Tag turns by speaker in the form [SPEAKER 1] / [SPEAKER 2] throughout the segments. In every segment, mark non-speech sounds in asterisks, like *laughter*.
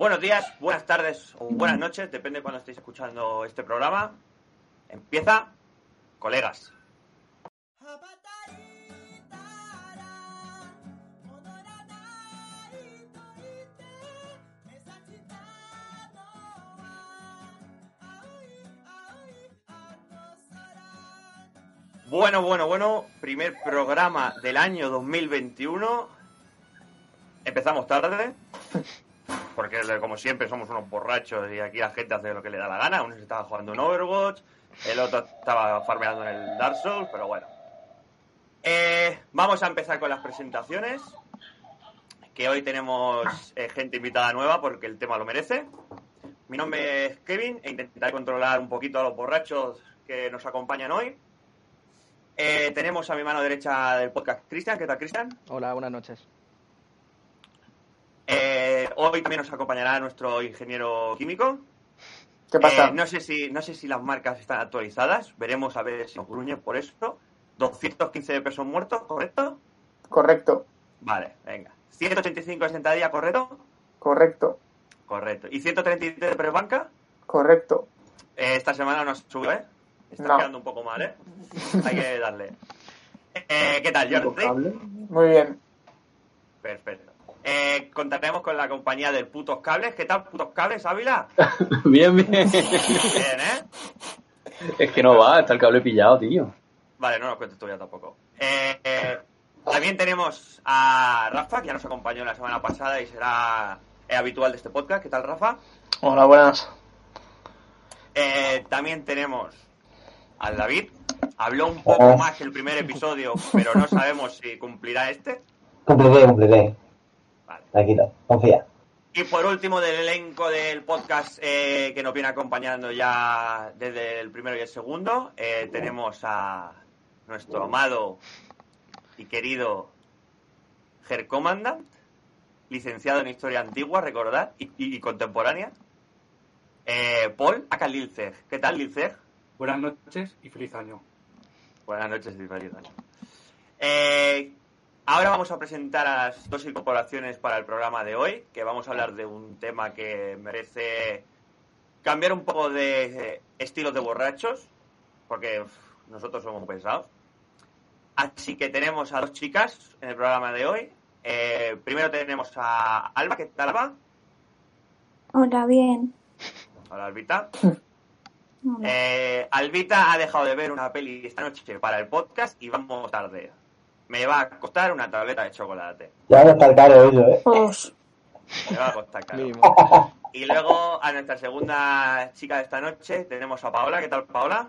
[SPEAKER 1] Buenos días, buenas tardes o buenas noches, depende de cuando estéis escuchando este programa. Empieza, colegas. Bueno, bueno, bueno, primer programa del año 2021. Empezamos tarde, *laughs* porque como siempre somos unos borrachos y aquí la gente hace lo que le da la gana. Uno se estaba jugando en Overwatch, el otro estaba farmeando en el Dark Souls, pero bueno. Eh, vamos a empezar con las presentaciones, que hoy tenemos eh, gente invitada nueva porque el tema lo merece. Mi nombre es Kevin e intentaré controlar un poquito a los borrachos que nos acompañan hoy. Eh, tenemos a mi mano derecha del podcast Cristian. ¿Qué tal, Cristian?
[SPEAKER 2] Hola, buenas noches.
[SPEAKER 1] Eh, hoy también nos acompañará nuestro ingeniero químico.
[SPEAKER 3] ¿Qué pasa?
[SPEAKER 1] Eh, no, sé si, no sé si las marcas están actualizadas. Veremos a ver si nos gruñe por esto. 215 pesos muertos, ¿correcto?
[SPEAKER 3] Correcto.
[SPEAKER 1] Vale, venga. 185 de sentadilla, ¿correcto?
[SPEAKER 3] Correcto.
[SPEAKER 1] Correcto. ¿Y 133 de prebanca?
[SPEAKER 3] Correcto.
[SPEAKER 1] esta semana nos sube, ¿eh? Está
[SPEAKER 3] No.
[SPEAKER 1] quedando un poco mal, ¿eh? Hay que darle. *laughs* Eh, ¿Qué tal, Jordi?
[SPEAKER 3] Muy bien.
[SPEAKER 1] Perfecto. Eh, contaremos con la compañía del Putos Cables. ¿Qué tal, Putos Cables, Ávila? *laughs*
[SPEAKER 4] Bien, bien.
[SPEAKER 1] Bien, ¿eh?
[SPEAKER 4] Es que no va, está el cable pillado, tío.
[SPEAKER 1] Vale, no nos cuentes tú ya tampoco. Eh, eh, también tenemos a Rafa, que ya nos acompañó la semana pasada y será eh, habitual de este podcast. ¿Qué tal, Rafa?
[SPEAKER 2] Hola, buenas.
[SPEAKER 1] Eh, también tenemos al David. Habló un poco más el primer episodio, pero no sabemos si cumplirá este.
[SPEAKER 5] Cumpliré, cumpliré.
[SPEAKER 1] Vale.
[SPEAKER 5] Tranquilo, confía.
[SPEAKER 1] Y por último, del elenco del podcast eh, que nos viene acompañando ya desde el primero y el segundo, eh, tenemos a nuestro amado y querido Ger Commandant, licenciado en Historia Antigua, recordad, y, contemporánea. Eh, Paul, acá Lilceg. ¿Qué tal, Lilceg?
[SPEAKER 6] Buenas noches y feliz año.
[SPEAKER 1] Buenas noches y feliz año. Eh, ahora vamos a presentar a las dos incorporaciones para el programa de hoy, que vamos a hablar de un tema que merece cambiar un poco de eh, estilos de borrachos, porque nosotros somos pesados. Así que tenemos a dos chicas en el programa de hoy. Eh, primero tenemos a Alba, ¿qué tal Alba?
[SPEAKER 7] Hola, bien.
[SPEAKER 1] Hola Albita.
[SPEAKER 7] Hola.
[SPEAKER 1] Eh, Albita ha dejado de ver una peli esta noche para el podcast y vamos tarde. Me va a costar una tableta de chocolate.
[SPEAKER 5] Ya va a estar caro eso, ¿eh?
[SPEAKER 7] Os.
[SPEAKER 1] Me va a costar caro. *laughs* Y luego a nuestra segunda chica de esta noche tenemos a Paola. ¿Qué tal, Paola?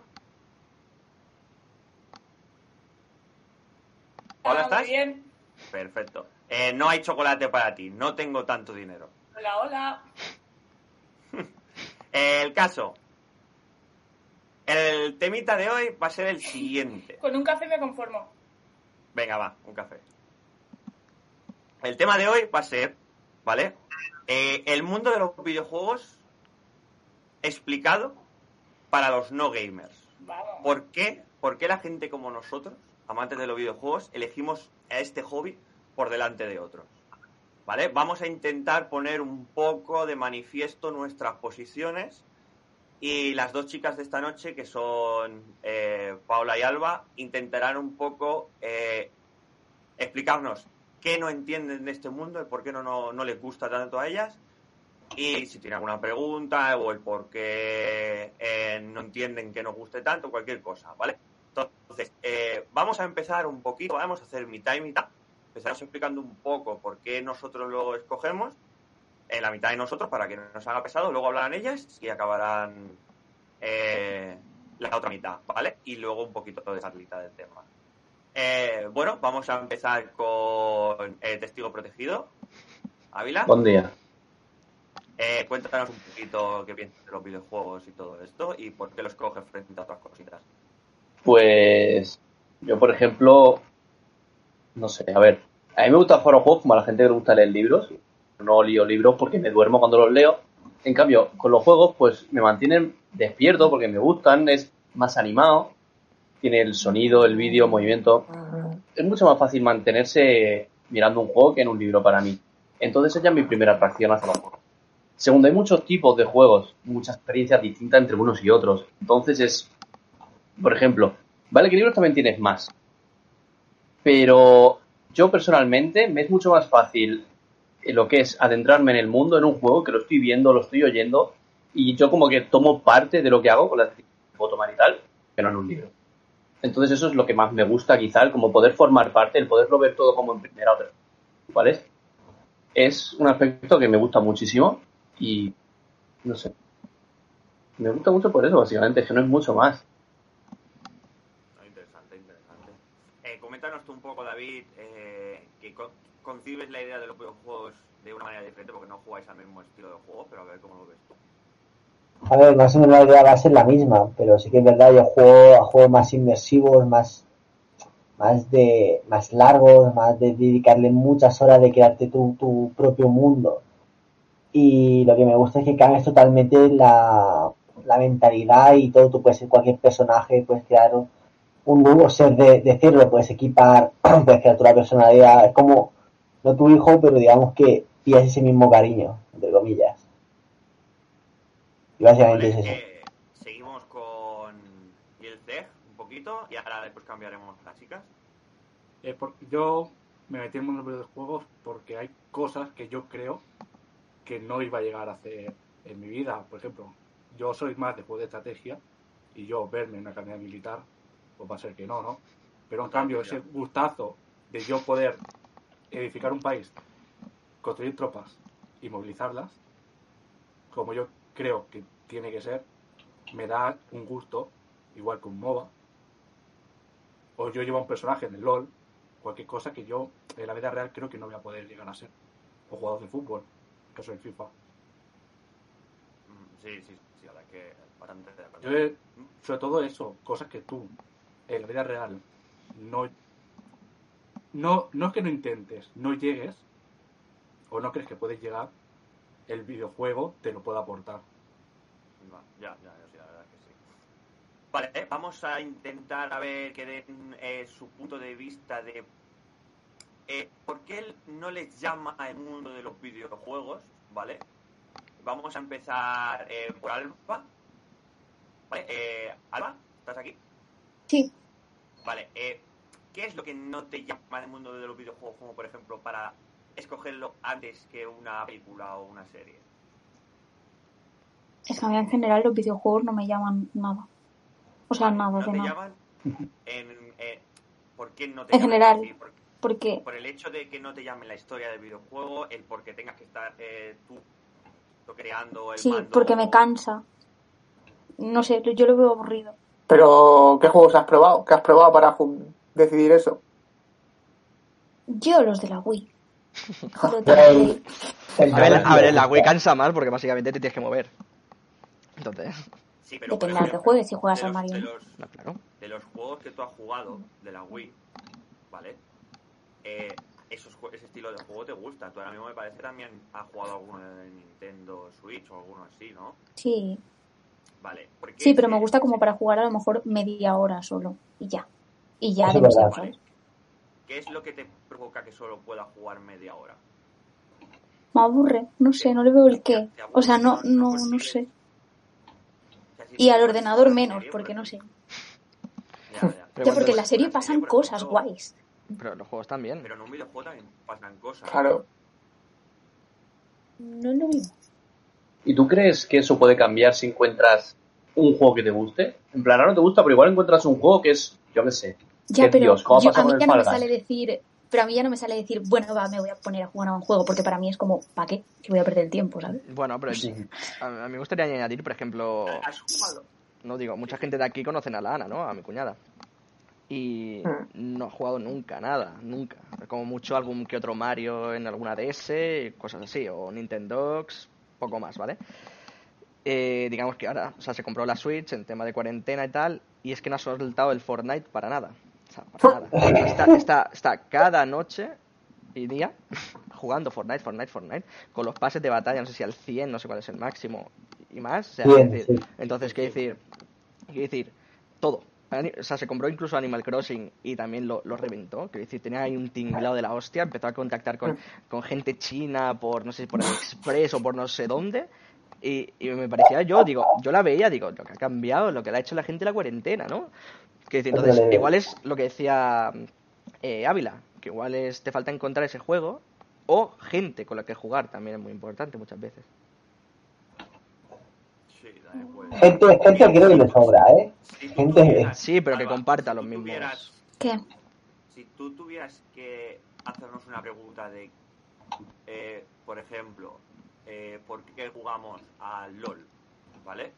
[SPEAKER 1] Hola,
[SPEAKER 8] Ah,
[SPEAKER 1] ¿estás?
[SPEAKER 8] Muy bien.
[SPEAKER 1] Perfecto. Eh, no hay chocolate para ti. No tengo tanto dinero.
[SPEAKER 8] Hola, hola. *laughs*
[SPEAKER 1] El caso. El temita de hoy va a ser el siguiente.
[SPEAKER 8] Con un café me conformo.
[SPEAKER 1] Venga, va, un café. El tema de hoy va a ser, ¿vale? Eh, el mundo de los videojuegos explicado para los no gamers.
[SPEAKER 8] Vamos.
[SPEAKER 1] ¿Por qué? ¿Por qué la gente como nosotros, amantes de los videojuegos, elegimos a este hobby por delante de otros? ¿Vale? Vamos a intentar poner un poco de manifiesto nuestras posiciones y las dos chicas de esta noche, que son eh, Paula y Alba, intentarán un poco eh, explicarnos qué no entienden de este mundo y por qué no, no, no les gusta tanto a ellas. Y si tienen alguna pregunta o el por qué eh, no entienden que nos guste tanto, cualquier cosa, ¿vale? Entonces, vamos a empezar un poquito, vamos a hacer mitad y mitad. Empezamos explicando un poco por qué nosotros lo escogemos, en la mitad de nosotros, para que no nos haga pesado, luego hablarán ellas y acabarán eh, la otra mitad, ¿vale? Y luego un poquito de charlita del tema. Eh, bueno, vamos a empezar con el testigo protegido. Ávila,
[SPEAKER 4] Buen día.
[SPEAKER 1] eh, cuéntanos un poquito qué piensas de los videojuegos y todo esto y por qué los coges frente a otras cositas.
[SPEAKER 4] Pues yo, por ejemplo, no sé, a ver, a mí me gusta jugar a juegos como a la gente que le gusta leer libros. No leo libros porque me duermo cuando los leo. En cambio, con los juegos, pues me mantienen despierto porque me gustan, es más animado, tiene el sonido, el vídeo, movimiento. Es mucho más fácil mantenerse mirando un juego que en un libro para mí. Entonces esa es mi primera atracción hacia los juegos. segundo, hay muchos tipos de juegos, muchas experiencias distintas entre unos y otros. Entonces es, por ejemplo, vale que libros también tienes más, pero yo personalmente me es mucho más fácil lo que es adentrarme en el mundo en un juego que lo estoy viendo, lo estoy oyendo y yo como que tomo parte de lo que hago con la foto tomar y tal, que no en un libro. Entonces eso es lo que más me gusta quizá, como poder formar parte, el poderlo ver todo como en primera o tercera, ¿vale? Es un aspecto que me gusta muchísimo y no sé. Me gusta mucho por eso, básicamente, que no es mucho más.
[SPEAKER 1] Ah, Interesante, interesante. Eh, coméntanos tú un poco, David, eh, que concibes la idea de los videojuegos de una manera diferente porque no jugáis al mismo estilo de juego, pero a ver cómo lo ves tú.
[SPEAKER 5] A ver, más o menos la idea va a ser la misma, pero sí que es verdad, yo juego a juegos más inmersivos, más, más de, más largos, más de dedicarle muchas horas de crearte tu, tu propio mundo. Y lo que me gusta es que cambias totalmente la, la mentalidad y todo, tú puedes ser cualquier personaje, puedes crear un, nuevo ser de, de cero, lo puedes equipar, *clears throat* puedes crear tu personalidad, es como, no tu hijo, pero digamos que tienes ese mismo cariño, entre comillas. Y básicamente
[SPEAKER 1] Vale,
[SPEAKER 5] es eso.
[SPEAKER 1] eh, seguimos con el Zeg un poquito y ahora después cambiaremos a clásicas.
[SPEAKER 6] Eh, por- yo me metí en el mundo de los juegos porque hay cosas que yo creo que no iba a llegar a hacer en mi vida. Por ejemplo, yo soy más de juego de estrategia y yo verme en una academia militar, pues va a ser que no, ¿no? Pero en cambio, ese gustazo de yo poder edificar un país, construir tropas y movilizarlas, como yo creo que tiene que ser, me da un gusto, igual que un MOBA, o yo llevo a un personaje en el LOL, cualquier cosa que yo en la vida real creo que no voy a poder llegar a ser. O jugador de fútbol, que soy FIFA.
[SPEAKER 1] Mm, Sí, sí, sí, la verdad que bastante de acuerdo.
[SPEAKER 6] Yo, sobre todo eso, cosas que tú en la vida real no, no, no es que no intentes, no llegues, o no crees que puedes llegar, el videojuego te lo puede aportar.
[SPEAKER 1] Ya, ya, ya, sí, la verdad que sí. Vale, eh, vamos a intentar a ver que den eh, su punto de vista de eh, por qué él no les llama el mundo de los videojuegos, ¿vale? Vamos a empezar eh, por Alba. ¿Vale? Eh, Alba, ¿estás aquí?
[SPEAKER 7] Sí,
[SPEAKER 1] Vale, eh, ¿qué es lo que no te llama del mundo de los videojuegos como por ejemplo para escogerlo antes que una película o una serie?
[SPEAKER 7] es que a mí en general los videojuegos no me llaman nada. O sea, nada
[SPEAKER 1] ¿No
[SPEAKER 7] de
[SPEAKER 1] te
[SPEAKER 7] nada.
[SPEAKER 1] llaman? En, eh, ¿Por qué no te
[SPEAKER 7] En
[SPEAKER 1] llaman?
[SPEAKER 7] general.
[SPEAKER 1] Es decir, por,
[SPEAKER 7] Porque
[SPEAKER 1] por el hecho de que no te llamen la historia del videojuego, el por qué tengas que estar eh, tú, creando el
[SPEAKER 7] sí,
[SPEAKER 1] mando.
[SPEAKER 7] porque me cansa. No sé, yo lo veo aburrido.
[SPEAKER 3] Pero, ¿qué juegos has probado? ¿Qué has probado para decidir eso?
[SPEAKER 7] Yo los de la Wii. *laughs*
[SPEAKER 5] El-
[SPEAKER 7] Wii.
[SPEAKER 5] el
[SPEAKER 2] A ver, a ver, la Wii cansa más porque básicamente te tienes que mover. Entonces,
[SPEAKER 1] Sí, pero
[SPEAKER 7] Depende de que juegues, si juegas al
[SPEAKER 1] los-
[SPEAKER 7] Mario.
[SPEAKER 1] De los,
[SPEAKER 2] no, claro.
[SPEAKER 1] de los juegos que tú has jugado de la Wii, ¿vale? Eh, esos, ese estilo de juego te gusta. Tú ahora mismo me parece que también has jugado alguno de Nintendo Switch o alguno así, ¿no?
[SPEAKER 7] Sí,
[SPEAKER 1] Vale. ¿por qué
[SPEAKER 7] sí, pero me gusta como para jugar a lo mejor media hora solo. Y ya. Y ya
[SPEAKER 5] Eso es
[SPEAKER 7] demasiado,
[SPEAKER 5] verdad.
[SPEAKER 7] ¿sabes?
[SPEAKER 1] ¿Qué es lo que te provoca que solo pueda jugar media hora?
[SPEAKER 7] Me aburre, no sé, no le veo el qué. O sea, no,
[SPEAKER 1] no- no
[SPEAKER 7] sé. Y al ordenador menos, *laughs* porque
[SPEAKER 1] por
[SPEAKER 7] no sé.
[SPEAKER 1] Ya,
[SPEAKER 7] porque en la serie pasan cosas guays.
[SPEAKER 2] Pero los juegos también.
[SPEAKER 1] Pero en un videojuego también pasan cosas.
[SPEAKER 3] Claro.
[SPEAKER 7] No es lo mismo.
[SPEAKER 4] ¿Y tú crees que eso puede cambiar si encuentras un juego que te guste? En plan, ahora no te gusta, pero igual encuentras un juego que es, yo qué sé.
[SPEAKER 7] Ya,
[SPEAKER 4] que
[SPEAKER 7] pero
[SPEAKER 4] Dios, ¿cómo
[SPEAKER 7] yo- a mí
[SPEAKER 4] con el
[SPEAKER 7] ya no me sale decir, pero a mí ya no me sale decir, bueno, va, me voy a poner a jugar a un juego, porque para mí es como, ¿para qué? Si voy a perder el tiempo, ¿sabes?
[SPEAKER 2] Bueno, pero
[SPEAKER 4] Sí.
[SPEAKER 2] a, a mí me gustaría añadir, por ejemplo,
[SPEAKER 1] ¿Has jugado?
[SPEAKER 2] no digo, mucha gente de aquí conocen a la Ana, ¿no? A mi cuñada. Y
[SPEAKER 3] Mm.
[SPEAKER 2] no ha jugado nunca, nada, nunca. Como mucho algún que otro Mario en alguna DS, cosas así, o Nintendox, poco más, ¿vale? Eh, digamos que ahora, o sea, se compró la Switch en tema de cuarentena y tal, y es que no ha soltado el Fortnite para nada. O sea, para nada. *laughs* Está, está, está cada noche y día *laughs* jugando Fortnite, Fortnite, Fortnite, con los pases de batalla, no sé si al 100, no sé cuál es el máximo, y más. O sea,
[SPEAKER 5] Bien,
[SPEAKER 2] es decir,
[SPEAKER 5] sí.
[SPEAKER 2] entonces, ¿qué decir? ¿Qué decir? Todo. O sea, se compró incluso Animal Crossing y también lo, lo reventó. Quiero decir, tenía ahí un tinglado de la hostia. Empezó a contactar con, con gente china por, no sé, por Express o por no sé dónde. Y, y me parecía, yo digo, yo la veía, digo, lo que ha cambiado, lo que le ha hecho la gente en la cuarentena, ¿no? Que decir, entonces, igual es lo que decía eh, Ávila, que igual es, te falta encontrar ese juego o gente con la que jugar, también es muy importante muchas veces.
[SPEAKER 5] Gente, gente creo que le sobra, ¿eh?
[SPEAKER 1] Si
[SPEAKER 5] Gente-
[SPEAKER 1] tuvieras-
[SPEAKER 2] Sí, pero que
[SPEAKER 1] Alba,
[SPEAKER 2] comparta
[SPEAKER 1] si
[SPEAKER 2] los mismos.
[SPEAKER 1] tuvieras-
[SPEAKER 7] ¿Qué?
[SPEAKER 1] Si tú tuvieras que hacernos una pregunta de, eh, por ejemplo, eh, ¿por qué jugamos al LOL? ¿Vale?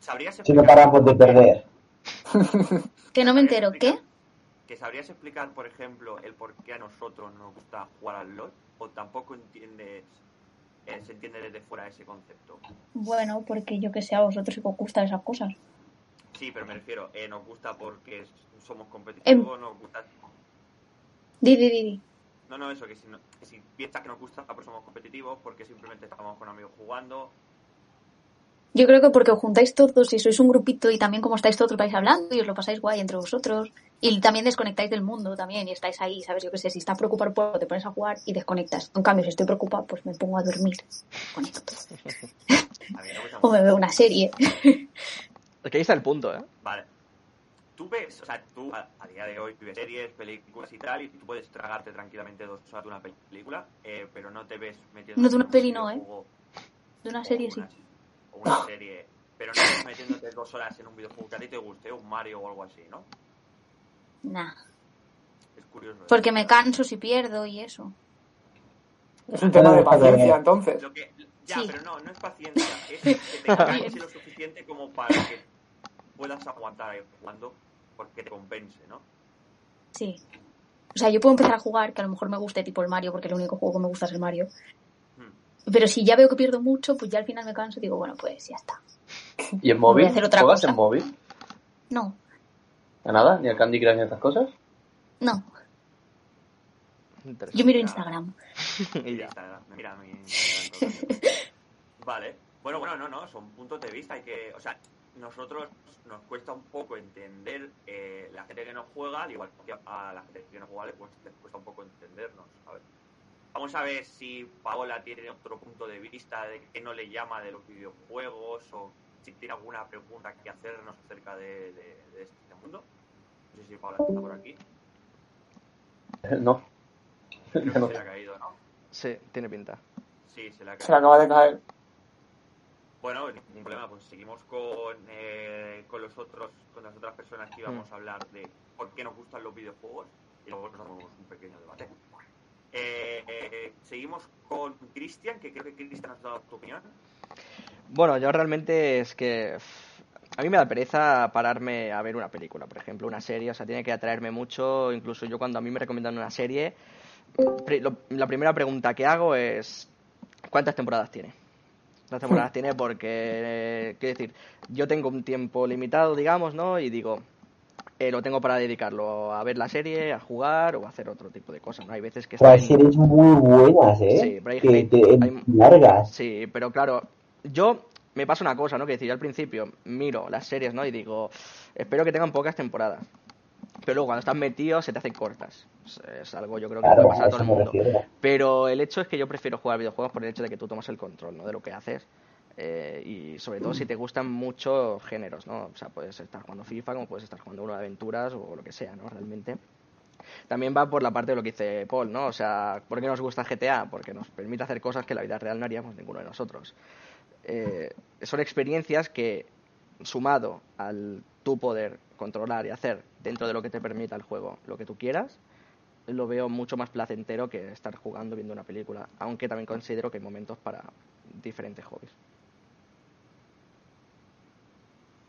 [SPEAKER 1] ¿Sabrías
[SPEAKER 5] Si no
[SPEAKER 1] explicar-
[SPEAKER 5] paramos de perder. *laughs*
[SPEAKER 7] Que no me entero. ¿Qué?
[SPEAKER 1] ¿Que sabrías explicar, por ejemplo, el por qué a nosotros nos gusta jugar al LOL? ¿O tampoco entiendes, eh, se entiende desde fuera ese concepto?
[SPEAKER 7] Bueno, porque yo que sé, a vosotros si os gustan esas cosas.
[SPEAKER 1] Sí, pero me refiero, eh, nos gusta porque somos
[SPEAKER 7] Em.
[SPEAKER 1] competitivos, nos gusta...
[SPEAKER 7] Di, di, di, di.
[SPEAKER 1] No, no, eso, que si, no- que si piensas que nos gusta porque somos competitivos, porque simplemente estamos con amigos jugando,
[SPEAKER 7] Yo creo que porque os juntáis todos y sois un grupito y también como estáis todos vais hablando y os lo pasáis guay entre vosotros y también desconectáis del mundo también y estáis ahí, ¿sabes? Yo que sé, si estás preocupado por te pones a jugar y desconectas. En cambio, si estoy preocupado, pues me pongo a dormir, *laughs*
[SPEAKER 1] me gusta
[SPEAKER 7] O me veo una serie.
[SPEAKER 2] Es que ahí está el punto, ¿eh?
[SPEAKER 1] Vale. Tú ves, o sea, tú a, a día de hoy ves series, películas y tal, y tú puedes tragarte tranquilamente dos horas de una película, eh, pero no te ves metiendo
[SPEAKER 7] No, de una peli no, ¿eh? De una
[SPEAKER 1] o
[SPEAKER 7] serie sí.
[SPEAKER 1] una- O una serie, pero no estás metiéndote dos horas en un videojuego que a ti te guste, un Mario o algo así, ¿no?
[SPEAKER 7] Nah.
[SPEAKER 1] Es curioso. ¿eh?
[SPEAKER 7] Porque me canso si pierdo y eso.
[SPEAKER 3] Es un tema de paciencia, entonces.
[SPEAKER 1] Lo que, ya,
[SPEAKER 7] Sí.
[SPEAKER 1] pero no, no es paciencia, es que te canse lo suficiente como para que puedas aguantar ahí jugando porque te compense, ¿no?
[SPEAKER 7] Sí. O sea, yo puedo empezar a jugar, que a lo mejor me guste tipo el Mario, porque el único juego que me gusta es el Mario.
[SPEAKER 1] Hmm.
[SPEAKER 7] Pero si ya veo que pierdo mucho, pues ya al final me canso y digo, bueno, pues ya está.
[SPEAKER 4] ¿Y en
[SPEAKER 7] Voy
[SPEAKER 4] móvil?
[SPEAKER 7] a hacer otra
[SPEAKER 4] ¿Juegas
[SPEAKER 7] cosa.
[SPEAKER 4] en móvil?
[SPEAKER 7] No,
[SPEAKER 4] ¿A nada? ¿Ni al Candy Crush ni a estas cosas?
[SPEAKER 7] no. Yo miro Instagram.
[SPEAKER 2] y ya.
[SPEAKER 1] Instagram, mira mi Instagram. Vale. Bueno, bueno, no, no, son puntos de vista. Hay que, o sea, nosotros nos cuesta un poco entender eh, la gente que nos juega, al igual que a la gente que no juega le cuesta, les cuesta un poco entendernos. A ver. Vamos a ver si Paola tiene otro punto de vista de qué no le llama de los videojuegos o si tiene alguna pregunta que hacernos acerca de, de- de este mundo. No sé si Paola está por aquí.
[SPEAKER 4] No.
[SPEAKER 1] Creo *laughs* que
[SPEAKER 4] No.
[SPEAKER 1] se le ha caído, ¿no?
[SPEAKER 2] Sí, tiene pinta.
[SPEAKER 1] Sí, se le ha caído.
[SPEAKER 3] Se le acaba de caer.
[SPEAKER 1] Bueno, ningún problema, pues seguimos con, eh, con los otros, con las otras personas que íbamos a hablar de por qué nos gustan los videojuegos y luego nos damos un pequeño debate. Eh, eh, seguimos con Cristian, que creo que Cristian has dado tu opinión.
[SPEAKER 2] Bueno, yo realmente es que a mí me da pereza pararme a ver una película, por ejemplo, una serie, o sea, tiene que atraerme mucho, incluso yo cuando a mí me recomiendan una serie, la primera pregunta que hago es ¿cuántas temporadas tiene? ¿Cuántas temporadas tiene? Porque, eh, quiero decir, yo tengo un tiempo limitado, digamos, ¿no? Y digo, eh, lo tengo para dedicarlo a ver la serie, a jugar o a hacer otro tipo de cosas, ¿no? Hay veces que
[SPEAKER 5] Pues hay
[SPEAKER 2] están-
[SPEAKER 5] series muy buenas, ¿eh?
[SPEAKER 2] Sí, pero hay
[SPEAKER 5] que
[SPEAKER 2] gente-
[SPEAKER 5] te-
[SPEAKER 2] hay-
[SPEAKER 5] largas.
[SPEAKER 2] Sí, pero claro, yo me pasa una cosa, ¿no? Que decir, yo al principio miro las series, ¿no? Y digo, espero que tengan pocas temporadas. Pero luego cuando estás metido se te hacen cortas. Es, algo yo creo que
[SPEAKER 5] Claro,
[SPEAKER 2] puede pasar
[SPEAKER 5] a
[SPEAKER 2] todo el mundo. Pero el hecho es que yo prefiero jugar videojuegos por el hecho de que tú tomas el control, ¿no? De lo que haces. Eh, y sobre todo si te gustan mucho géneros, ¿no? O sea, puedes estar jugando FIFA como puedes estar jugando uno de aventuras o lo que sea, ¿no? Realmente. También va por la parte de lo que dice Paul, ¿no? O sea, ¿por qué nos gusta GTA? Porque nos permite hacer cosas que en la vida real no haríamos ninguno de nosotros. Eh, son experiencias que, sumado al tú poder controlar y hacer dentro de lo que te permita el juego lo que tú quieras, lo veo mucho más placentero que estar jugando viendo una película, aunque también considero que hay momentos para diferentes hobbies.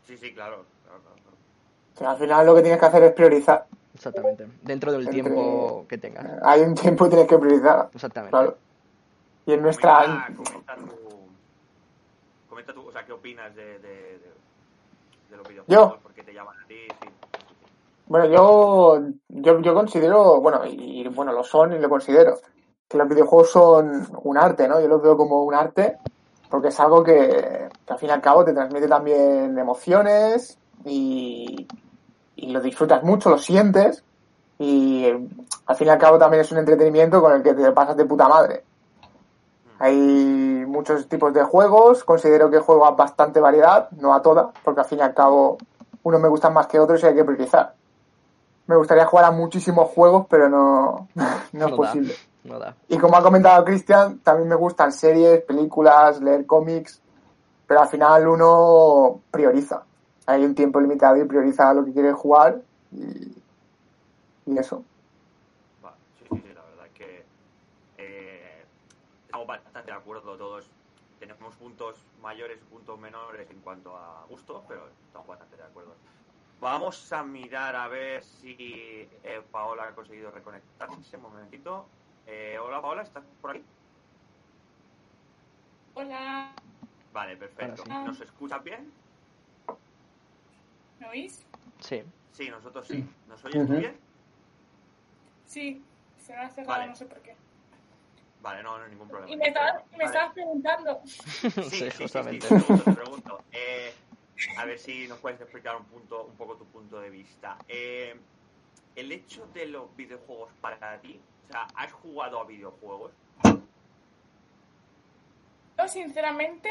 [SPEAKER 1] Sí, sí, claro. claro, claro, claro.
[SPEAKER 3] O sea, al final lo que tienes que hacer es priorizar.
[SPEAKER 2] Exactamente. Dentro del
[SPEAKER 3] Entre-
[SPEAKER 2] tiempo que tengas.
[SPEAKER 3] Hay un tiempo y tienes que priorizar.
[SPEAKER 2] Exactamente.
[SPEAKER 3] Claro. Y en nuestra.
[SPEAKER 1] Comenta, comenta tu, comenta tu, o sea, ¿qué opinas de, de, de, de los videojuegos?
[SPEAKER 3] ¿Yo?
[SPEAKER 1] ¿Por qué te llaman a ti? Sí.
[SPEAKER 3] Bueno, yo, yo, yo considero, bueno, y, y, bueno, lo son y lo considero, que los videojuegos son un arte, ¿no? Yo los veo como un arte porque es algo que, que al fin y al cabo te transmite también emociones y, y lo disfrutas mucho, lo sientes y eh, al fin y al cabo también es un entretenimiento con el que te pasas de puta madre. Hay muchos tipos de juegos, considero que juego a bastante variedad, no a todas, porque al fin y al cabo unos me gustan más que otros y hay que priorizar. Me gustaría jugar a muchísimos juegos, pero no, *laughs* no es
[SPEAKER 2] da.
[SPEAKER 3] posible.
[SPEAKER 2] No da.
[SPEAKER 3] Y como ha comentado Cristian, también me gustan series, películas, leer cómics, pero al final uno prioriza. Hay un tiempo limitado y prioriza lo que quiere jugar y, y eso.
[SPEAKER 1] Vale, sí, sí, sí, la verdad es que eh, estamos bastante de acuerdo todos. Tenemos puntos mayores y puntos menores en cuanto a gustos, pero estamos bastante de acuerdo. Vamos a mirar a ver si eh, Paola ha conseguido reconectarse. Un momentito. Eh, hola Paola, ¿estás por aquí?
[SPEAKER 8] Hola,
[SPEAKER 1] Vale, perfecto.
[SPEAKER 8] Sí.
[SPEAKER 1] ¿Nos escuchas bien?
[SPEAKER 8] ¿me oís?
[SPEAKER 2] Sí.
[SPEAKER 1] Sí, nosotros sí. ¿Nos oyes tú
[SPEAKER 4] Ujú.
[SPEAKER 1] bien?
[SPEAKER 8] Sí, se me ha cerrado,
[SPEAKER 1] Vale.
[SPEAKER 8] no sé por qué.
[SPEAKER 1] Vale, no, no ningún problema.
[SPEAKER 8] Y me estabas, me
[SPEAKER 1] Vale.
[SPEAKER 8] estabas preguntando. *laughs*
[SPEAKER 1] Sí, sí, sí, sí, te pregunto, te pregunto. Eh, a ver si nos puedes explicar un punto, un poco tu punto de vista. Eh, el hecho de los videojuegos para ti, o sea, ¿has jugado a videojuegos?
[SPEAKER 8] Yo, sinceramente,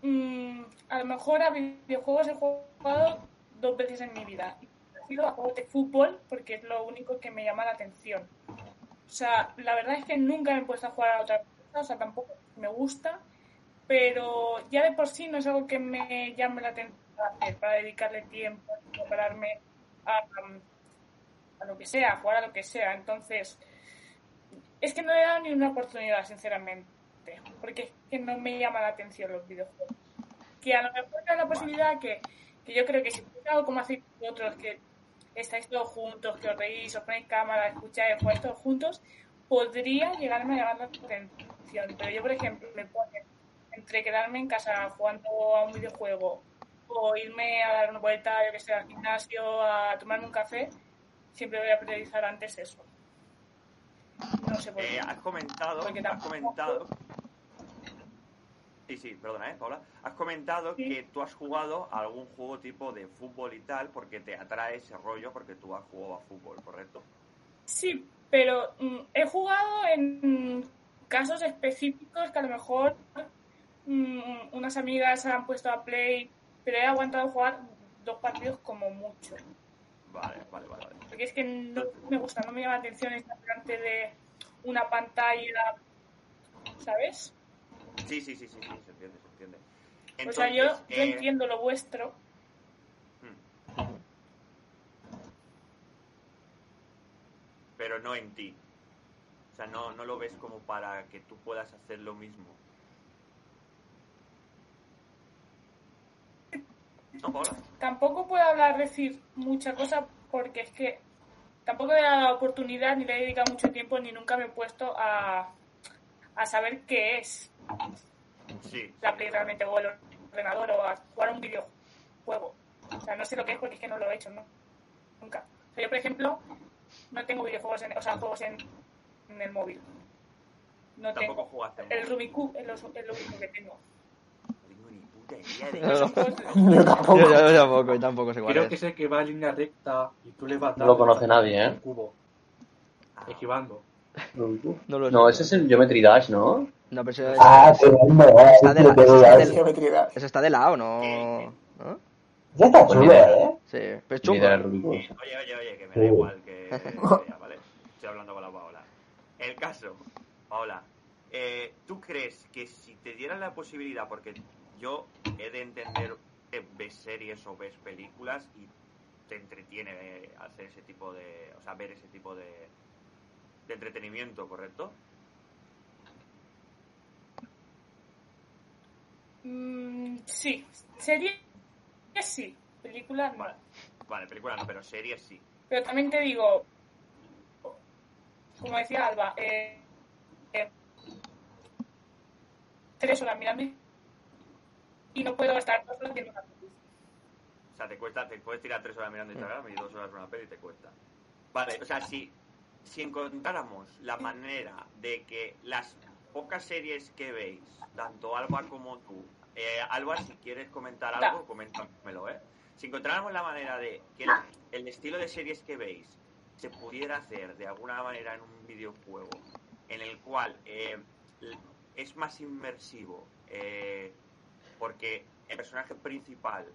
[SPEAKER 8] mm, a lo mejor a videojuegos he jugado dos veces en mi vida. Ha sido a juegos de fútbol porque es lo único que me llama la atención. O sea, la verdad es que nunca me he puesto a jugar a otra cosa, o sea, tampoco me gusta, pero ya de por sí no es algo que me llame la atención para dedicarle tiempo, prepararme a, a lo que sea, a jugar a lo que sea. Entonces, es que no le he dado ni una oportunidad, sinceramente, porque es que no me llama la atención los videojuegos. Que a lo mejor hay la posibilidad que, que yo creo que si fuese algo como hacéis vosotros, que estáis todos juntos, que os reís, os ponéis cámara, escucháis, jugáis todos juntos, podría llegarme a llamar la atención. Pero yo, por ejemplo, me pone entre quedarme en casa jugando a un videojuego o irme a dar una vuelta, yo que sé, al gimnasio, a tomarme un café, siempre voy a priorizar antes eso. No sé por qué.
[SPEAKER 1] Eh, has comentado, has comentado. Sí, sí, perdona, ¿eh, Paula? Has comentado
[SPEAKER 8] Sí.
[SPEAKER 1] que tú has jugado a algún juego tipo de fútbol y tal porque te atrae ese rollo porque tú has jugado a fútbol, ¿correcto?
[SPEAKER 8] Sí, pero mm, he jugado en casos específicos que a lo mejor mm, unas amigas se han puesto a play, pero he aguantado jugar dos partidos como mucho.
[SPEAKER 1] Vale, vale, vale. vale.
[SPEAKER 8] Porque es que no me gusta, no me llama la atención estar delante de una pantalla, ¿sabes?
[SPEAKER 1] Sí, sí, sí, sí, sí, se entiende, se entiende.
[SPEAKER 8] o sea, yo, yo
[SPEAKER 1] eh,
[SPEAKER 8] entiendo lo vuestro,
[SPEAKER 1] pero no en ti. O sea, no, no lo ves como para que tú puedas hacer lo mismo.
[SPEAKER 8] Tampoco puedo hablar, decir mucha cosa porque es que tampoco he dado la oportunidad, ni le he dedicado mucho tiempo, ni nunca me he puesto a, a saber qué es
[SPEAKER 1] Sí.
[SPEAKER 8] la Play realmente, o el ordenador, o a jugar un videojuego. O sea, no sé lo que es porque es que no lo he hecho, ¿no? Nunca. O sea, yo, por ejemplo, no tengo videojuegos, en, o sea, juegos en, en el móvil. No
[SPEAKER 1] Tampoco
[SPEAKER 8] tengo.
[SPEAKER 1] jugaste.
[SPEAKER 8] El
[SPEAKER 1] móvil.
[SPEAKER 8] Rubik Cube es lo, único que tengo.
[SPEAKER 1] No
[SPEAKER 2] No. *laughs*
[SPEAKER 3] Yo tampoco.
[SPEAKER 2] Yo, yo- yo tampoco, yo tampoco sé cuál
[SPEAKER 6] Creo
[SPEAKER 2] es.
[SPEAKER 6] que es el que va en línea recta y tú le vas
[SPEAKER 4] No lo conoce nadie, ¿eh?
[SPEAKER 6] un cubo, esquivando.
[SPEAKER 2] No,
[SPEAKER 4] ese es el Geometry Dash, ¿no?
[SPEAKER 2] No, pero ese,
[SPEAKER 5] Ah, tremendo, eh.
[SPEAKER 2] Está de la-
[SPEAKER 5] Qué
[SPEAKER 2] está de lado, ¿no?
[SPEAKER 1] Eh,
[SPEAKER 2] ¿No?
[SPEAKER 5] Ya está
[SPEAKER 4] Pues idea.
[SPEAKER 5] eh.
[SPEAKER 2] Sí, pero es
[SPEAKER 4] Ni
[SPEAKER 2] chungo.
[SPEAKER 4] idea del Rubik Cube.
[SPEAKER 1] Oye, oye, oye, que me da igual que. *laughs* Estoy hablando con la Paola. El caso, Paola, eh, ¿tú crees que si te dieran la posibilidad, porque yo he de entender que ves series o ves películas y te entretiene eh, hacer ese tipo de, o sea, ver ese tipo de, de entretenimiento, ¿correcto?
[SPEAKER 8] Mm, sí, serie sí, película no.
[SPEAKER 1] Vale, vale, película no, pero series sí.
[SPEAKER 8] Pero también te digo, como decía Alba, eh, eh, tres horas mirando y no puedo estar dos horas viendo una película.
[SPEAKER 1] O sea, te cuesta, te puedes tirar tres horas mirando Instagram y dos horas una peli y te cuesta. Vale, o sea, si, si encontráramos la manera de que las pocas series que veis, tanto Alba como tú, eh, Alba, si quieres comentar algo, coméntamelo, ¿eh? si encontráramos la manera de que el, estilo de series que veis se pudiera hacer de alguna manera en un videojuego en el cual eh, es más inmersivo eh, porque el personaje principal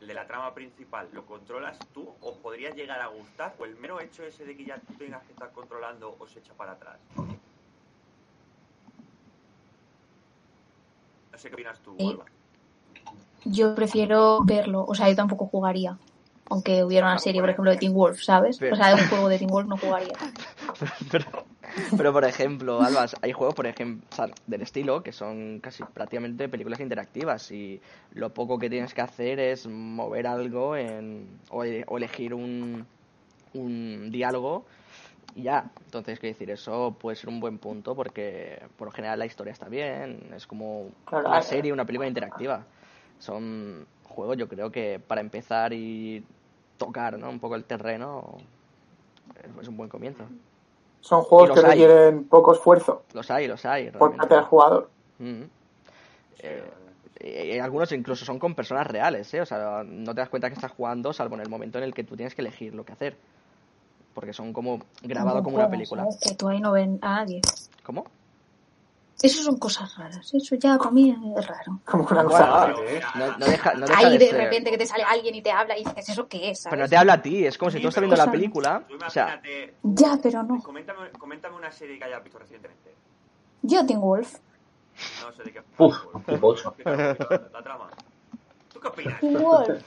[SPEAKER 1] el de la trama principal lo controlas tú o podría llegar a gustar o el mero hecho ese de que ya tú tengas que estar controlando os echa para atrás no sé qué opinas tú
[SPEAKER 7] Sí.
[SPEAKER 1] Alba.
[SPEAKER 7] Yo prefiero verlo, o sea, yo tampoco jugaría. Aunque hubiera una serie, por ejemplo, de Teen Wolf, ¿sabes?
[SPEAKER 2] Pero-
[SPEAKER 7] O sea, de un *laughs* juego de Teen Wolf no jugaría. *laughs*
[SPEAKER 2] pero, pero, por ejemplo, Albas, hay juegos, por ejemplo, o sea, del estilo que son casi prácticamente películas interactivas y lo poco que tienes que hacer es mover algo en, o, o elegir un, un diálogo y ya. Entonces, quiero decir, eso puede ser un buen punto porque por lo general la historia está bien, es como
[SPEAKER 3] Claro,
[SPEAKER 2] una
[SPEAKER 3] hay-
[SPEAKER 2] serie, una película interactiva. Son juegos, yo creo que para empezar y tocar ¿no? un poco el terreno es- es un buen comienzo.
[SPEAKER 3] Son juegos que
[SPEAKER 2] hay.
[SPEAKER 3] requieren poco esfuerzo
[SPEAKER 2] Los hay, los hay.
[SPEAKER 3] por
[SPEAKER 2] realmente.
[SPEAKER 3] parte del jugador.
[SPEAKER 2] Mm.
[SPEAKER 1] Sí,
[SPEAKER 2] Eh, y algunos incluso son con personas reales, ¿eh? O sea, no te das cuenta que estás jugando salvo en el momento en el que tú tienes que elegir lo que hacer. Porque son como grabado como una película.
[SPEAKER 7] ¿sabes? Que tú ahí no ven a nadie.
[SPEAKER 2] ¿Cómo?
[SPEAKER 7] Eso son cosas raras. Eso ya para mí es raro.
[SPEAKER 3] Como una cosa.
[SPEAKER 6] pero,
[SPEAKER 1] Pero,
[SPEAKER 6] ¿eh?
[SPEAKER 2] No, no deja, no deja
[SPEAKER 7] Ahí de
[SPEAKER 2] ser-
[SPEAKER 7] repente que te sale alguien y te habla y dices, ¿eso qué es?
[SPEAKER 2] Pero
[SPEAKER 7] ¿sabes?
[SPEAKER 2] no te habla a ti, es como si
[SPEAKER 1] Sí,
[SPEAKER 2] tú estás
[SPEAKER 1] pero-
[SPEAKER 2] viendo la película. O sea,
[SPEAKER 7] Ya, pero no.
[SPEAKER 1] coméntame, coméntame una serie que hayas visto recientemente.
[SPEAKER 7] Yo Teen Wolf.
[SPEAKER 1] No sé de qué.
[SPEAKER 4] Uf, qué pocho.
[SPEAKER 1] ¿Qué tal, qué tal, la trama? ¿Tú qué opinas?
[SPEAKER 7] Teen Wolf.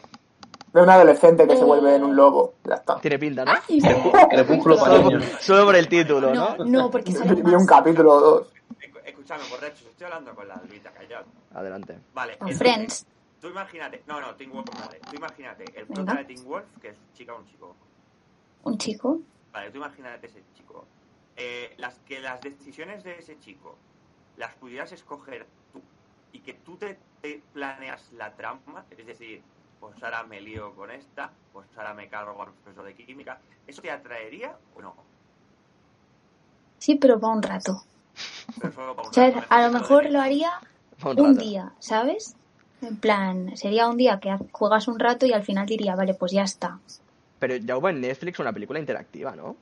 [SPEAKER 3] De un adolescente que se
[SPEAKER 7] Eh.
[SPEAKER 3] vuelve en un lobo. Ya está.
[SPEAKER 2] tiene pinta, ¿no?
[SPEAKER 7] Ay,
[SPEAKER 4] Crepúsculo para
[SPEAKER 2] Solo por,
[SPEAKER 4] niños.
[SPEAKER 2] solo por el título, ¿no?
[SPEAKER 7] No, no, porque sale
[SPEAKER 3] Vi un capítulo o dos.
[SPEAKER 1] Escu- Escúchame, borrachos, estoy hablando con la albita, callado.
[SPEAKER 2] Adelante.
[SPEAKER 1] Vale.
[SPEAKER 7] Con Friends.
[SPEAKER 1] Tú imagínate, no, no, Teen Wolf, vale. Tú imagínate, el prota de Teen Wolf, que es chica o un chico.
[SPEAKER 7] Un chico.
[SPEAKER 1] Vale, tú imagínate ese chico. Eh, las, que las decisiones de ese chico las pudieras escoger tú y que tú te, te planeas la trama, es decir, pues ahora me lío con esta, pues ahora me cargo con el profesor de química, ¿eso te atraería o no?
[SPEAKER 7] Sí, pero para un rato.
[SPEAKER 1] Pero solo para un
[SPEAKER 7] ¿Sabes?
[SPEAKER 1] rato,
[SPEAKER 7] A lo mejor
[SPEAKER 1] de-
[SPEAKER 7] lo haría
[SPEAKER 2] Un
[SPEAKER 7] día, ¿sabes? En plan, sería un día que juegas un rato y al final diría, vale, pues ya está.
[SPEAKER 2] Pero ya hubo en Netflix una película interactiva, ¿no?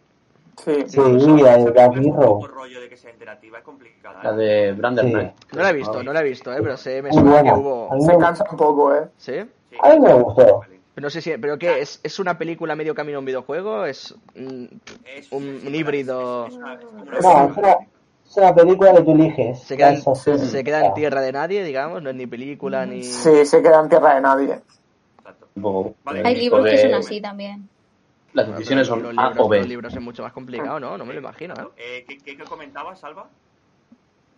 [SPEAKER 3] Sí.
[SPEAKER 5] Sí,
[SPEAKER 1] Eso-
[SPEAKER 5] la de
[SPEAKER 1] poco rollo de que sea interactiva, es complicada.
[SPEAKER 4] La
[SPEAKER 1] ¿eh?
[SPEAKER 4] de Brandon
[SPEAKER 5] Sí.
[SPEAKER 2] No la he visto, no la he visto, ¿eh? Pero sé, me suena que hubo...
[SPEAKER 5] A mí
[SPEAKER 3] Se
[SPEAKER 5] me-
[SPEAKER 3] cansa un poco, ¿eh?
[SPEAKER 2] ¿Sí?
[SPEAKER 1] Sí.
[SPEAKER 5] A mí me gustó.
[SPEAKER 2] Pero no sé si... ¿Pero qué? ¿Es, es una película medio camino a un videojuego? ¿Es
[SPEAKER 1] Es-
[SPEAKER 2] un, híbrido?
[SPEAKER 3] No,
[SPEAKER 1] película.
[SPEAKER 5] es una- Es una película que tú eliges.
[SPEAKER 2] Se queda, en, se queda en tierra de nadie, digamos, no es ni película ni...
[SPEAKER 3] Sí, se queda en tierra de nadie.
[SPEAKER 1] Vale.
[SPEAKER 4] eh,
[SPEAKER 7] Hay libros que
[SPEAKER 4] porque
[SPEAKER 7] son así también.
[SPEAKER 4] Las decisiones son
[SPEAKER 2] los
[SPEAKER 4] A o B.
[SPEAKER 2] Los libros es mucho más complicado, ¿no? No me lo imagino, ¿eh?
[SPEAKER 1] Eh, ¿qué, qué, qué comentabas, Salva?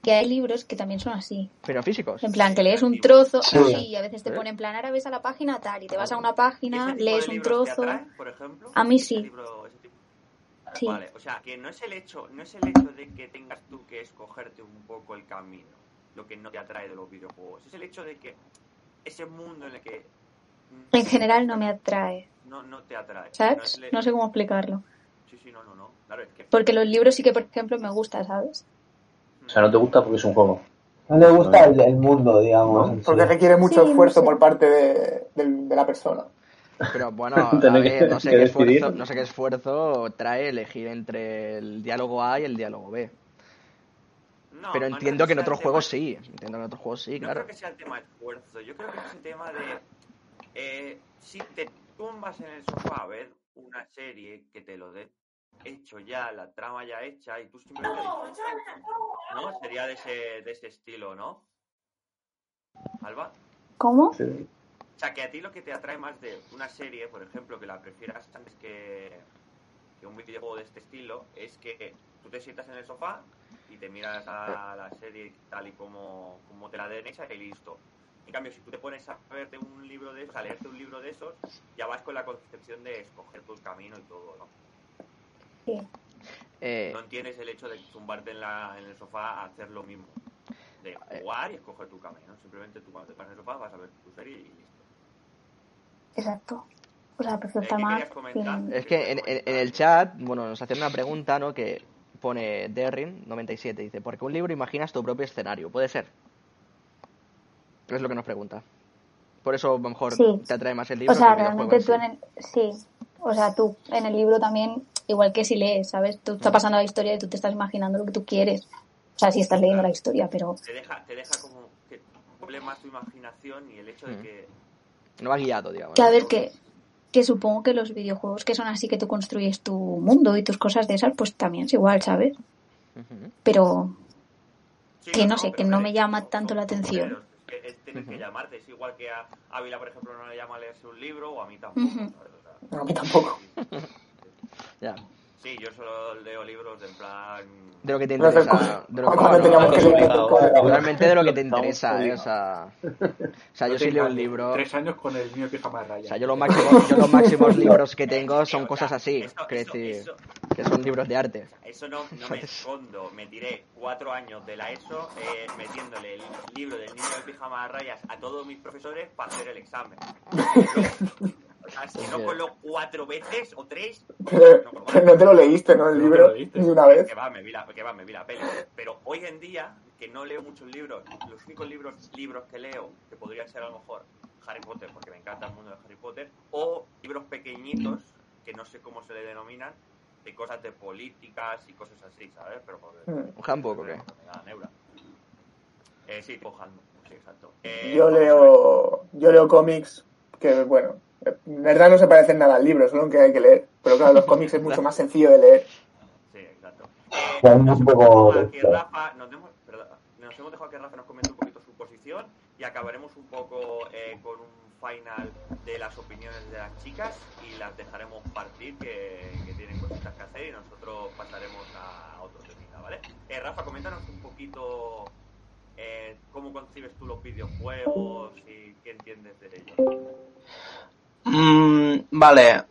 [SPEAKER 7] Que hay libros que también son así.
[SPEAKER 2] Pero físicos.
[SPEAKER 7] En plan, que lees un trozo,
[SPEAKER 5] Sí.
[SPEAKER 7] sí, y a veces te
[SPEAKER 2] ¿Eh?
[SPEAKER 7] pone en plan, ahora ves a la página tal, y te vas a una
[SPEAKER 1] ¿Ese
[SPEAKER 7] página, lees un trozo.
[SPEAKER 1] atraen, por ejemplo?
[SPEAKER 7] A mí
[SPEAKER 1] ¿Ese
[SPEAKER 7] sí.
[SPEAKER 1] libro- ese tipo?
[SPEAKER 7] Sí.
[SPEAKER 1] Vale, o sea, que no es el hecho, no es el hecho de que tengas tú que escogerte un poco el camino, lo que no te atrae de los videojuegos. Es el hecho de que ese mundo en el que
[SPEAKER 7] En general no me atrae,
[SPEAKER 1] no, no te atrae. No,
[SPEAKER 7] ¿sabes?
[SPEAKER 1] le-
[SPEAKER 7] No sé cómo explicarlo.
[SPEAKER 1] Sí, sí, no, no, no. Claro, es que
[SPEAKER 7] Porque los libros sí que, por ejemplo, me gusta, ¿sabes?
[SPEAKER 4] O sea, no te gusta porque es un juego.
[SPEAKER 5] No le gusta el, el mundo, digamos. sí.
[SPEAKER 3] Porque requiere mucho
[SPEAKER 7] Sí, no
[SPEAKER 3] esfuerzo
[SPEAKER 7] sé.
[SPEAKER 3] por parte de, de la persona.
[SPEAKER 2] Pero bueno, *laughs* ver,
[SPEAKER 4] que-
[SPEAKER 2] no sé qué esfuerzo, no sé qué esfuerzo trae elegir entre el diálogo A y el diálogo B.
[SPEAKER 1] no,
[SPEAKER 2] Pero
[SPEAKER 1] no
[SPEAKER 2] entiendo que en otros juegos sí. Entiendo que en otros juegos sí,
[SPEAKER 1] No
[SPEAKER 2] claro.
[SPEAKER 1] creo que sea el tema de esfuerzo, yo creo que es el tema de eh, si te tumbas en el sofá a ver una serie que te lo dé hecho ya, la trama ya hecha y tú simplemente ¿no? Sería de ese, de ese estilo, ¿no? Alba.
[SPEAKER 7] ¿Cómo?
[SPEAKER 4] Sí.
[SPEAKER 1] O sea, que a ti lo que te atrae más de una serie, por ejemplo, que la prefieras antes que, que un videojuego de este estilo, es que tú te sientas en el sofá y te miras a la serie tal y como, como te la den hecha y listo. En cambio, si tú te pones a verte un libro de esos, a leerte un libro de esos, ya vas con la concepción de escoger tu camino y todo, ¿no?
[SPEAKER 7] Sí.
[SPEAKER 2] Eh,
[SPEAKER 1] No entiendes el hecho de tumbarte en, la, en el sofá a hacer lo mismo. De jugar y escoger tu camino. Simplemente tú cuando te pones en el sofá vas a ver tu serie y listo.
[SPEAKER 7] Exacto. O sea, prefiero
[SPEAKER 1] Eh,
[SPEAKER 7] estar
[SPEAKER 1] ¿qué
[SPEAKER 7] más.
[SPEAKER 2] es que en, en- en el chat, bueno, nos hacen una pregunta, ¿no? Que pone Derrin97, dice, ¿por qué un libro imaginas tu propio escenario? Puede ser. Es lo que nos pregunta. Por eso a lo mejor
[SPEAKER 7] Sí.
[SPEAKER 2] te atrae más el libro.
[SPEAKER 7] O sea,
[SPEAKER 2] que
[SPEAKER 7] realmente tú
[SPEAKER 2] en
[SPEAKER 7] el... Sí. O sea, tú en el libro también, igual que si lees, ¿sabes? Tú estás pasando la historia y tú te estás imaginando lo que tú quieres. O sea, si estás leyendo la historia, pero...
[SPEAKER 1] Te deja, te deja como que huele más tu imaginación y el hecho de
[SPEAKER 2] Mm.
[SPEAKER 1] que
[SPEAKER 2] No va guiado, digamos.
[SPEAKER 7] Que a ver, que, que supongo que los videojuegos que son así, que tú construyes tu mundo y tus cosas de esas, pues también es igual, ¿sabes? Pero
[SPEAKER 1] Sí,
[SPEAKER 7] Que no sé, que no me llama
[SPEAKER 1] son-
[SPEAKER 7] tanto la atención.
[SPEAKER 1] Es, que es- tienes que llamarte. Es igual que a Ávila, por ejemplo, no le llama leerse un libro o a mí tampoco.
[SPEAKER 7] Ujú.
[SPEAKER 1] ¿sabes? O sea,
[SPEAKER 3] A mí tampoco. *laughs*
[SPEAKER 2] Ya.
[SPEAKER 1] Sí, yo solo leo libros de en plan.
[SPEAKER 2] De lo que te interesa. De lo que,
[SPEAKER 3] que
[SPEAKER 2] realmente de lo que te interesa, ¿eh? O sea, o sea, yo sí leo un libro.
[SPEAKER 6] Tres años con el mío pijama de
[SPEAKER 2] O
[SPEAKER 6] raya.
[SPEAKER 2] sea, yo los máximos, yo los máximos libros que tengo son
[SPEAKER 1] o
[SPEAKER 2] cosas así.
[SPEAKER 1] eso-
[SPEAKER 2] quiero
[SPEAKER 1] eso-
[SPEAKER 2] decir,
[SPEAKER 1] eso-
[SPEAKER 2] que son libros de arte.
[SPEAKER 1] Eso no, no me escondo. Me tiré cuatro años de la ESO eh, metiéndole el libro del niño de pijama de rayas a todos mis profesores para hacer el examen. *laughs* Sea, si no colo cuatro veces o tres,
[SPEAKER 3] Pero, pero no te lo leíste, ¿no? El
[SPEAKER 6] No
[SPEAKER 3] libro, ni una vez.
[SPEAKER 1] que va, me vi la, que va, me vi la peli. Pero hoy en día, que no leo muchos libros, los únicos libros, libros que leo, que podrían ser a lo mejor Harry Potter, porque me encanta el mundo de Harry Potter, o libros pequeñitos, que no sé cómo se le denominan, de cosas de políticas y cosas así, ¿sabes? Pero porque,
[SPEAKER 3] Mm.
[SPEAKER 2] ¿Un handbook o qué?
[SPEAKER 1] Eh, sí, pues handbook, sí, exacto. Eh,
[SPEAKER 3] Yo leo, yo leo cómics que, bueno, en verdad no se parecen nada al libro, solo que hay que leer. Pero claro, los cómics es mucho más sencillo de leer.
[SPEAKER 1] Sí, exacto.
[SPEAKER 5] Es
[SPEAKER 1] nos
[SPEAKER 5] poco
[SPEAKER 1] hemos dejado a que
[SPEAKER 5] de-
[SPEAKER 1] Rafa, nos, hemos, perdón, nos hemos dejado que Rafa nos comente un poquito su posición y acabaremos un poco eh, con un final de las opiniones de las chicas y las dejaremos partir que, que tienen cositas que hacer y nosotros pasaremos a otro tema, ¿vale? Eh, Rafa, coméntanos un poquito eh, cómo concibes tú los videojuegos y qué entiendes de ellos.
[SPEAKER 9] Mm, vale.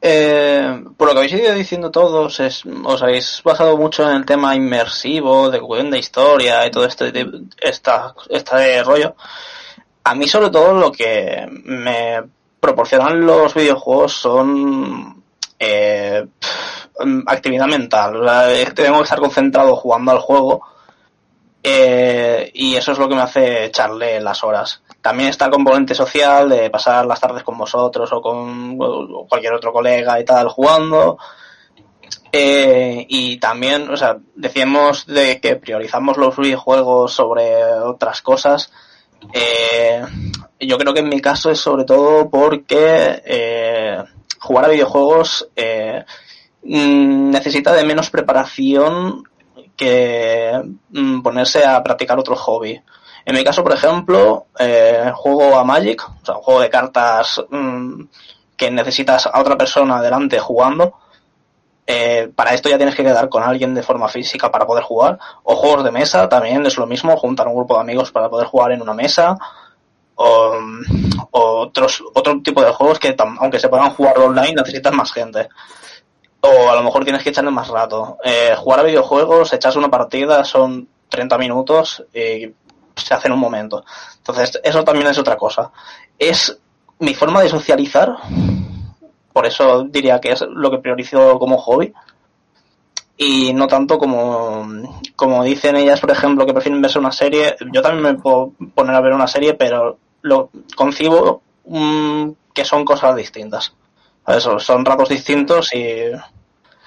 [SPEAKER 9] Eh, por lo que habéis ido diciendo todos, es, os habéis basado mucho en el tema inmersivo, de cuestión historia y todo este, esta, este rollo. A mí sobre todo lo que me proporcionan los videojuegos son eh, actividad mental. Tengo que estar concentrado jugando al juego eh, y eso es lo que me hace echarle las horas. También está el componente social de pasar las tardes con vosotros o con cualquier otro colega y tal jugando. Eh, y también, o sea, decíamos de que priorizamos los videojuegos sobre otras cosas. Eh, yo creo que en mi caso es sobre todo porque eh, jugar a videojuegos mm, necesita de menos preparación que mm, ponerse a practicar otro hobby. En mi caso, por ejemplo, eh, juego a Magic, o sea, un juego de cartas mm, que necesitas a otra persona delante jugando. Eh, para esto ya tienes que quedar con alguien de forma física para poder jugar. O juegos de mesa, también es lo mismo, juntar un grupo de amigos para poder jugar en una mesa. O, o otros, otro tipo de juegos que, aunque se puedan jugar online, necesitas más gente o a lo mejor tienes que echarle más rato. Eh, jugar a videojuegos, echas una partida, son 30 minutos y se hace en un momento. Entonces, eso también es otra cosa. Es mi forma de socializar, por eso diría que es lo que priorizo como hobby. Y no tanto como, como dicen ellas, por ejemplo, que prefieren verse una serie. Yo también me puedo poner a ver una serie, pero lo concibo mm, que son cosas distintas. Eso, son ratos distintos y...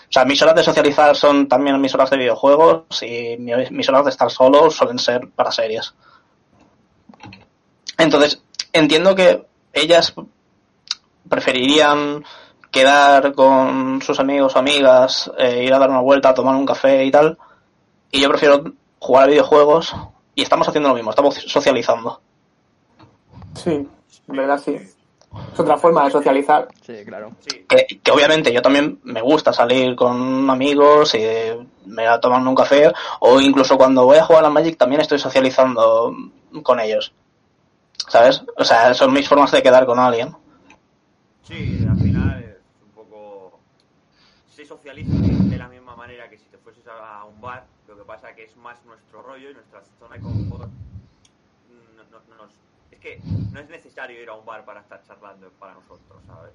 [SPEAKER 9] O sea, mis horas de socializar son también mis horas de videojuegos y mi- mis horas de estar solo suelen ser para series. Entonces, entiendo que ellas preferirían quedar con sus amigos o amigas, eh, ir a dar una vuelta, tomar un café y tal. Y yo prefiero jugar a videojuegos y estamos haciendo lo mismo, estamos socializando.
[SPEAKER 3] Sí, verdad. Es otra forma de socializar.
[SPEAKER 2] Sí, claro.
[SPEAKER 1] Sí,
[SPEAKER 9] que, que obviamente yo también me gusta salir con amigos y me voy a tomar un café o incluso cuando voy a jugar a Magic también estoy socializando con ellos. ¿Sabes? O sea, son mis formas de quedar con alguien.
[SPEAKER 1] Sí, al final es un poco... Se socializa de la misma manera que si te fueses a un bar, lo que pasa que es más nuestro rollo y nuestra zona de confort. No- no- no nos- Es que no es necesario ir a un bar para estar charlando para nosotros, ¿sabes?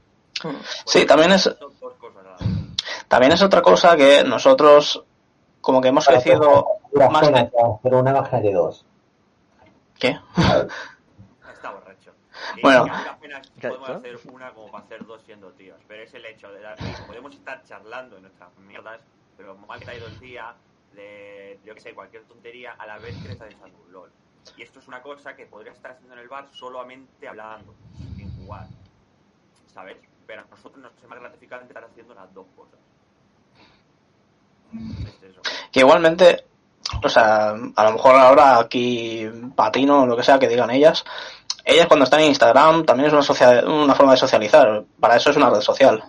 [SPEAKER 9] Sí, también es-
[SPEAKER 1] dos cosas la.
[SPEAKER 9] También es otra cosa que nosotros como que hemos crecido
[SPEAKER 5] Una
[SPEAKER 9] más
[SPEAKER 5] zona,
[SPEAKER 9] de...
[SPEAKER 5] pero una imagínate dos.
[SPEAKER 9] ¿Qué?
[SPEAKER 1] Está borracho. Y
[SPEAKER 9] Bueno.
[SPEAKER 1] que a duras penas podemos hacer una como para hacer dos siendo tíos, pero es el hecho de dar, podemos estar charlando en nuestras mierdas, pero mal que ha ido el día, de yo que sé, cualquier tontería, a la vez que le estás echando un LOL. Y esto es una cosa que podría estar haciendo en el bar solamente hablando, sin jugar, ¿sabes? Pero a nosotros nos es más gratificante estar haciendo las dos cosas. Es eso.
[SPEAKER 9] Que igualmente, o sea, a lo mejor ahora aquí patino o lo que sea que digan ellas, ellas cuando están en Instagram también es una, una forma de socializar. Para eso es una red social.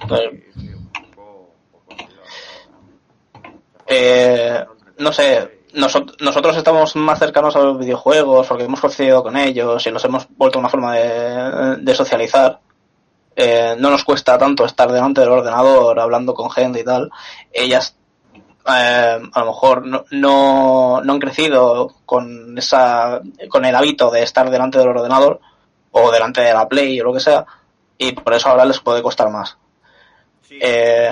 [SPEAKER 9] Entonces. Eh, no sé, nosot- nosotros estamos más cercanos a los videojuegos porque hemos crecido con ellos y los hemos vuelto una forma de, de socializar. Eh, no nos cuesta tanto estar delante del ordenador hablando con gente y tal. Ellas eh, a lo mejor no, no, no han crecido con esa con el hábito de estar delante del ordenador o delante de la Play o lo que sea y por eso ahora les puede costar más.
[SPEAKER 1] Sí,
[SPEAKER 9] Eh,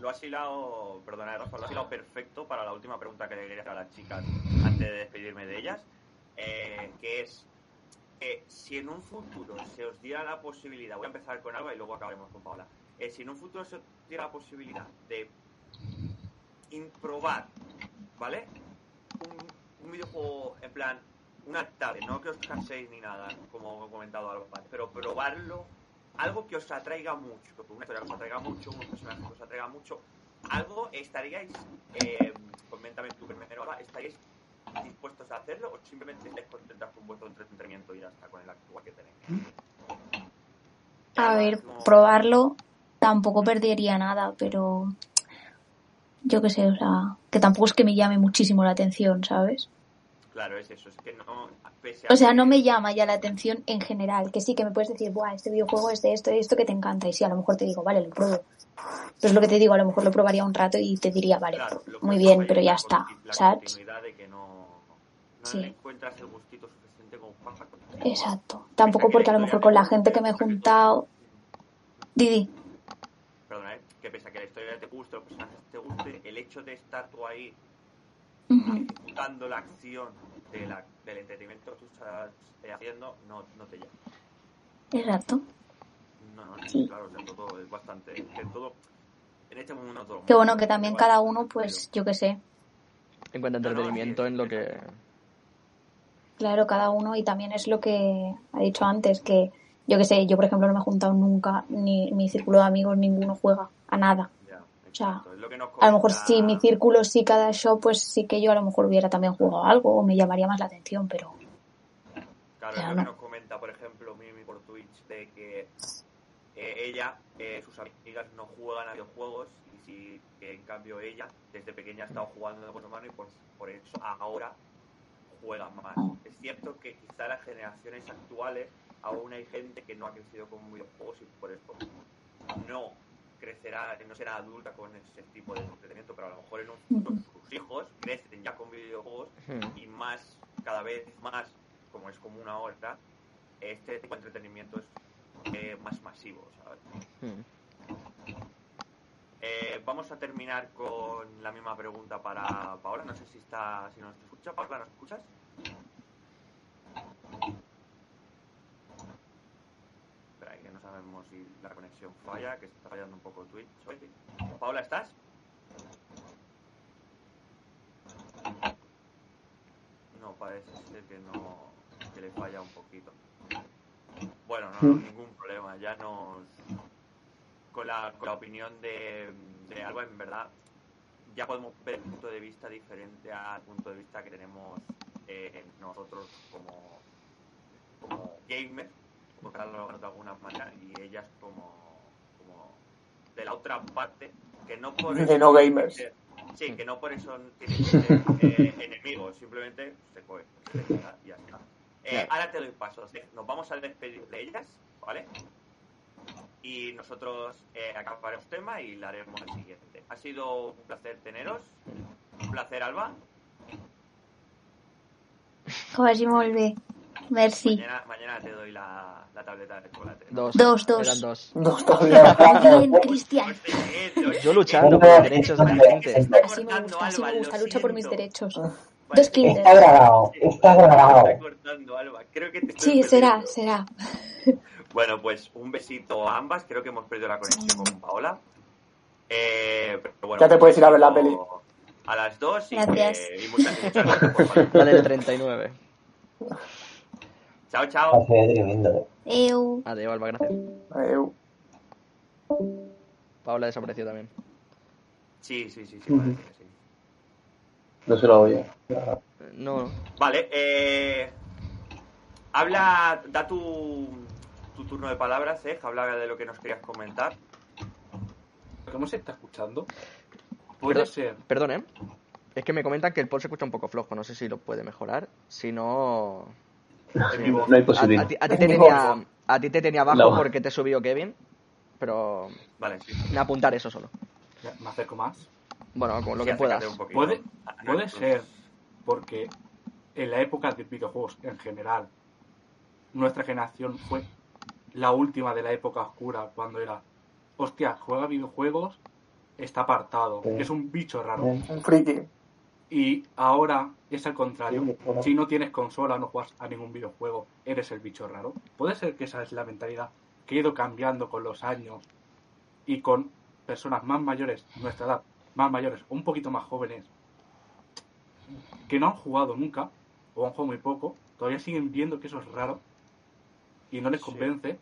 [SPEAKER 1] lo has hilado, perdona, Rafa, lo has hilado perfecto para la última pregunta que le quería hacer a las chicas antes de despedirme de ellas, eh, que es que si en un futuro se os diera la posibilidad, voy a empezar con Alba y luego acabaremos con Paula, eh, si en un futuro se os diera la posibilidad de improbar, ¿vale? Un, un videojuego en plan, una tarde, no que os canséis ni nada, como he comentado Alba, pero probarlo algo que os atraiga mucho, una historia que os atraiga mucho, un personaje que os atraiga mucho, algo estaríais, eh, coméntame tú primero, estaríais dispuestos a hacerlo o simplemente estáis contentas con vuestro entretenimiento y ya está con el actual que tenéis.
[SPEAKER 7] A ver, probarlo tampoco perdería nada, pero yo qué sé, o sea, que tampoco es que me llame muchísimo la atención, ¿sabes?
[SPEAKER 1] Claro, es eso, es que no, pese a
[SPEAKER 7] O sea,
[SPEAKER 1] que-
[SPEAKER 7] no me llama ya la atención en general, que sí que me puedes decir, buah, este videojuego es de esto y esto que te encanta, y sí, a lo mejor te digo, vale, lo pruebo. Pero es lo que te digo, a lo mejor lo probaría un rato y te diría, vale,
[SPEAKER 1] Claro,
[SPEAKER 7] muy bien, pero ya está, ¿sabes?
[SPEAKER 1] de que no, no
[SPEAKER 7] Sí.
[SPEAKER 1] encuentras el gustito suficiente
[SPEAKER 7] Exacto. Tampoco porque a lo mejor con la gente que me he juntado... Didi,
[SPEAKER 1] Perdona, ¿eh? que pese a que la historia te guste, los personajes te guste, el hecho de estar tú ahí Ejecutando la acción de la, del entretenimiento que tú estás eh, haciendo no, no te llama.
[SPEAKER 7] exacto.
[SPEAKER 1] No, no,
[SPEAKER 7] Sí.
[SPEAKER 1] claro, o sea, todo es bastante. Todo, en este mundo todo.
[SPEAKER 7] Que bueno, que también cada uno, pues, yo qué sé,
[SPEAKER 2] Encuentra
[SPEAKER 1] No, no,
[SPEAKER 2] entretenimiento en lo que...
[SPEAKER 7] Claro, cada uno, y también es lo que ha dicho antes, que yo que sé, yo por ejemplo no me he juntado nunca, ni mi círculo de amigos, ninguno juega a nada.
[SPEAKER 1] Ya,
[SPEAKER 7] sea, A lo mejor si mi círculo sí cada show, pues sí que yo a lo mejor hubiera también jugado algo o me llamaría más la atención, pero
[SPEAKER 1] Claro, es lo
[SPEAKER 7] no.
[SPEAKER 1] que nos comenta, por ejemplo, Mimi por Twitch, de que eh, ella, eh, sus amigas no juegan a videojuegos y sí que en cambio ella desde pequeña ha estado jugando con su mano y pues por eso ahora juega más. Es cierto que quizá las generaciones actuales aún hay gente que no ha crecido con videojuegos y por eso no crecerá, no será adulta con ese tipo de entretenimiento, pero a lo mejor en un futuro sus hijos crecen ya con videojuegos y más, cada vez más, como es común ahora, este tipo de entretenimiento es eh, más masivo, ¿sabes? Eh, vamos a terminar con la misma pregunta para Paola. No sé si está, si nos escucha. Paola, ¿nos escuchas? Espera, que no sabemos si la conexión falla, que está fallando un poco Twitch. hoy. Paola, ¿estás? No, parece ser que no, que le falla un poquito. Bueno, no, no, ningún problema. Ya nos, con la, con la opinión de, de Alba, en verdad, ya podemos ver un punto de vista diferente al punto de vista que tenemos eh, nosotros como, como gamers, por hablarlo de alguna manera, y ellas como, como de la otra parte, que no por
[SPEAKER 3] De no gamers.
[SPEAKER 1] Sí, que no por eso tienen que ser eh, *laughs* enemigos, simplemente se puede, se queda y ya está. Eh,
[SPEAKER 2] Claro.
[SPEAKER 1] ahora te doy paso, ¿sí? nos vamos a despedir de ellas, ¿vale? Y nosotros eh, acabaremos tema y la haremos el siguiente. Ha sido un placer teneros, un placer Alba.
[SPEAKER 7] Joder, molt bé. Merci.
[SPEAKER 1] Mañana, mañana te doy la, la tableta de chocolate.
[SPEAKER 2] Dos.
[SPEAKER 7] Dos, dos.
[SPEAKER 2] Eran dos.
[SPEAKER 3] Dos tabletas.
[SPEAKER 7] Bien, Cristian.
[SPEAKER 2] Yo luchando por los derechos de la gente.
[SPEAKER 7] Así me gusta, así me gusta. Lucha por mis derechos.
[SPEAKER 1] Vale.
[SPEAKER 7] Dos Kinder.
[SPEAKER 5] Está grabado, está grabado.
[SPEAKER 1] Está cortando, Alba. creo que te
[SPEAKER 7] Sí, será,
[SPEAKER 1] perdiendo.
[SPEAKER 7] será.
[SPEAKER 1] Bueno, pues un besito a ambas. Creo que hemos perdido la conexión con Paola. Eh, pero bueno,
[SPEAKER 3] Ya te puedes ir a ver la
[SPEAKER 1] besito A las dos y,
[SPEAKER 7] Gracias.
[SPEAKER 1] que- y muchas, muchas gracias por. *laughs*
[SPEAKER 2] La del 39.
[SPEAKER 1] Chao, chao.
[SPEAKER 5] Tremendo, eh.
[SPEAKER 7] Eu.
[SPEAKER 2] Adiós, Alba, gracias. Paula desapareció también.
[SPEAKER 1] Sí, sí, sí, sí, parece que sí.
[SPEAKER 4] No se lo oye.
[SPEAKER 2] Eh, No,
[SPEAKER 1] Vale, eh, habla, da tu, tu turno de palabras, eh, habla de lo que nos querías comentar.
[SPEAKER 6] ¿Cómo se está escuchando? Puede
[SPEAKER 2] Perdón.
[SPEAKER 6] ser.
[SPEAKER 2] perdón, ¿eh? Es que me comentan que el pod se escucha un poco flojo. No sé si lo puede mejorar. Si no. *laughs*
[SPEAKER 4] No hay
[SPEAKER 2] A,
[SPEAKER 4] posibilidad.
[SPEAKER 2] a ti, a ti te tenía, a ti te tenía bajo
[SPEAKER 4] No.
[SPEAKER 2] porque te subió Kevin. Pero.
[SPEAKER 1] Vale, sí.
[SPEAKER 2] Me apuntar eso solo.
[SPEAKER 6] Me acerco más.
[SPEAKER 2] Bueno, con lo
[SPEAKER 1] Sí,
[SPEAKER 2] que puedas.
[SPEAKER 1] acércate un poquito.
[SPEAKER 6] Puede,
[SPEAKER 1] no,
[SPEAKER 6] puede ser porque en la época de videojuegos en general, nuestra generación fue la última de la época oscura cuando era, hostia, juega videojuegos, está apartado,
[SPEAKER 5] Sí.
[SPEAKER 6] es un bicho raro.
[SPEAKER 3] un friki.
[SPEAKER 6] Y ahora es al contrario. Si no tienes consola, no juegas a ningún videojuego, eres el bicho raro. Puede ser que esa es la mentalidad que ha ido cambiando con los años y con personas más mayores, nuestra edad, más mayores, un poquito más jóvenes, que no han jugado nunca, o han jugado muy poco, todavía siguen viendo que eso es raro y no les
[SPEAKER 1] Sí.
[SPEAKER 6] convence.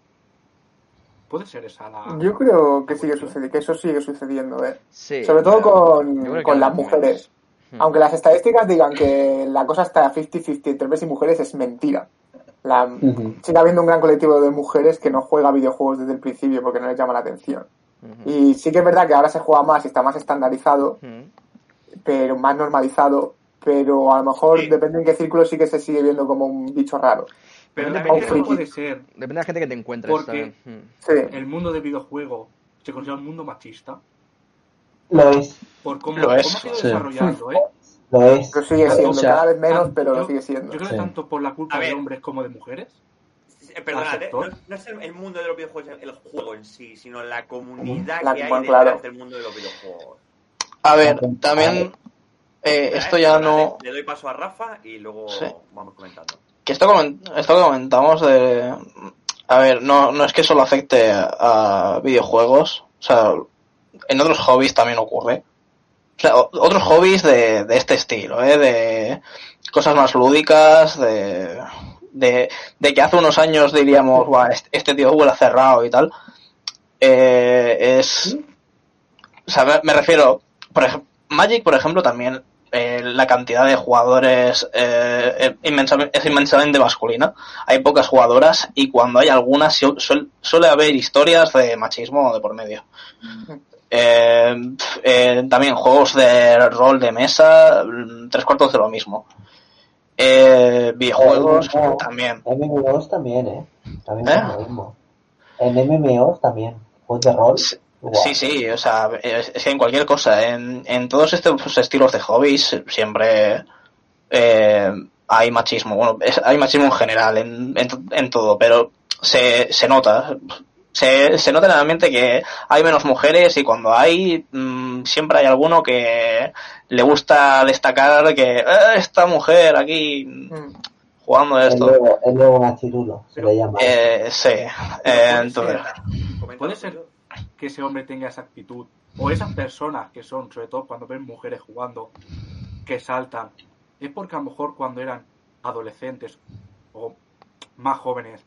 [SPEAKER 6] Puede ser esa la.
[SPEAKER 3] Yo creo que sigue sucediendo, que eso sigue sucediendo, eh.
[SPEAKER 2] Sí.
[SPEAKER 3] Sobre todo con, con las mujeres. Aunque las estadísticas digan que la cosa está 50-50 entre hombres y mujeres, es mentira. La, sigue habiendo un gran colectivo de mujeres que no juega videojuegos desde el principio porque no les llama la atención. Y sí que es verdad que ahora se juega más y está más estandarizado,
[SPEAKER 2] Ujú.
[SPEAKER 3] pero más normalizado. Pero a lo mejor,
[SPEAKER 1] Sí.
[SPEAKER 3] depende en qué círculo, sí que se sigue viendo como un bicho raro.
[SPEAKER 6] Pero
[SPEAKER 2] Depende
[SPEAKER 3] de
[SPEAKER 6] puede ser
[SPEAKER 2] Depende de la gente que te encuentres.
[SPEAKER 6] Porque-
[SPEAKER 2] también. Mm.
[SPEAKER 3] Sí.
[SPEAKER 6] el mundo del videojuego se considera un mundo machista
[SPEAKER 5] Lo es,
[SPEAKER 6] por cómo,
[SPEAKER 9] Lo
[SPEAKER 6] cómo
[SPEAKER 9] es,
[SPEAKER 6] se ha ido
[SPEAKER 4] sí.
[SPEAKER 6] desarrollando, ¿eh?
[SPEAKER 5] lo es.
[SPEAKER 3] Pero sigue
[SPEAKER 4] O
[SPEAKER 3] siendo,
[SPEAKER 4] sea,
[SPEAKER 3] cada vez menos, pero
[SPEAKER 6] yo-
[SPEAKER 3] sigue siendo.
[SPEAKER 6] Yo creo
[SPEAKER 4] Sí.
[SPEAKER 6] que tanto por la culpa de hombres como de mujeres.
[SPEAKER 1] Eh, Perdónate, no,
[SPEAKER 6] sector.
[SPEAKER 1] no es el, el mundo de los videojuegos el, juego en sí, sino la comunidad
[SPEAKER 3] La-
[SPEAKER 1] que hay
[SPEAKER 3] bueno,
[SPEAKER 1] detrás
[SPEAKER 3] claro.
[SPEAKER 1] del mundo de los videojuegos.
[SPEAKER 9] A ver, también eh, esto
[SPEAKER 1] eh,
[SPEAKER 9] ya no...
[SPEAKER 1] Le doy paso a Rafa y luego
[SPEAKER 9] Sí.
[SPEAKER 1] vamos comentando.
[SPEAKER 9] Que esto, esto que comentamos de... A ver, no, no es que solo afecte a videojuegos. O sea, en otros hobbies también ocurre. O sea, otros hobbies de, de este estilo, ¿eh? De cosas más lúdicas, de, de, de que hace unos años diríamos, "Buah, este, este tío huele cerrado y tal. Eh, es... O sea, me, refiero, por ejemplo, Magic, por ejemplo, también eh, la cantidad de jugadores eh, es inmensamente masculina. Hay pocas jugadoras y cuando hay algunas su- suel- suele haber historias de machismo de por medio. Eh, eh, también juegos de rol de mesa, mm, tres cuartos de lo mismo. Eh, videojuegos
[SPEAKER 5] No.
[SPEAKER 9] también.
[SPEAKER 5] MMOs también, ¿eh? También
[SPEAKER 9] ¿Eh?
[SPEAKER 5] es lo mismo. En MMOs también. Juegos de rol.
[SPEAKER 9] Sí. Sí, sí, o sea, es, en cualquier cosa, en, en todos estos estilos de hobbies siempre eh, hay machismo. Bueno, es- hay machismo en general, en, en, en todo, pero se, se nota. Se, se nota en el ambiente que hay menos mujeres y cuando hay, mm, siempre hay alguno que le gusta destacar que "Eh, esta mujer aquí
[SPEAKER 3] Mm.
[SPEAKER 9] jugando
[SPEAKER 5] El
[SPEAKER 9] esto.
[SPEAKER 5] el lobo machirulo, se
[SPEAKER 6] Pero,
[SPEAKER 5] le llama.
[SPEAKER 9] Eh, sí, eh,
[SPEAKER 6] puede
[SPEAKER 9] entonces,
[SPEAKER 6] Puede ser que ese hombre tenga esa actitud. O esas personas que son, sobre todo cuando ven mujeres jugando, que saltan. Es porque a lo mejor cuando eran adolescentes o más jóvenes,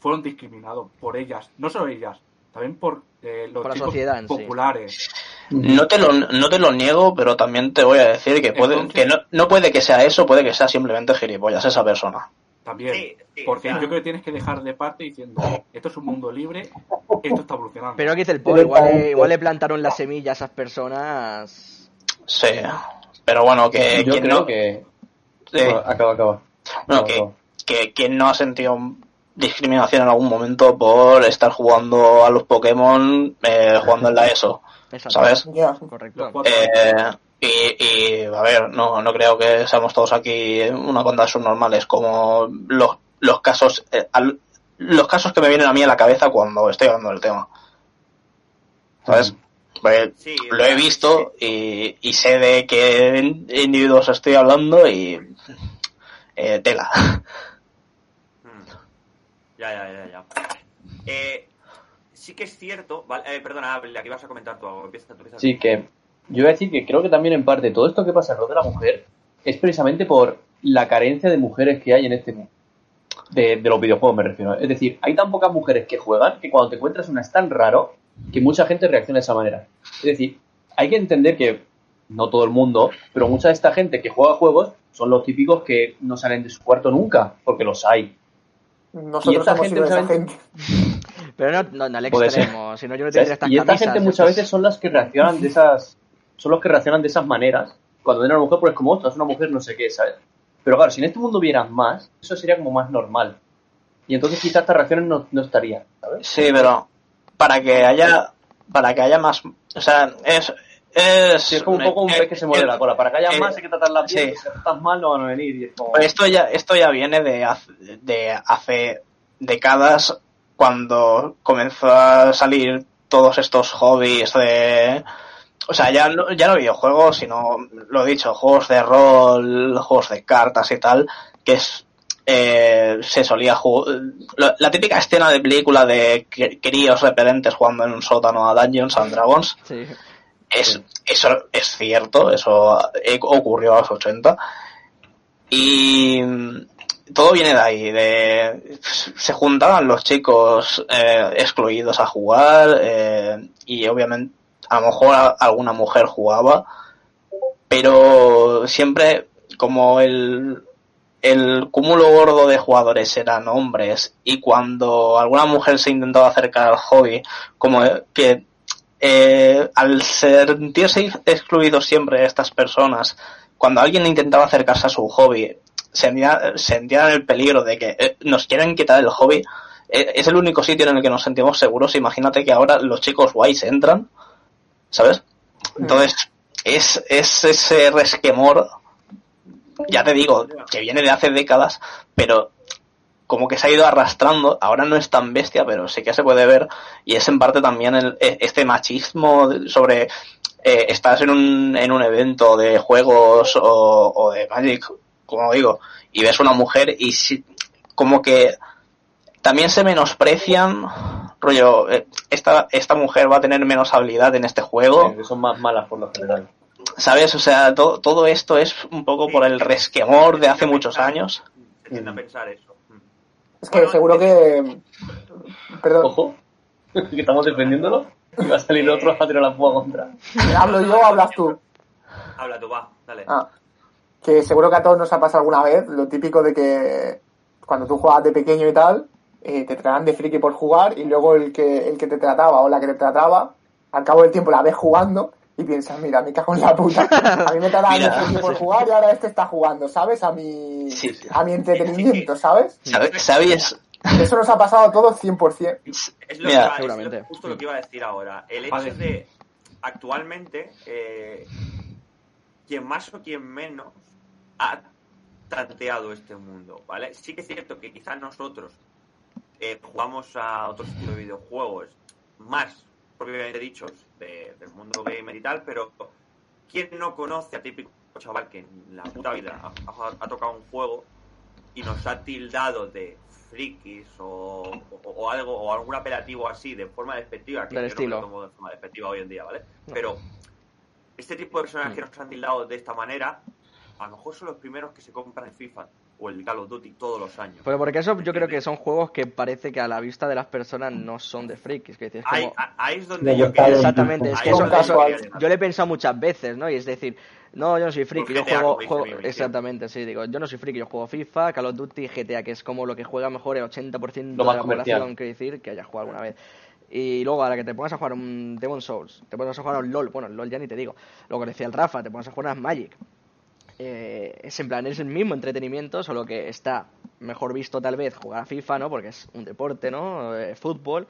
[SPEAKER 6] fueron discriminados por ellas. No solo ellas, también por eh, los
[SPEAKER 2] Por la
[SPEAKER 6] chicos
[SPEAKER 2] sociedad en sí.
[SPEAKER 6] populares.
[SPEAKER 9] No te lo, no te lo niego, pero también te voy a decir que puede,
[SPEAKER 6] Entonces-
[SPEAKER 9] que no, no puede que sea eso, puede que sea simplemente gilipollas esa persona.
[SPEAKER 6] También.
[SPEAKER 1] Sí, sí,
[SPEAKER 6] porque yo creo que tienes que dejar de parte diciendo, esto es un mundo libre, esto está evolucionando.
[SPEAKER 2] Pero aquí dice el Paul, igual, le- igual le plantaron la semilla a esas personas.
[SPEAKER 9] Sí. Pero bueno, que,
[SPEAKER 4] Yo creo
[SPEAKER 9] no,
[SPEAKER 4] que...
[SPEAKER 9] sí,
[SPEAKER 4] Acaba, acaba.
[SPEAKER 9] bueno,
[SPEAKER 4] Acaba,
[SPEAKER 9] que,
[SPEAKER 4] acaba.
[SPEAKER 9] que quien no ha sentido discriminación en algún momento por estar jugando a los Pokémon, eh, jugando en la ESO,
[SPEAKER 2] Exacto.
[SPEAKER 9] ¿sabes?
[SPEAKER 2] Correcto.
[SPEAKER 9] Eh, y, y, a ver, no, no creo que seamos todos aquí una cuanta subnormales como los, los casos, eh, al- los casos que me vienen a mí a la cabeza cuando estoy hablando del tema. ¿Sabes? Pues,
[SPEAKER 1] Sí,
[SPEAKER 9] lo he visto y, y sé de qué individuos estoy hablando y eh, tela. *laughs*
[SPEAKER 1] Ya, ya, ya, ya. Eh, sí que es cierto. Vale, eh, perdona, aquí vas a comentar tú, empieza tú.
[SPEAKER 4] Sí, que yo voy a decir que creo que también en parte todo esto que pasa en lo de la mujer es precisamente por la carencia de mujeres que hay en este mundo. De, de los videojuegos me refiero. Es decir, hay tan pocas mujeres que juegan que cuando te encuentras una es tan raro que mucha gente reacciona de esa manera. Es decir, hay que entender que no todo el mundo, pero mucha de esta gente que juega juegos son los típicos que no salen de su cuarto nunca, porque los hay. Y
[SPEAKER 3] Nosotros hemos
[SPEAKER 4] gente
[SPEAKER 3] sido esa gente.
[SPEAKER 2] Pero no, no, no al
[SPEAKER 4] Puede ser.
[SPEAKER 2] extremo, si no yo no tendría estas
[SPEAKER 4] Y esta
[SPEAKER 2] camisas,
[SPEAKER 4] gente muchas veces son las que reaccionan de esas. Son los que reaccionan de esas maneras. Cuando ven a una mujer, pues como, ostras, una mujer no sé qué, ¿sabes? Pero claro, si en este mundo vieran más, eso sería como más normal. Y entonces quizás estas reacciones no, no estarían, ¿sabes?
[SPEAKER 9] Sí, pero para que haya para que haya más, o sea, es es,
[SPEAKER 4] Sí, es como un poco un
[SPEAKER 9] eh,
[SPEAKER 4] pez que se muere
[SPEAKER 9] eh,
[SPEAKER 4] la cola. Para que haya
[SPEAKER 9] eh,
[SPEAKER 4] más hay que tratarlas bien,
[SPEAKER 9] sí.
[SPEAKER 4] si tratas mal no van a venir. Y es como...
[SPEAKER 9] Esto ya, esto ya viene de hace, de hace décadas cuando comenzó a salir todos estos hobbies de o sea, ya no, ya no videojuegos, sino lo he dicho, juegos de rol, juegos de cartas y tal, que es eh, se solía jugar la, la típica escena de película de cr- críos repelentes jugando en un sótano a Dungeons and Dragons
[SPEAKER 2] Sí.
[SPEAKER 9] Es, eso es cierto, eso eh, ocurrió a los 80. Y mm, todo viene de ahí, de se juntaban los chicos eh, excluidos a jugar eh, y obviamente a lo mejor a- alguna mujer jugaba, pero siempre como el, el cúmulo gordo de jugadores eran hombres y cuando alguna mujer se intentaba acercar al hobby, como que eh, al sentirse excluidos siempre estas personas, cuando alguien intentaba acercarse a su hobby, sentía- sentían el peligro de que eh, nos quieren quitar el hobby. Eh, es el único sitio en el que nos sentimos seguros. Imagínate que ahora los chicos guays entran, ¿sabes? Entonces, es, es ese resquemor, ya te digo, que viene de hace décadas, pero como que se ha ido arrastrando, ahora no es tan bestia, pero sí que se puede ver, y es en parte también el, e- este machismo sobre eh, estás en un, en un evento de juegos o, o de Magic, como digo, y ves una mujer y si- como que también se menosprecian, rollo, eh, esta, esta mujer va a tener menos habilidad en este juego,
[SPEAKER 4] Sí, que son más malas por lo general.
[SPEAKER 9] ¿sabes? O sea, to- todo esto es un poco por el resquemor de hace muchos años.
[SPEAKER 1] Se tiende a pensar eso.
[SPEAKER 3] Es que
[SPEAKER 1] Bueno,
[SPEAKER 3] seguro que. Perdón,
[SPEAKER 4] Ojo, *laughs* que estamos defendiéndolo. Y va a salir otro a tirar la fuga contra.
[SPEAKER 3] ¿hablo yo o hablas tú?
[SPEAKER 1] Habla tú, va, dale.
[SPEAKER 3] Ah, que seguro que a todos nos ha pasado alguna vez lo típico de que cuando tú jugabas de pequeño y tal, eh, te trataban de friki por jugar y luego el que, el que te trataba o la que te trataba, al cabo del tiempo la ves jugando y piensas, mira, me cago en la puta. *laughs* A mí me
[SPEAKER 9] Mira,
[SPEAKER 3] friki por jugar y ahora este está jugando, ¿sabes? A mi,
[SPEAKER 9] Sí, sí.
[SPEAKER 3] a mi entretenimiento, ¿sabes? *laughs*
[SPEAKER 9] ¿Sabe- ¿Sabéis? *laughs*
[SPEAKER 3] Eso nos ha pasado a todos 100%.
[SPEAKER 1] Es lo
[SPEAKER 9] Mira,
[SPEAKER 1] que iba- es lo- justo lo que iba a decir ahora. El hecho
[SPEAKER 6] Vale.
[SPEAKER 1] de actualmente eh, quien más o quien menos ha tanteado este mundo, ¿vale? Sí que es cierto que quizás nosotros eh, jugamos a otro estilo de videojuegos más propiamente dichos de- del mundo gamer y tal, pero ¿quién no conoce a típico chaval que en la puta vida ha, ha- ha tocado un juego y nos ha tildado de frikis o, o- o algo o algún apelativo así de forma despectiva que
[SPEAKER 2] Del
[SPEAKER 1] yo
[SPEAKER 2] estilo.
[SPEAKER 1] no me lo tomo de forma despectiva hoy en día, ¿vale? Pero este tipo de personas que nos han tildado de esta manera a lo mejor son los primeros que se compran el FIFA o el Call of Duty todos los años.
[SPEAKER 2] Pero porque eso yo creo que son juegos que parece que a la vista de las personas no son de frikis. Que es
[SPEAKER 1] Ahí,
[SPEAKER 2] como...
[SPEAKER 1] ahí es donde
[SPEAKER 5] De
[SPEAKER 1] yo quería-
[SPEAKER 2] Exactamente, es que
[SPEAKER 1] es
[SPEAKER 2] eso, eso- yo le he pensado muchas veces, ¿no? Y es decir, no, yo no soy friki, yo juego, exactamente, sí, digo, yo no soy friki, yo juego FIFA, Call of Duty, GTA, que es como lo que juega mejor el 80%
[SPEAKER 4] Lo
[SPEAKER 2] de la
[SPEAKER 4] comercial.
[SPEAKER 2] población, quiero decir, que haya jugado alguna vez. Y luego, a la que te pongas a jugar un Demon Souls, te pones a jugar un LOL, bueno, el LOL ya ni te digo, lo que decía el Rafa, te pones a jugar a Magic. Eh, es en plan, es el mismo entretenimiento, solo que está mejor visto tal vez jugar a FIFA, ¿no? Porque es un deporte, ¿no? Eh, fútbol.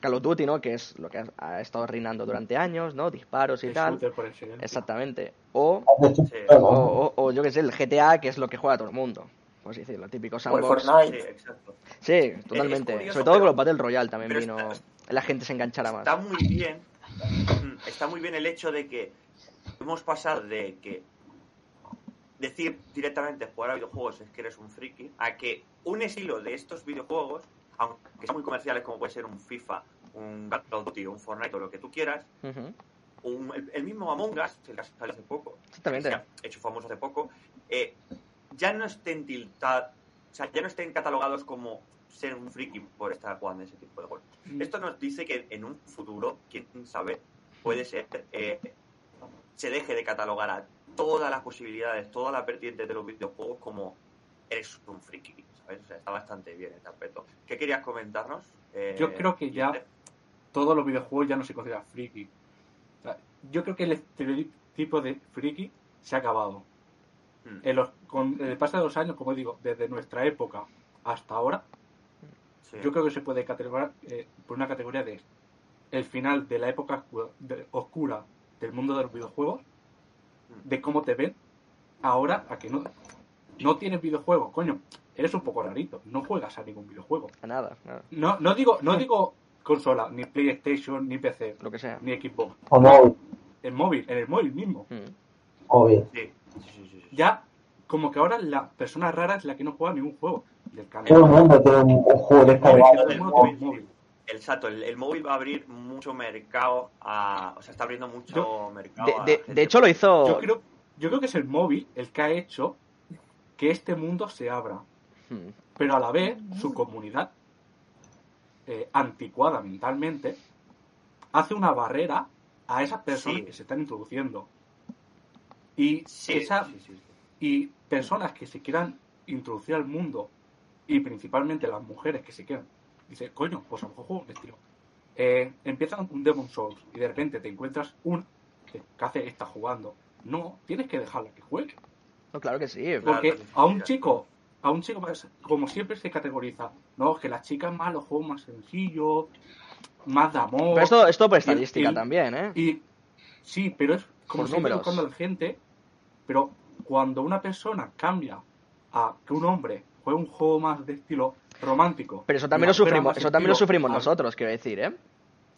[SPEAKER 2] Call of Duty, ¿no? Que es lo que ha, ha estado reinando durante años, ¿no? Disparos y
[SPEAKER 6] El
[SPEAKER 2] tal.
[SPEAKER 6] por.
[SPEAKER 2] Exactamente. O,
[SPEAKER 1] Sí.
[SPEAKER 2] o, o- o yo que sé, el GTA, que es lo que juega todo el mundo. Pues sí, lo típico sandbox.
[SPEAKER 1] Sí,
[SPEAKER 3] Fortnite.
[SPEAKER 1] exacto.
[SPEAKER 2] Sí, totalmente.
[SPEAKER 1] curioso,
[SPEAKER 2] Sobre todo con los Battle Royale también vino.
[SPEAKER 1] está-
[SPEAKER 2] La gente se enganchará más.
[SPEAKER 1] Está muy bien. Está muy bien el hecho de que hemos pasado de que decir directamente jugar a videojuegos es que eres un friki, a que un estilo de estos videojuegos, aunque sean muy comerciales como puede ser un FIFA, un Call of Duty, un Fortnite o lo que tú quieras,
[SPEAKER 2] Ujú.
[SPEAKER 1] un- el, el mismo Among Us, el que salió hace poco,
[SPEAKER 2] Exactamente.
[SPEAKER 1] se ha hecho famoso hace poco, eh, ya no estén tiltados, o sea, ya no estén catalogados como ser un friki por estar jugando ese tipo de juegos.
[SPEAKER 6] Mm.
[SPEAKER 1] Esto nos dice que en un futuro, quién sabe, puede ser, eh, se deje de catalogar a todas las posibilidades, todas las vertientes de los videojuegos como eres un friki, ¿sabes? O sea, está bastante bien este aspecto. ¿Qué querías comentarnos? Eh,
[SPEAKER 6] Yo creo que ya todos los videojuegos ya no se consideran friki. O sea, yo creo que el estereotipo de friki se ha acabado.
[SPEAKER 1] Mm,
[SPEAKER 6] En los- con el paso de los años, como digo, desde nuestra época hasta ahora,
[SPEAKER 1] sí.
[SPEAKER 6] yo creo que se puede categorizar eh, por una categoría de el final de la época oscura del mundo de los videojuegos, de cómo te ven ahora a que no, no tienes videojuegos, coño, eres un poco rarito, no juegas a ningún videojuego.
[SPEAKER 2] A nada, nada,
[SPEAKER 6] No, no digo, no digo consola, ni PlayStation, ni PC,
[SPEAKER 2] lo que sea.
[SPEAKER 6] ni Xbox,
[SPEAKER 5] O móvil,
[SPEAKER 6] en móvil, en el móvil mismo.
[SPEAKER 2] Mm.
[SPEAKER 5] móvil.
[SPEAKER 1] Sí, sí, sí, sí, sí.
[SPEAKER 6] Ya, como que ahora la persona rara es la que no juega ningún juego del
[SPEAKER 5] Todo el mundo tiene un, un juego
[SPEAKER 6] el móvil.
[SPEAKER 1] El Sato, el, el móvil va a abrir mucho mercado a... O sea, está abriendo mucho mercado
[SPEAKER 2] De, hecho, lo hizo.
[SPEAKER 6] Yo creo, yo creo que es el móvil el que ha hecho que este mundo se abra.
[SPEAKER 2] Mm.
[SPEAKER 6] Pero a la vez, su comunidad, eh, anticuada mentalmente, hace una barrera a esas personas
[SPEAKER 1] Sí.
[SPEAKER 6] que se están introduciendo. Y,
[SPEAKER 1] Sí,
[SPEAKER 6] esa,
[SPEAKER 1] sí, sí, sí.
[SPEAKER 6] y personas que se quieran introducir al mundo, y principalmente las mujeres que se quieran, dice, coño, pues a lo mejor juego un estilo. Eh, un Demon Souls y de repente te encuentras un que hace está jugando. No, tienes que dejarla que juegue.
[SPEAKER 2] No, claro que sí.
[SPEAKER 6] Porque a un chico, a un chico, pues, como siempre se categoriza, no, que las chicas más los juegos más sencillos, más de amor.
[SPEAKER 2] Pero esto, esto por estadística
[SPEAKER 6] y-
[SPEAKER 2] también, ¿eh?
[SPEAKER 6] Y sí, pero es como
[SPEAKER 2] Por
[SPEAKER 6] siempre buscando a la gente. Pero cuando una persona cambia a que un hombre juegue un juego más de estilo romántico.
[SPEAKER 2] Pero eso también lo sufrimos, eso también lo sufrimos nosotros, quiero decir, ¿eh?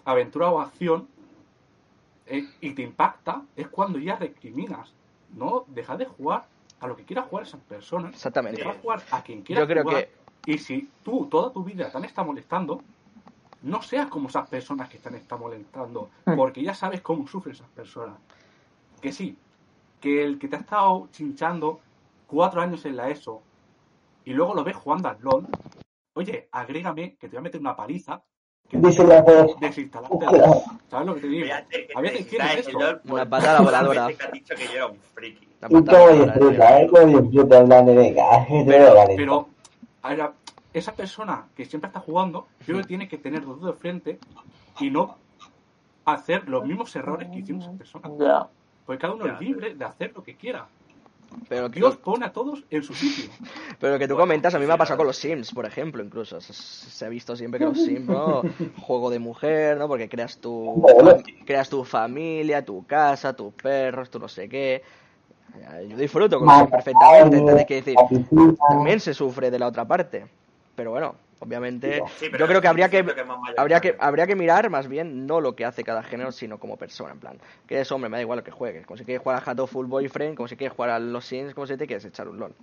[SPEAKER 6] Aventura o acción eh, y te impacta, es cuando ya recriminas. No, deja de jugar a lo que quiera jugar esas personas.
[SPEAKER 2] Exactamente.
[SPEAKER 6] Deja jugar a quien quiera
[SPEAKER 2] Yo creo
[SPEAKER 6] jugar.
[SPEAKER 2] que
[SPEAKER 6] Y si tú toda tu vida te han estado molestando, no seas como esas personas que te han estado molestando,
[SPEAKER 3] Mm.
[SPEAKER 6] porque ya sabes cómo sufren esas personas. Que sí, que el que te ha estado chinchando cuatro años en la ESO y luego lo ves jugando al LOL, oye, agrégame que te voy a meter una paliza, que te
[SPEAKER 5] Dice la
[SPEAKER 6] desinstalarte. ¿Sabes lo que te digo?
[SPEAKER 1] A
[SPEAKER 6] veces
[SPEAKER 1] te distraigas
[SPEAKER 6] esto.
[SPEAKER 2] Una patada *laughs* voladora.
[SPEAKER 1] gente que ha dicho que yo era un friki.
[SPEAKER 5] Y disfruta, ¿eh? Disfruta de te caliente. *laughs*
[SPEAKER 6] Pero ahora, esa persona que siempre está jugando, yo creo que tiene que tener los dedos de frente y no hacer los mismos errores que hicieron esas personas.
[SPEAKER 3] Ya.
[SPEAKER 6] Porque cada uno es libre de hacer lo que quiera.
[SPEAKER 2] Pero, que-
[SPEAKER 6] Dios pone a todos en su sitio.
[SPEAKER 2] pero lo que tú comentas, a mí me ha pasado con los Sims, por ejemplo, incluso. Se, se ha visto siempre que los Sims, ¿no? *laughs* Juego de mujer, ¿no? Porque creas tu, creas tu familia, tu casa, tus perros, tu no sé qué. Yo disfruto con Sims perfectamente, entonces, que decir, también se sufre de la otra parte. Pero bueno, obviamente,
[SPEAKER 1] Sí,
[SPEAKER 2] yo creo que habría que, habría que habría que mirar más bien no lo que hace cada género, sino como persona, en plan, que eres hombre, me da igual lo que juegues, como si quieres jugar a Hat Full Boyfriend, como si quieres jugar a los Sims, como si te quieres echar un LOL.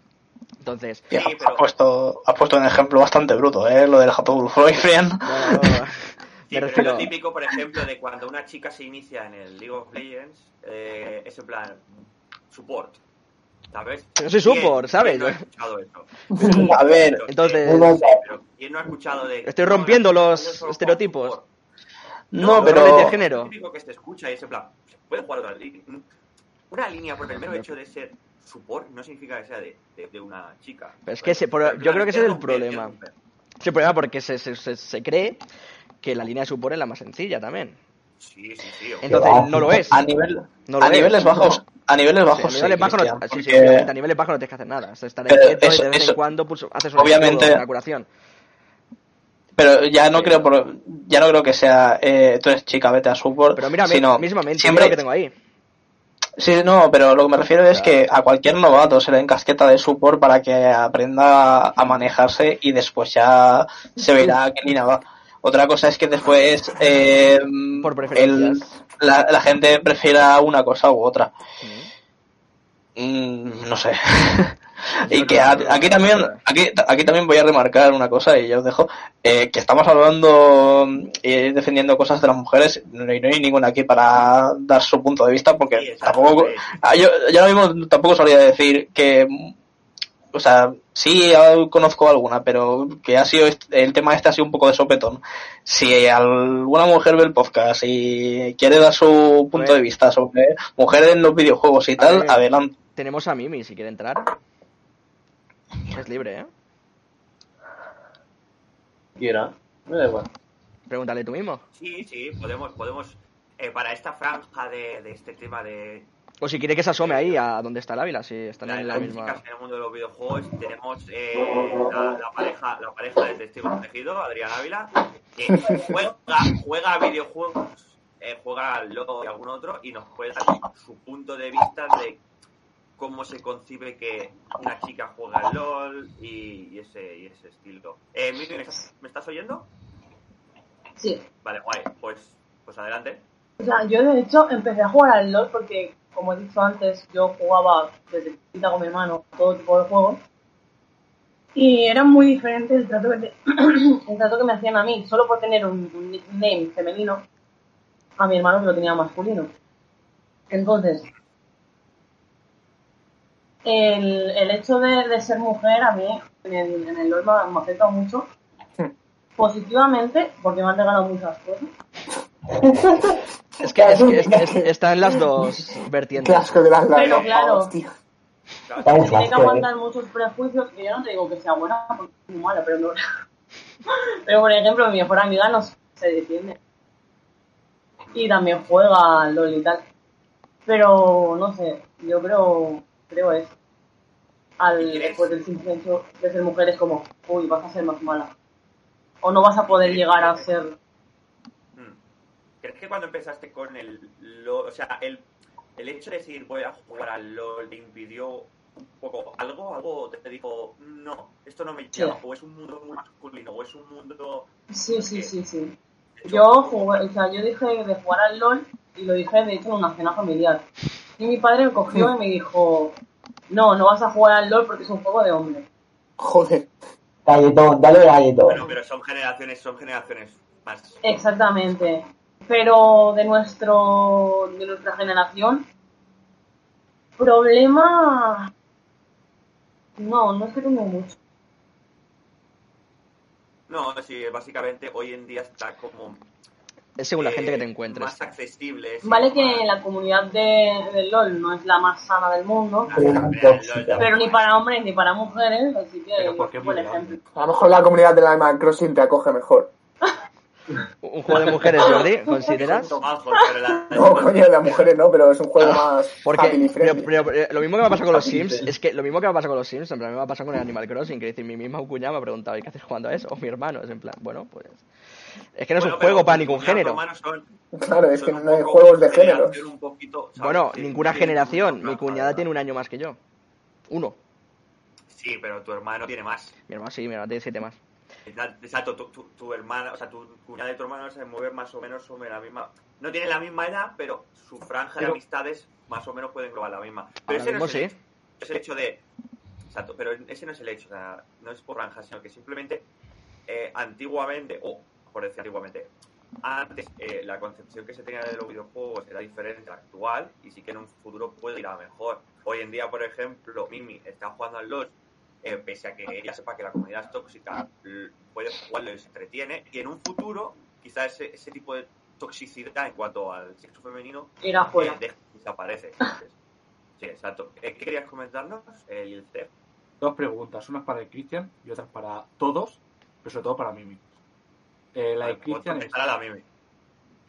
[SPEAKER 2] Entonces,
[SPEAKER 1] Sí,
[SPEAKER 9] ha,
[SPEAKER 1] pero-
[SPEAKER 9] ha puesto, ha puesto un ejemplo bastante bruto, ¿eh? Lo del Hatoful Boyfriend.
[SPEAKER 2] no, no, no, me *laughs*
[SPEAKER 1] Sí, pero es lo típico, por ejemplo, de cuando una chica se inicia en el League of Legends, eh, es en plan support, ¿sabes?
[SPEAKER 2] Pero soy
[SPEAKER 1] ¿Quién-
[SPEAKER 2] support, ¿sabes?
[SPEAKER 1] quién no ha escuchado eso?
[SPEAKER 9] A ver,
[SPEAKER 1] Pero,
[SPEAKER 2] Entonces-
[SPEAKER 1] pero ¿quién no ha escuchado de...
[SPEAKER 2] Estoy rompiendo los estereotipos.
[SPEAKER 9] no,
[SPEAKER 2] roles de
[SPEAKER 9] pero...
[SPEAKER 2] género.
[SPEAKER 1] Lo que se escucha y es en plan, puede jugar otra línea. Una línea por el mero hecho de ser support no significa que sea de, de, de una chica.
[SPEAKER 2] Pero es que se- por- yo creo que ese es el problema. Es el problema porque se, se, se, se cree que la línea de support es la más sencilla también.
[SPEAKER 1] Sí, sí, sí.
[SPEAKER 2] Entonces, no lo es.
[SPEAKER 9] A, nivel,
[SPEAKER 2] No lo
[SPEAKER 9] a
[SPEAKER 2] es.
[SPEAKER 9] niveles bajos, a niveles
[SPEAKER 2] Sí,
[SPEAKER 9] bajos,
[SPEAKER 2] a
[SPEAKER 9] sí,
[SPEAKER 2] niveles bajos no,
[SPEAKER 9] Cristian,
[SPEAKER 2] sí, sí,
[SPEAKER 9] porque-
[SPEAKER 2] obviamente, a niveles bajos no tienes que hacer nada. Estar
[SPEAKER 9] Pero
[SPEAKER 2] quieto y de vez
[SPEAKER 9] eso-
[SPEAKER 2] en cuando pues, haces un
[SPEAKER 9] obviamente-
[SPEAKER 2] una curación.
[SPEAKER 9] Pero ya no creo por, ya no creo que sea eh, tú eres chica, vete a support,
[SPEAKER 2] Pero mira,
[SPEAKER 9] sino
[SPEAKER 2] mismamente,
[SPEAKER 9] siempre
[SPEAKER 2] lo que tengo ahí.
[SPEAKER 9] Sí, no, pero lo que me refiero es que a cualquier novato se le encasqueta de support para que aprenda a manejarse y después ya se verá qué línea va. Otra cosa es que después eh,
[SPEAKER 2] Por
[SPEAKER 9] el- la, la gente prefiera una cosa u otra. Mm, no sé. *laughs* y que a- aquí también, aquí, aquí también voy a remarcar una cosa y ya os dejo, eh, que estamos hablando y defendiendo cosas de las mujeres y no hay ninguna aquí para dar su punto de vista porque
[SPEAKER 1] Sí,
[SPEAKER 9] tampoco. Ah, yo, yo ahora mismo tampoco solía decir que, o sea, sí conozco alguna, pero que ha sido, el tema este ha sido un poco de sopetón. Si alguna mujer ve el podcast y quiere dar su punto de vista sobre mujeres en los videojuegos y tal, adelante.
[SPEAKER 2] Tenemos a Mimi, si quiere entrar. Es libre, ¿eh?
[SPEAKER 4] Quiera. Me da igual.
[SPEAKER 2] Pregúntale tú mismo.
[SPEAKER 1] Sí, sí, podemos, podemos eh, para esta franja de, de este tema de
[SPEAKER 2] O si quiere que se asome ahí a donde está el Ávila, si están
[SPEAKER 1] la-
[SPEAKER 2] en la misma.
[SPEAKER 1] en el mundo de los videojuegos, tenemos eh, la, la pareja, la pareja del testigo protegido, Adrián Ávila, que juega, juega a videojuegos, eh, juega al LoL y algún otro, y nos puede dar su punto de vista de cómo se concibe que una chica juega al LOL y, y ese, y ese estilo. Eh, Miri, ¿me estás, me estás oyendo?
[SPEAKER 10] Sí.
[SPEAKER 1] Vale, guay, pues, pues adelante.
[SPEAKER 10] O sea, yo de hecho empecé a jugar al LOL porque, como he dicho antes, yo jugaba desde chiquita con mi hermano todo tipo de juegos. Y era muy diferente el trato que, te- *clears throat* el trato que me hacían a mí, solo por tener un, un nickname femenino, a mi hermano que lo tenía masculino. Entonces, el, el hecho de, de ser mujer a mí en el, en el LOL me, afectado mucho. Positivamente, porque me han regalado muchas cosas. *laughs*
[SPEAKER 2] Es que, es que- es que- es- está en las dos vertientes.
[SPEAKER 3] Qué asco de las
[SPEAKER 10] Pero claro.
[SPEAKER 3] tío.
[SPEAKER 10] Tiene que aguantar muchos prejuicios, que yo no te digo que sea buena, porque es muy mala, pero no. *laughs* Pero por ejemplo, mi mejor amiga no se defiende. Y también juega al LOL y tal. Pero no sé, yo creo, creo eso. Al, después del simple hecho de ser mujer es como, uy, vas a ser más mala. O no vas a poder llegar a ser.
[SPEAKER 1] Mm. ¿Crees que cuando empezaste con el LOL, o sea, el, el hecho de decir voy a jugar al LOL te impidió un poco algo? ¿Algo te dijo, no, esto no me llama? ¿O es un mundo muy masculino? ¿O es un mundo...?
[SPEAKER 10] Sí, sí, sí, sí. Yo jugué, o sea, yo dije de jugar al LOL y lo dije de hecho en una cena familiar. Y mi padre me cogió y me dijo, no, no vas a jugar al LOL porque es un juego de hombres.
[SPEAKER 3] Joder.
[SPEAKER 5] Galletón, dale galletón.
[SPEAKER 1] Bueno, pero son generaciones, son generaciones más...
[SPEAKER 10] Exactamente. Pero de nuestro, de nuestra generación, problema, no, no es que tengo mucho.
[SPEAKER 1] No, sí, básicamente hoy en día está como...
[SPEAKER 2] Es según la gente que te
[SPEAKER 1] eh,
[SPEAKER 2] encuentres.
[SPEAKER 1] Más accesible. sí,
[SPEAKER 10] Vale
[SPEAKER 1] más-
[SPEAKER 10] que la comunidad de, del LOL no es la más sana del mundo,
[SPEAKER 3] Pero
[SPEAKER 10] ni para hombres ni para mujeres, así que
[SPEAKER 6] Pero grande.
[SPEAKER 10] ejemplo.
[SPEAKER 3] A lo mejor la comunidad de la Animal Crossing te acoge mejor. *laughs*
[SPEAKER 2] Un juego de mujeres, Jordi, ¿consideras? *laughs*
[SPEAKER 3] No, coño, las mujeres no, pero es un juego más
[SPEAKER 2] Porque pero, pero lo mismo que me ha pasado con los Sims, es que lo mismo que me ha pasado con los Sims, en plan, me ha pasado con el Animal Crossing, que decir, mi misma cuñada me ha preguntado, ¿y qué haces jugando a eso? O mi hermano, es en plan, bueno, pues... Es que no es
[SPEAKER 1] Bueno,
[SPEAKER 2] un
[SPEAKER 1] pero
[SPEAKER 2] juego para ningún género.
[SPEAKER 1] son-
[SPEAKER 3] Claro, es que
[SPEAKER 1] un
[SPEAKER 3] no hay juegos de género.
[SPEAKER 1] un.
[SPEAKER 2] Bueno,
[SPEAKER 1] Sí,
[SPEAKER 2] ninguna
[SPEAKER 1] sí,
[SPEAKER 2] generación. Mi cuñada tiene un año más que yo. Uno.
[SPEAKER 1] Sí, pero tu hermano tiene más.
[SPEAKER 2] Mi hermano sí, mi hermano tiene siete más.
[SPEAKER 1] Exacto, tu, tu, tu hermana, o sea, tu cuñada y tu hermano se mueven más o menos sobre la misma. No tienen la misma edad, pero su franja de amistades más o menos pueden englobar la misma. Pero ese no es el
[SPEAKER 2] sí.
[SPEAKER 1] hecho. Es el hecho de. Exacto, pero ese no es el hecho, o sea, no es por franja, sino que simplemente eh, antiguamente, o por decir antiguamente, antes eh, la concepción que se tenía de los videojuegos era diferente a la actual y sí que en un futuro puede ir a mejor. Hoy en día, por ejemplo, Mimi está jugando al LOL, eh, pese a que ella sepa que la comunidad es tóxica, puede jugarlo y se entretiene, y en un futuro quizás ese, ese tipo de toxicidad en cuanto al sexo femenino eh, de- desaparece. Sí, exacto. Eh, ¿Qué querías comentarnos, eh, Yeltef?
[SPEAKER 6] Dos preguntas, una para el Cristian y otra para todos, pero sobre todo para Mimi. Eh, la de es,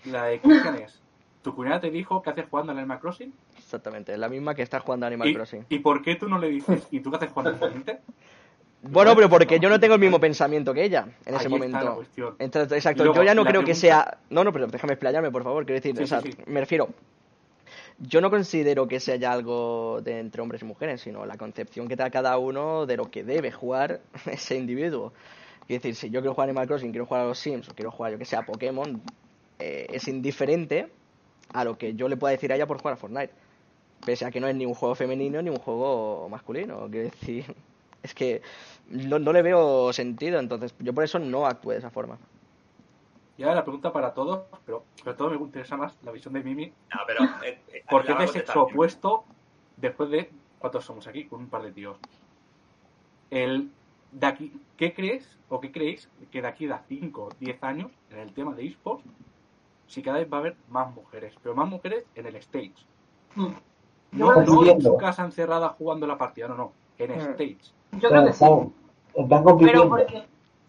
[SPEAKER 1] la
[SPEAKER 6] de es, ¿tu cuñada te dijo que haces jugando al Animal Crossing?
[SPEAKER 2] Exactamente, es la misma que está jugando Animal
[SPEAKER 6] ¿Y,
[SPEAKER 2] Crossing.
[SPEAKER 6] ¿Y por qué tú no le dices, ¿y tú qué haces jugando al Fortnite?
[SPEAKER 2] Bueno, pero porque yo no tengo el mismo pensamiento que ella en ese
[SPEAKER 6] Ahí está la
[SPEAKER 2] momento.
[SPEAKER 6] cuestión.
[SPEAKER 2] Entonces, exacto,
[SPEAKER 6] luego,
[SPEAKER 2] yo ya no creo que sea. No, no, pero déjame explayarme, por favor. Quiero decir,
[SPEAKER 6] Sí,
[SPEAKER 2] o sea,
[SPEAKER 6] sí, sí.
[SPEAKER 2] me refiero. Yo no considero que sea ya algo de entre hombres y mujeres, sino la concepción que da cada uno de lo que debe jugar *laughs* ese individuo. Quiero decir, si yo quiero jugar Animal Crossing, quiero jugar a los Sims o quiero jugar, yo que sea, a Pokémon, eh, es indiferente a lo que yo le pueda decir a ella por jugar a Fortnite. Pese a que no es ni un juego femenino ni un juego masculino. Quiero decir, *laughs* es que no, no le veo sentido, entonces yo por eso no actué de esa forma.
[SPEAKER 6] Y ahora la pregunta para todos, pero sobre todo me interesa más la visión de Mimi.
[SPEAKER 1] No, pero. eh, eh, *laughs*
[SPEAKER 6] es de
[SPEAKER 1] contestación.
[SPEAKER 6] sexo opuesto después de. ¿Cuántos somos aquí? Con un par de tíos. El, de aquí, ¿Qué crees o qué creéis que de aquí a 5 o 10 años, en el tema de esports, si cada vez va a haber más mujeres? Pero más mujeres en el stage.
[SPEAKER 10] Mm.
[SPEAKER 6] No,
[SPEAKER 10] que
[SPEAKER 6] no en su casa encerrada jugando la partida, no, no. En
[SPEAKER 3] Mm.
[SPEAKER 6] stage.
[SPEAKER 10] Yo creo que sí.
[SPEAKER 5] Están,
[SPEAKER 10] Pero
[SPEAKER 5] compitiendo.
[SPEAKER 10] porque.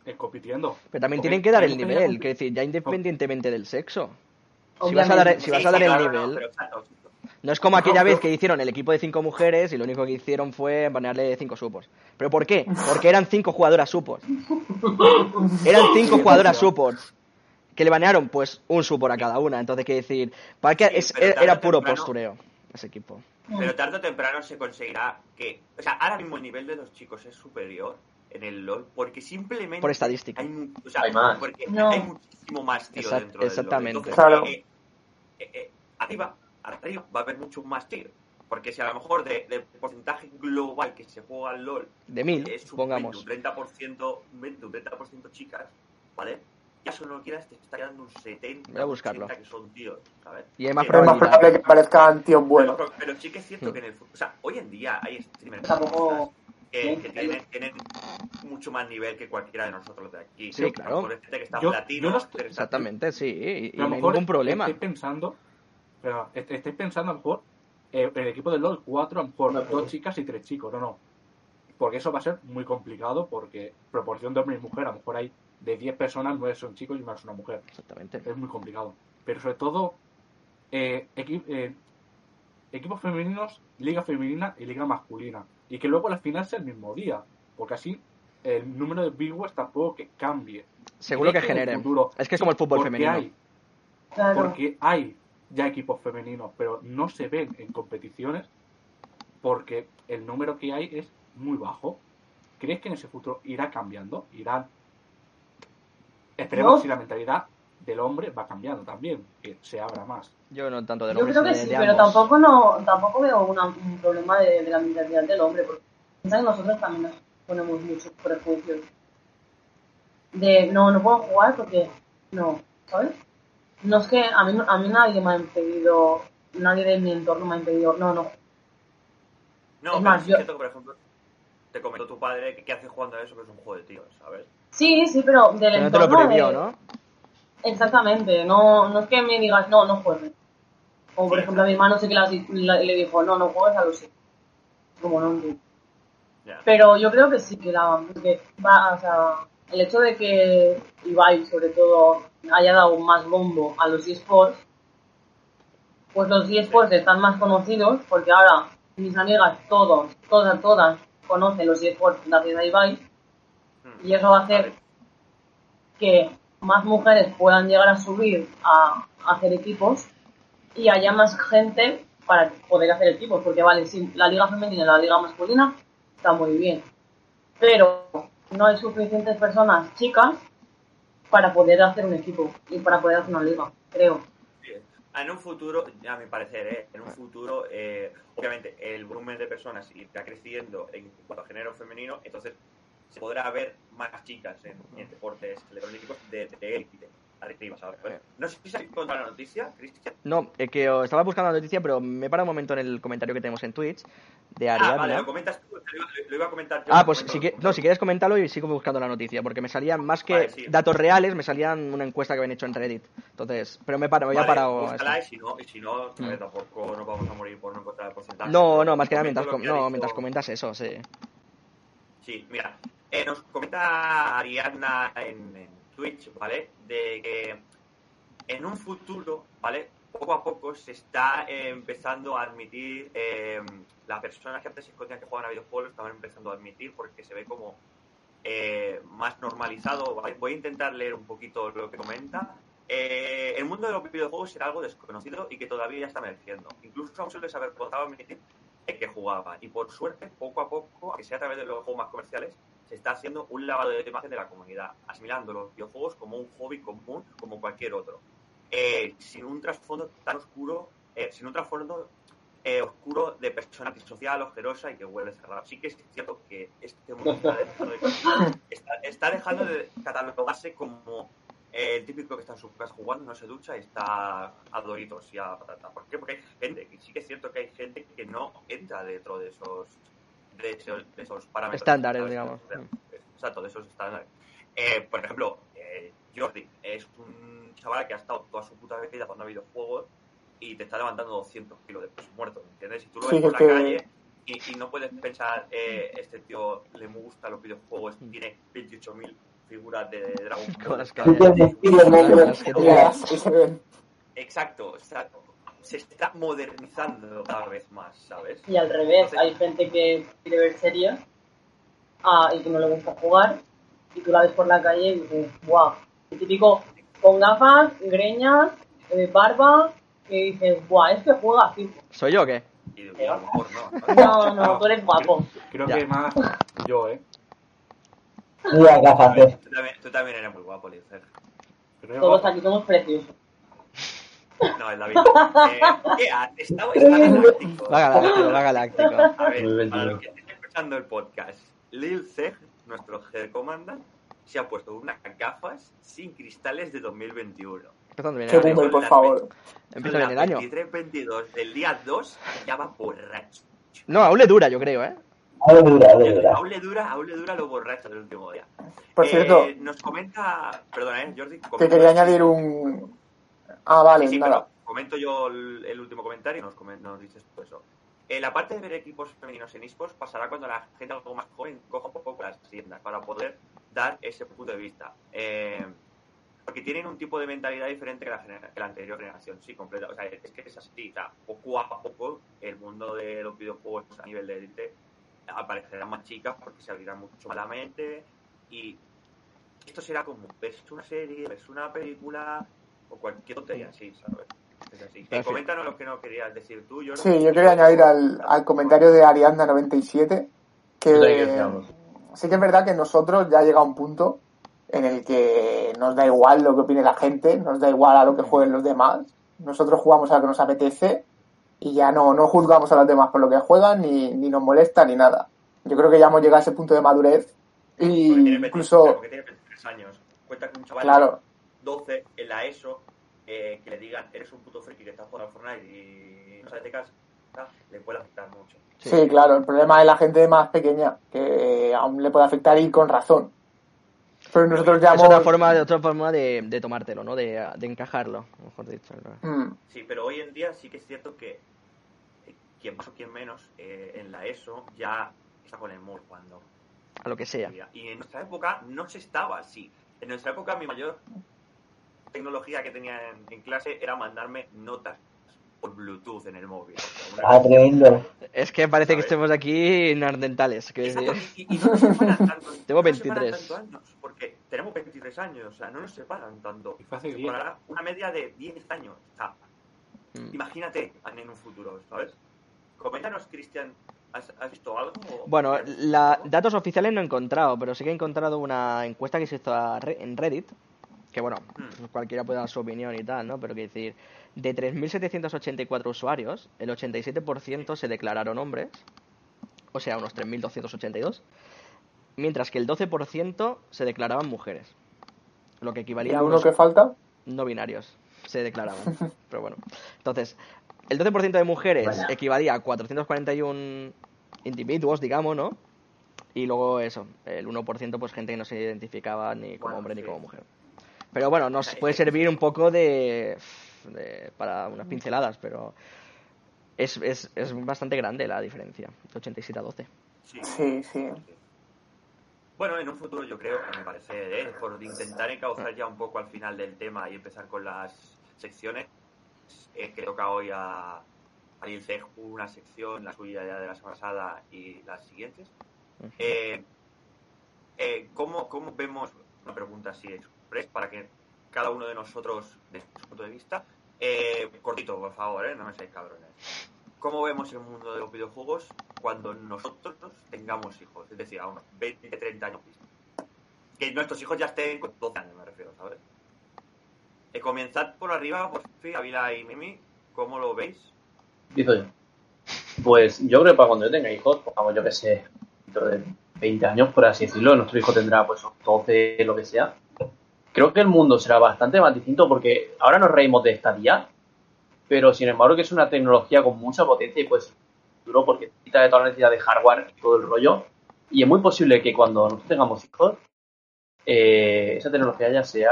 [SPEAKER 6] eh, compitiendo.
[SPEAKER 2] Pero también tienen que dar el nivel, quiero decir, ya independientemente del sexo. Si vas a dar, si vas
[SPEAKER 1] Sí,
[SPEAKER 2] a dar
[SPEAKER 1] sí,
[SPEAKER 2] el
[SPEAKER 1] claro,
[SPEAKER 2] nivel,
[SPEAKER 1] no,
[SPEAKER 2] es como aquella
[SPEAKER 6] No,
[SPEAKER 2] vez que hicieron el equipo de cinco mujeres y lo único que hicieron fue banearle cinco supports. ¿Pero por qué? Porque eran cinco jugadoras supports. Eran cinco jugadoras supports. Que le banearon, pues, un support a cada una. Entonces, quiero decir, para que
[SPEAKER 1] Sí,
[SPEAKER 2] es- era puro postureo ese equipo.
[SPEAKER 1] Pero tarde o temprano se conseguirá que. O sea, ahora mismo el nivel de los chicos es superior en el LOL porque simplemente.
[SPEAKER 2] Por estadística.
[SPEAKER 1] Hay, mu- o sea,
[SPEAKER 4] Hay más.
[SPEAKER 1] Porque
[SPEAKER 10] No.
[SPEAKER 1] hay muchísimo más tío
[SPEAKER 2] Exact-
[SPEAKER 1] dentro del
[SPEAKER 2] exactamente.
[SPEAKER 1] LOL. Entonces,
[SPEAKER 3] Claro.
[SPEAKER 1] eh, eh, eh, arriba, arriba va a haber mucho más tío. Porque si a lo mejor de, de porcentaje global que se juega al LOL
[SPEAKER 2] De mil,
[SPEAKER 1] es un
[SPEAKER 2] pongamos.
[SPEAKER 1] 20, un 30%, un 20, un 30% chicas, ¿vale? Ya solo no quieras, te está quedando un 70,
[SPEAKER 2] Voy a buscarlo.
[SPEAKER 1] 80 que son tíos, ¿sabes?
[SPEAKER 2] Y más
[SPEAKER 3] es más probable que aparezcan tíos buenos.
[SPEAKER 1] Pero, pero sí que es cierto
[SPEAKER 2] Hmm.
[SPEAKER 1] que en el o sea, hoy en día hay streamers
[SPEAKER 10] Tampoco-
[SPEAKER 1] que, que tienen, tienen mucho más nivel que cualquiera de nosotros de aquí.
[SPEAKER 2] Sí,
[SPEAKER 1] lo
[SPEAKER 2] claro.
[SPEAKER 1] gente que está
[SPEAKER 6] Yo-
[SPEAKER 1] latino,
[SPEAKER 6] yo no estoy-.
[SPEAKER 2] Exactamente, sí. Y, y no
[SPEAKER 6] lo
[SPEAKER 2] hay
[SPEAKER 6] mejor
[SPEAKER 2] ningún problema.
[SPEAKER 6] Estoy pensando, pero est- estáis pensando a lo mejor eh, en el equipo del LOL 4, a lo mejor
[SPEAKER 4] No,
[SPEAKER 6] dos chicas y tres chicos, no, no. Porque eso va a ser muy complicado porque proporción de hombre y mujer, a lo mejor hay de 10 personas, 9 son chicos y una es una mujer.
[SPEAKER 2] Exactamente.
[SPEAKER 6] Es muy complicado. Pero sobre todo, eh, equi- eh, equipos femeninos, liga femenina y liga masculina. Y que luego la final sea el mismo día. Porque así el número de viewers tampoco que cambie.
[SPEAKER 2] Seguro que
[SPEAKER 6] ¿Crees en el
[SPEAKER 2] genere. Es que es como el fútbol
[SPEAKER 6] porque
[SPEAKER 2] femenino.
[SPEAKER 6] hay-
[SPEAKER 10] Claro.
[SPEAKER 6] porque hay ya equipos femeninos, pero no se ven en competiciones porque el número que hay es muy bajo. ¿Crees que en ese futuro irá cambiando? Irán. Esperemos
[SPEAKER 10] No.
[SPEAKER 6] si la mentalidad del hombre va cambiando también, que se abra más.
[SPEAKER 2] Yo no tanto de
[SPEAKER 10] Yo
[SPEAKER 2] hombres,
[SPEAKER 10] creo que
[SPEAKER 2] de-
[SPEAKER 10] sí,
[SPEAKER 2] de
[SPEAKER 10] pero tampoco no tampoco veo una- un problema de, de la mentalidad del hombre, porque piensa que nosotros también nos ponemos muchos prejuicios. De no, no puedo jugar porque no, ¿sabes? No es que a mí, no- a mí nadie me ha impedido, nadie de mi entorno me ha impedido, no, no.
[SPEAKER 1] No,
[SPEAKER 10] Es más, yo-
[SPEAKER 1] es cierto que, por ejemplo, te comentó tu padre que, que hace jugando a eso, que es un juego de tíos, ¿sabes?
[SPEAKER 10] Sí, sí, pero del
[SPEAKER 2] Pero no te lo
[SPEAKER 10] entorno
[SPEAKER 2] prohibió,
[SPEAKER 10] de-
[SPEAKER 2] ¿no?
[SPEAKER 10] Exactamente, no, no es que me digas, no, no juegues. Como por
[SPEAKER 1] Sí,
[SPEAKER 10] ejemplo a mi hermano sí que la- la- le dijo, no, no juegues a los sí. Como no.
[SPEAKER 1] Ya.
[SPEAKER 10] Pero yo creo que sí, que la que va, o sea, el hecho de que Ibai, sobre todo, haya dado más bombo a los eSports, pues los eSports están más conocidos, porque ahora mis amigas, todos, todas, todas, conocen los eSports gracias a Ibai,
[SPEAKER 1] Mm.
[SPEAKER 10] y eso va a hacer que más mujeres puedan llegar a subir a, a hacer equipos y haya más gente para poder hacer equipos, porque vale, sí, la liga femenina y la liga masculina está muy bien, pero no hay suficientes personas chicas para poder hacer un equipo y para poder hacer una liga, creo.
[SPEAKER 1] En un futuro, a mi parecer, ¿eh? en un futuro, eh, obviamente, el volumen de personas irá creciendo en cuanto a género femenino, entonces se podrá ver más chicas en, en deportes electrónicos de élite, arriba, ¿sabes? No sé si has encontrado la noticia, Cristian.
[SPEAKER 2] No, eh, que estaba buscando la noticia, pero me para un momento en el comentario que tenemos en Twitch de
[SPEAKER 1] Ah,
[SPEAKER 2] Ariadna.
[SPEAKER 1] vale, lo comentas tú, lo iba, lo iba a comentar yo.
[SPEAKER 2] Ah, pues si, que- no, si quieres comentarlo y sigo buscando la noticia, porque me salían más que
[SPEAKER 1] Vale, sí.
[SPEAKER 2] datos reales, me salían una encuesta que habían hecho en Reddit. Entonces, pero me paro, me había
[SPEAKER 1] Vale,
[SPEAKER 2] parado.
[SPEAKER 1] búscala, y si no, y si no
[SPEAKER 2] Mm.
[SPEAKER 1] eh, tampoco nos vamos a morir por no encontrar el porcentaje.
[SPEAKER 2] No, no, más que nada mientras, com- no,
[SPEAKER 1] dicho-
[SPEAKER 2] mientras comentas eso, sí.
[SPEAKER 1] Sí, mira, eh, nos comenta Ariadna en, en Twitch, ¿vale? De que en un futuro, ¿vale? Poco a poco se está eh, empezando a admitir, eh, las personas que antes se escondían que juegan a videojuegos estaban empezando a admitir porque se ve como eh, más normalizado. ¿vale? Voy a intentar leer un poquito lo que comenta. Eh, el mundo de los videojuegos era algo desconocido y que todavía está emergiendo. Incluso aún suele saber podía admitir que jugaba. Y por suerte, poco a poco, aunque sea a través de los juegos más comerciales, se está haciendo un lavado de imagen de la comunidad, asimilando los videojuegos como un hobby común, como cualquier otro. Eh, sin un trasfondo tan oscuro, eh, sin un trasfondo eh, oscuro de persona antisocial, ojerosa y que huele cerrado. Sí que es cierto que este mundo está dejando de, *laughs* está, está dejando de catalogarse como eh, el típico que está en su casa jugando, no se ducha y está a doritos y a patata. ¿Por qué? Porque hay gente, y sí que es cierto que hay gente que no entra dentro de esos, de esos, de esos parámetros.
[SPEAKER 2] Estándares,
[SPEAKER 1] ¿sabes?
[SPEAKER 2] digamos.
[SPEAKER 1] Exacto, de esos estándares. Eh, por ejemplo, eh, Jordi es un chaval que ha estado toda su puta vida jugando a videojuegos y te está levantando 200 kilos de peso muerto, ¿me entiendes? Si tú lo
[SPEAKER 3] Sí,
[SPEAKER 1] ves por
[SPEAKER 3] es
[SPEAKER 1] la
[SPEAKER 3] que-
[SPEAKER 1] calle y, y no puedes pensar, eh, este tío le gusta los videojuegos, tiene 28.000 figuras de Dragon Ball.
[SPEAKER 3] Y y.
[SPEAKER 1] Exacto, exacto. Se está modernizando cada vez más, ¿sabes?
[SPEAKER 10] Y al revés, hay gente que quiere ver series ah, y que no le gusta jugar y tú la ves por la calle y dices, guau, el típico con gafas, greñas, eh, barba y dices, guau, es que juega así.
[SPEAKER 2] ¿Soy yo o qué?
[SPEAKER 1] Y y a lo mejor no.
[SPEAKER 10] No, no, tú eres guapo.
[SPEAKER 6] Creo
[SPEAKER 2] Ya.
[SPEAKER 6] que más yo, ¿eh?
[SPEAKER 5] Eh.
[SPEAKER 1] Tú también, tú también eres muy guapo, Lizer.
[SPEAKER 6] Creo
[SPEAKER 10] Todos aquí somos preciosos.
[SPEAKER 1] No, es David. Eh, ¿Qué haces? Está, está galáctico.
[SPEAKER 2] Va galáctico, va galáctico.
[SPEAKER 1] A ver,
[SPEAKER 4] Muy
[SPEAKER 1] para los que estén escuchando el podcast, Lil Zeg, nuestro head commander, se ha puesto unas gafas sin cristales de 2021.
[SPEAKER 2] Empezando bien
[SPEAKER 3] Qué
[SPEAKER 2] el año.
[SPEAKER 3] boomer, por favor.
[SPEAKER 2] Empieza bien el año.
[SPEAKER 1] 23-22 del día 2 ya va borracho.
[SPEAKER 2] No, aún le dura, yo creo, ¿eh?
[SPEAKER 5] Dura, ahora dura.
[SPEAKER 1] Aún le dura, aún le dura lo borracho del último día.
[SPEAKER 3] Por
[SPEAKER 1] Eh,
[SPEAKER 3] cierto,
[SPEAKER 1] Nos comenta, perdona, ¿eh, Jordi?
[SPEAKER 3] te quería añadir un... Ah, vale,
[SPEAKER 1] Sí,
[SPEAKER 3] nada.
[SPEAKER 1] pero comento yo el, el último comentario y nos, nos dices tú eso. Eh, la parte de ver equipos femeninos en esports pasará cuando la gente algo más joven coja un poco las tiendas para poder dar ese punto de vista. Eh, porque tienen un tipo de mentalidad diferente que la, que la anterior generación, sí, completa. O sea, es que es así. O sea, poco a poco el mundo de los videojuegos a nivel de élite aparecerán más chicas porque se abrirán mucho más la mente y esto será como ves una serie, ves una película o cualquier tontería así, ¿sabes? Es así. Coméntanos lo que no querías decir tú, Jordi.
[SPEAKER 3] Sí, yo quería añadir al, al comentario de Arianda97
[SPEAKER 4] Yo también quiero
[SPEAKER 3] que
[SPEAKER 4] decir algo.
[SPEAKER 3] sí que es verdad que nosotros ya llega un punto en el que nos da igual lo que opine la gente, nos da igual a lo que jueguen los demás. Nosotros jugamos a lo que nos apetece y ya no, no juzgamos a los demás por lo que juegan, ni, ni nos molesta, ni nada. Yo creo que ya hemos llegado a ese punto de madurez y
[SPEAKER 1] Porque tiene 23,
[SPEAKER 3] incluso,
[SPEAKER 1] porque tiene 23 años. Cuenta con un chaval
[SPEAKER 3] claro,
[SPEAKER 1] 12 en la ESO eh, que le digan eres un puto friki que estás jugando al Fortnite y no sabes de casa, le puede afectar mucho.
[SPEAKER 3] sí, claro, el problema es la gente más pequeña, que aún le puede afectar y con razón. Pero nosotros ya
[SPEAKER 2] Es otra
[SPEAKER 3] hemos...
[SPEAKER 2] forma, de, otra forma de, de tomártelo, ¿no? De, de encajarlo, mejor dicho. ¿no?
[SPEAKER 3] Mm,
[SPEAKER 1] Sí, pero hoy en día sí que es cierto que eh, quien más o quien menos eh, en la ESO ya está con el móvil cuando
[SPEAKER 2] A lo que sea.
[SPEAKER 1] Y en nuestra época no se estaba así. En nuestra época mi mayor tecnología que tenía en, en clase era mandarme notas por Bluetooth en el móvil.
[SPEAKER 5] Ah, tremendo.
[SPEAKER 2] Es que parece que estemos aquí en ardentales. quiero
[SPEAKER 1] Exacto,
[SPEAKER 2] decir.
[SPEAKER 1] y, y no nos separan *laughs* tanto.
[SPEAKER 2] Tengo
[SPEAKER 1] no nos separan
[SPEAKER 2] 23.
[SPEAKER 1] tanto años, porque tenemos 23 años, o sea, no nos separan tanto.
[SPEAKER 6] Y fue hace
[SPEAKER 1] Se
[SPEAKER 6] 10.
[SPEAKER 1] separará una media de 10 años. O sea,
[SPEAKER 2] Mm.
[SPEAKER 1] imagínate en un futuro, ¿sabes? Coméntanos, Cristian, ¿has, has visto algo? o-
[SPEAKER 2] Bueno,
[SPEAKER 1] ¿has visto
[SPEAKER 2] la, datos oficiales no he encontrado, pero sí que he encontrado una encuesta que se hizo a Re- en Reddit, que bueno,
[SPEAKER 1] Mm.
[SPEAKER 2] cualquiera puede dar su opinión y tal, ¿no? Pero que decir, de 3.784 usuarios, el 87% se declararon hombres, o sea, unos 3.282, mientras que el 12% se declaraban mujeres, lo que
[SPEAKER 3] ¿Y
[SPEAKER 2] equivalía a
[SPEAKER 3] uno que falta?
[SPEAKER 2] no binarios se declaraban. *laughs* Pero bueno. Entonces, el 12% de mujeres
[SPEAKER 5] Vaya.
[SPEAKER 2] equivalía a 441 individuos, digamos, ¿no? Y luego eso, el 1% pues gente que no se identificaba ni como
[SPEAKER 1] Bueno,
[SPEAKER 2] hombre ni como mujer. Pero bueno, nos puede servir un poco de, de- para unas pinceladas, pero es, es, es bastante grande la diferencia, de 87 a 12.
[SPEAKER 1] Sí.
[SPEAKER 3] Sí, sí.
[SPEAKER 1] Bueno, en un futuro yo creo, me parece, ¿eh? por intentar encauzar ya un poco al final del tema y empezar con las secciones, eh, que toca hoy a, a Lil Zeg una sección, la suya ya de la semana pasada y las siguientes. Eh, eh, ¿cómo, ¿Cómo vemos, una pregunta así para que cada uno de nosotros, desde su punto de vista, eh, cortito, por favor, ¿eh? no me seáis cabrones. ¿Cómo vemos el mundo de los videojuegos cuando nosotros tengamos hijos? Es decir, a unos 20, 30 años. Que nuestros hijos ya estén con 12 años, me refiero, ¿sabes? Eh, comenzad por arriba, por fin, Avila y Mimi, ¿cómo lo veis?
[SPEAKER 4] Digo yo. Pues yo creo que para cuando yo tenga hijos, pongamos yo que sé, dentro de 20 años, por así decirlo, nuestro hijo tendrá pues 12, lo que sea. Creo que el mundo será bastante más distinto porque ahora nos reímos de esta día, pero sin embargo que es una tecnología con mucha potencia y pues duro porque quita de toda la necesidad de hardware y todo el rollo. Y es muy posible que cuando nosotros tengamos hijos, eh, esa tecnología ya sea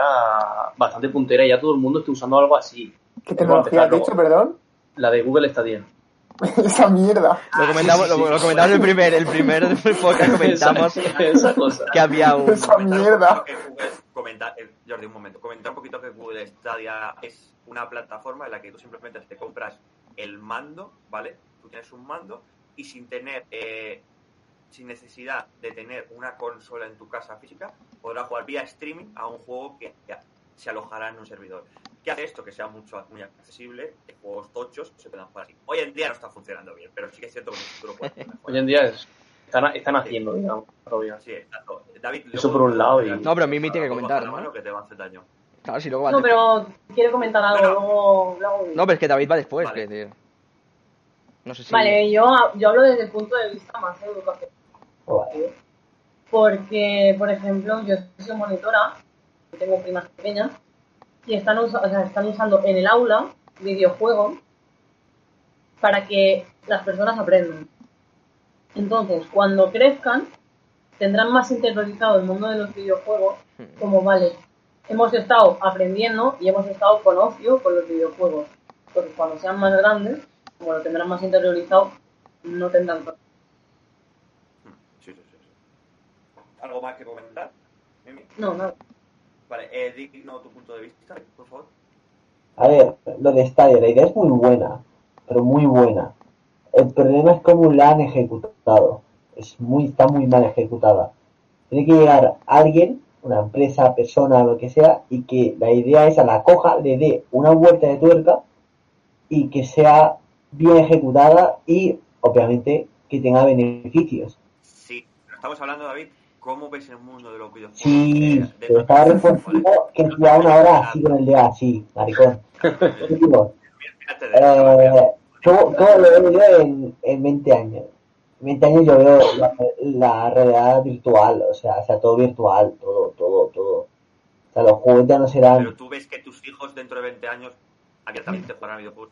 [SPEAKER 4] bastante puntera y ya todo el mundo esté usando algo así.
[SPEAKER 3] ¿Qué tecnología has dicho, perdón?
[SPEAKER 4] La de Google Stadia. *laughs*
[SPEAKER 3] Esa mierda.
[SPEAKER 2] Lo comentamos, lo, lo comentamos el primer, el primer *laughs* podcast comentamos
[SPEAKER 4] Esa- *laughs* esa cosa.
[SPEAKER 2] que había un
[SPEAKER 3] Esa mierda.
[SPEAKER 1] Google- comenta- eh, Jordi, un momento. Comentar un poquito que Google Stadia es una plataforma en la que tú simplemente te compras el mando, ¿vale? Tú tienes un mando y sin tener, eh, sin necesidad de tener una consola en tu casa física, podrás jugar vía streaming a un juego que se alojará en un servidor. ¿Qué hace esto? Que sea mucho, muy accesible, de juegos tochos se puedan jugar así. Hoy en día no está funcionando bien, pero sí que es cierto que en el futuro puede mejorar.
[SPEAKER 4] Hoy en día es- están, están haciendo, digamos.
[SPEAKER 1] Sí, exacto. David,
[SPEAKER 4] Eso por un lado y-
[SPEAKER 2] No, pero a mí me tiene que comentar, ¿no?
[SPEAKER 1] mano que te va a hacer daño.
[SPEAKER 2] Claro, si luego va
[SPEAKER 10] No,
[SPEAKER 2] después.
[SPEAKER 10] pero quiero comentar algo,
[SPEAKER 1] Pero-
[SPEAKER 10] luego, luego-
[SPEAKER 2] No, pero es que David va después.
[SPEAKER 1] Vale.
[SPEAKER 2] que. No sé si.
[SPEAKER 10] Vale, yo, yo hablo desde el punto de vista más educativo. Porque, por ejemplo, yo soy monitora, tengo primas pequeñas, y están, o sea, están usando en el aula videojuegos para que las personas aprendan. Entonces, cuando crezcan, tendrán más interiorizado el mundo de los videojuegos, como vale, hemos estado aprendiendo y hemos estado con ocio con los videojuegos. Entonces, cuando sean más grandes, como lo tendrán más interiorizado, no tendrán tanto.
[SPEAKER 1] Sí, sí, sí. ¿Algo más que comentar?
[SPEAKER 10] No, no.
[SPEAKER 1] Vale, eh, digno tu punto de vista, por favor.
[SPEAKER 5] A ver, lo de Stadia, la idea es muy buena, pero muy buena. El problema es cómo la han ejecutado. Es muy, está muy mal ejecutada. Tiene que llegar alguien, una empresa, persona, lo que sea, y que la idea esa la coja, le dé una vuelta de tuerca y que sea bien ejecutada y, obviamente, que tenga beneficios.
[SPEAKER 1] Sí, estamos hablando, David, ¿cómo ves el mundo de los videojuegos?
[SPEAKER 5] Sí,
[SPEAKER 1] de-
[SPEAKER 5] pero estaba respondiendo que ya una hora así con el dedo así, maricón. Eh, ¿cómo, cómo lo veo yo en, en 20 años? En 20 años yo veo la, la realidad virtual, o sea, o sea, todo virtual, todo, todo, todo. O sea, los juegos ya no
[SPEAKER 1] Pero
[SPEAKER 5] serán...
[SPEAKER 1] tú ves que tus hijos dentro de 20 años abiertamente jugarán videojuegos.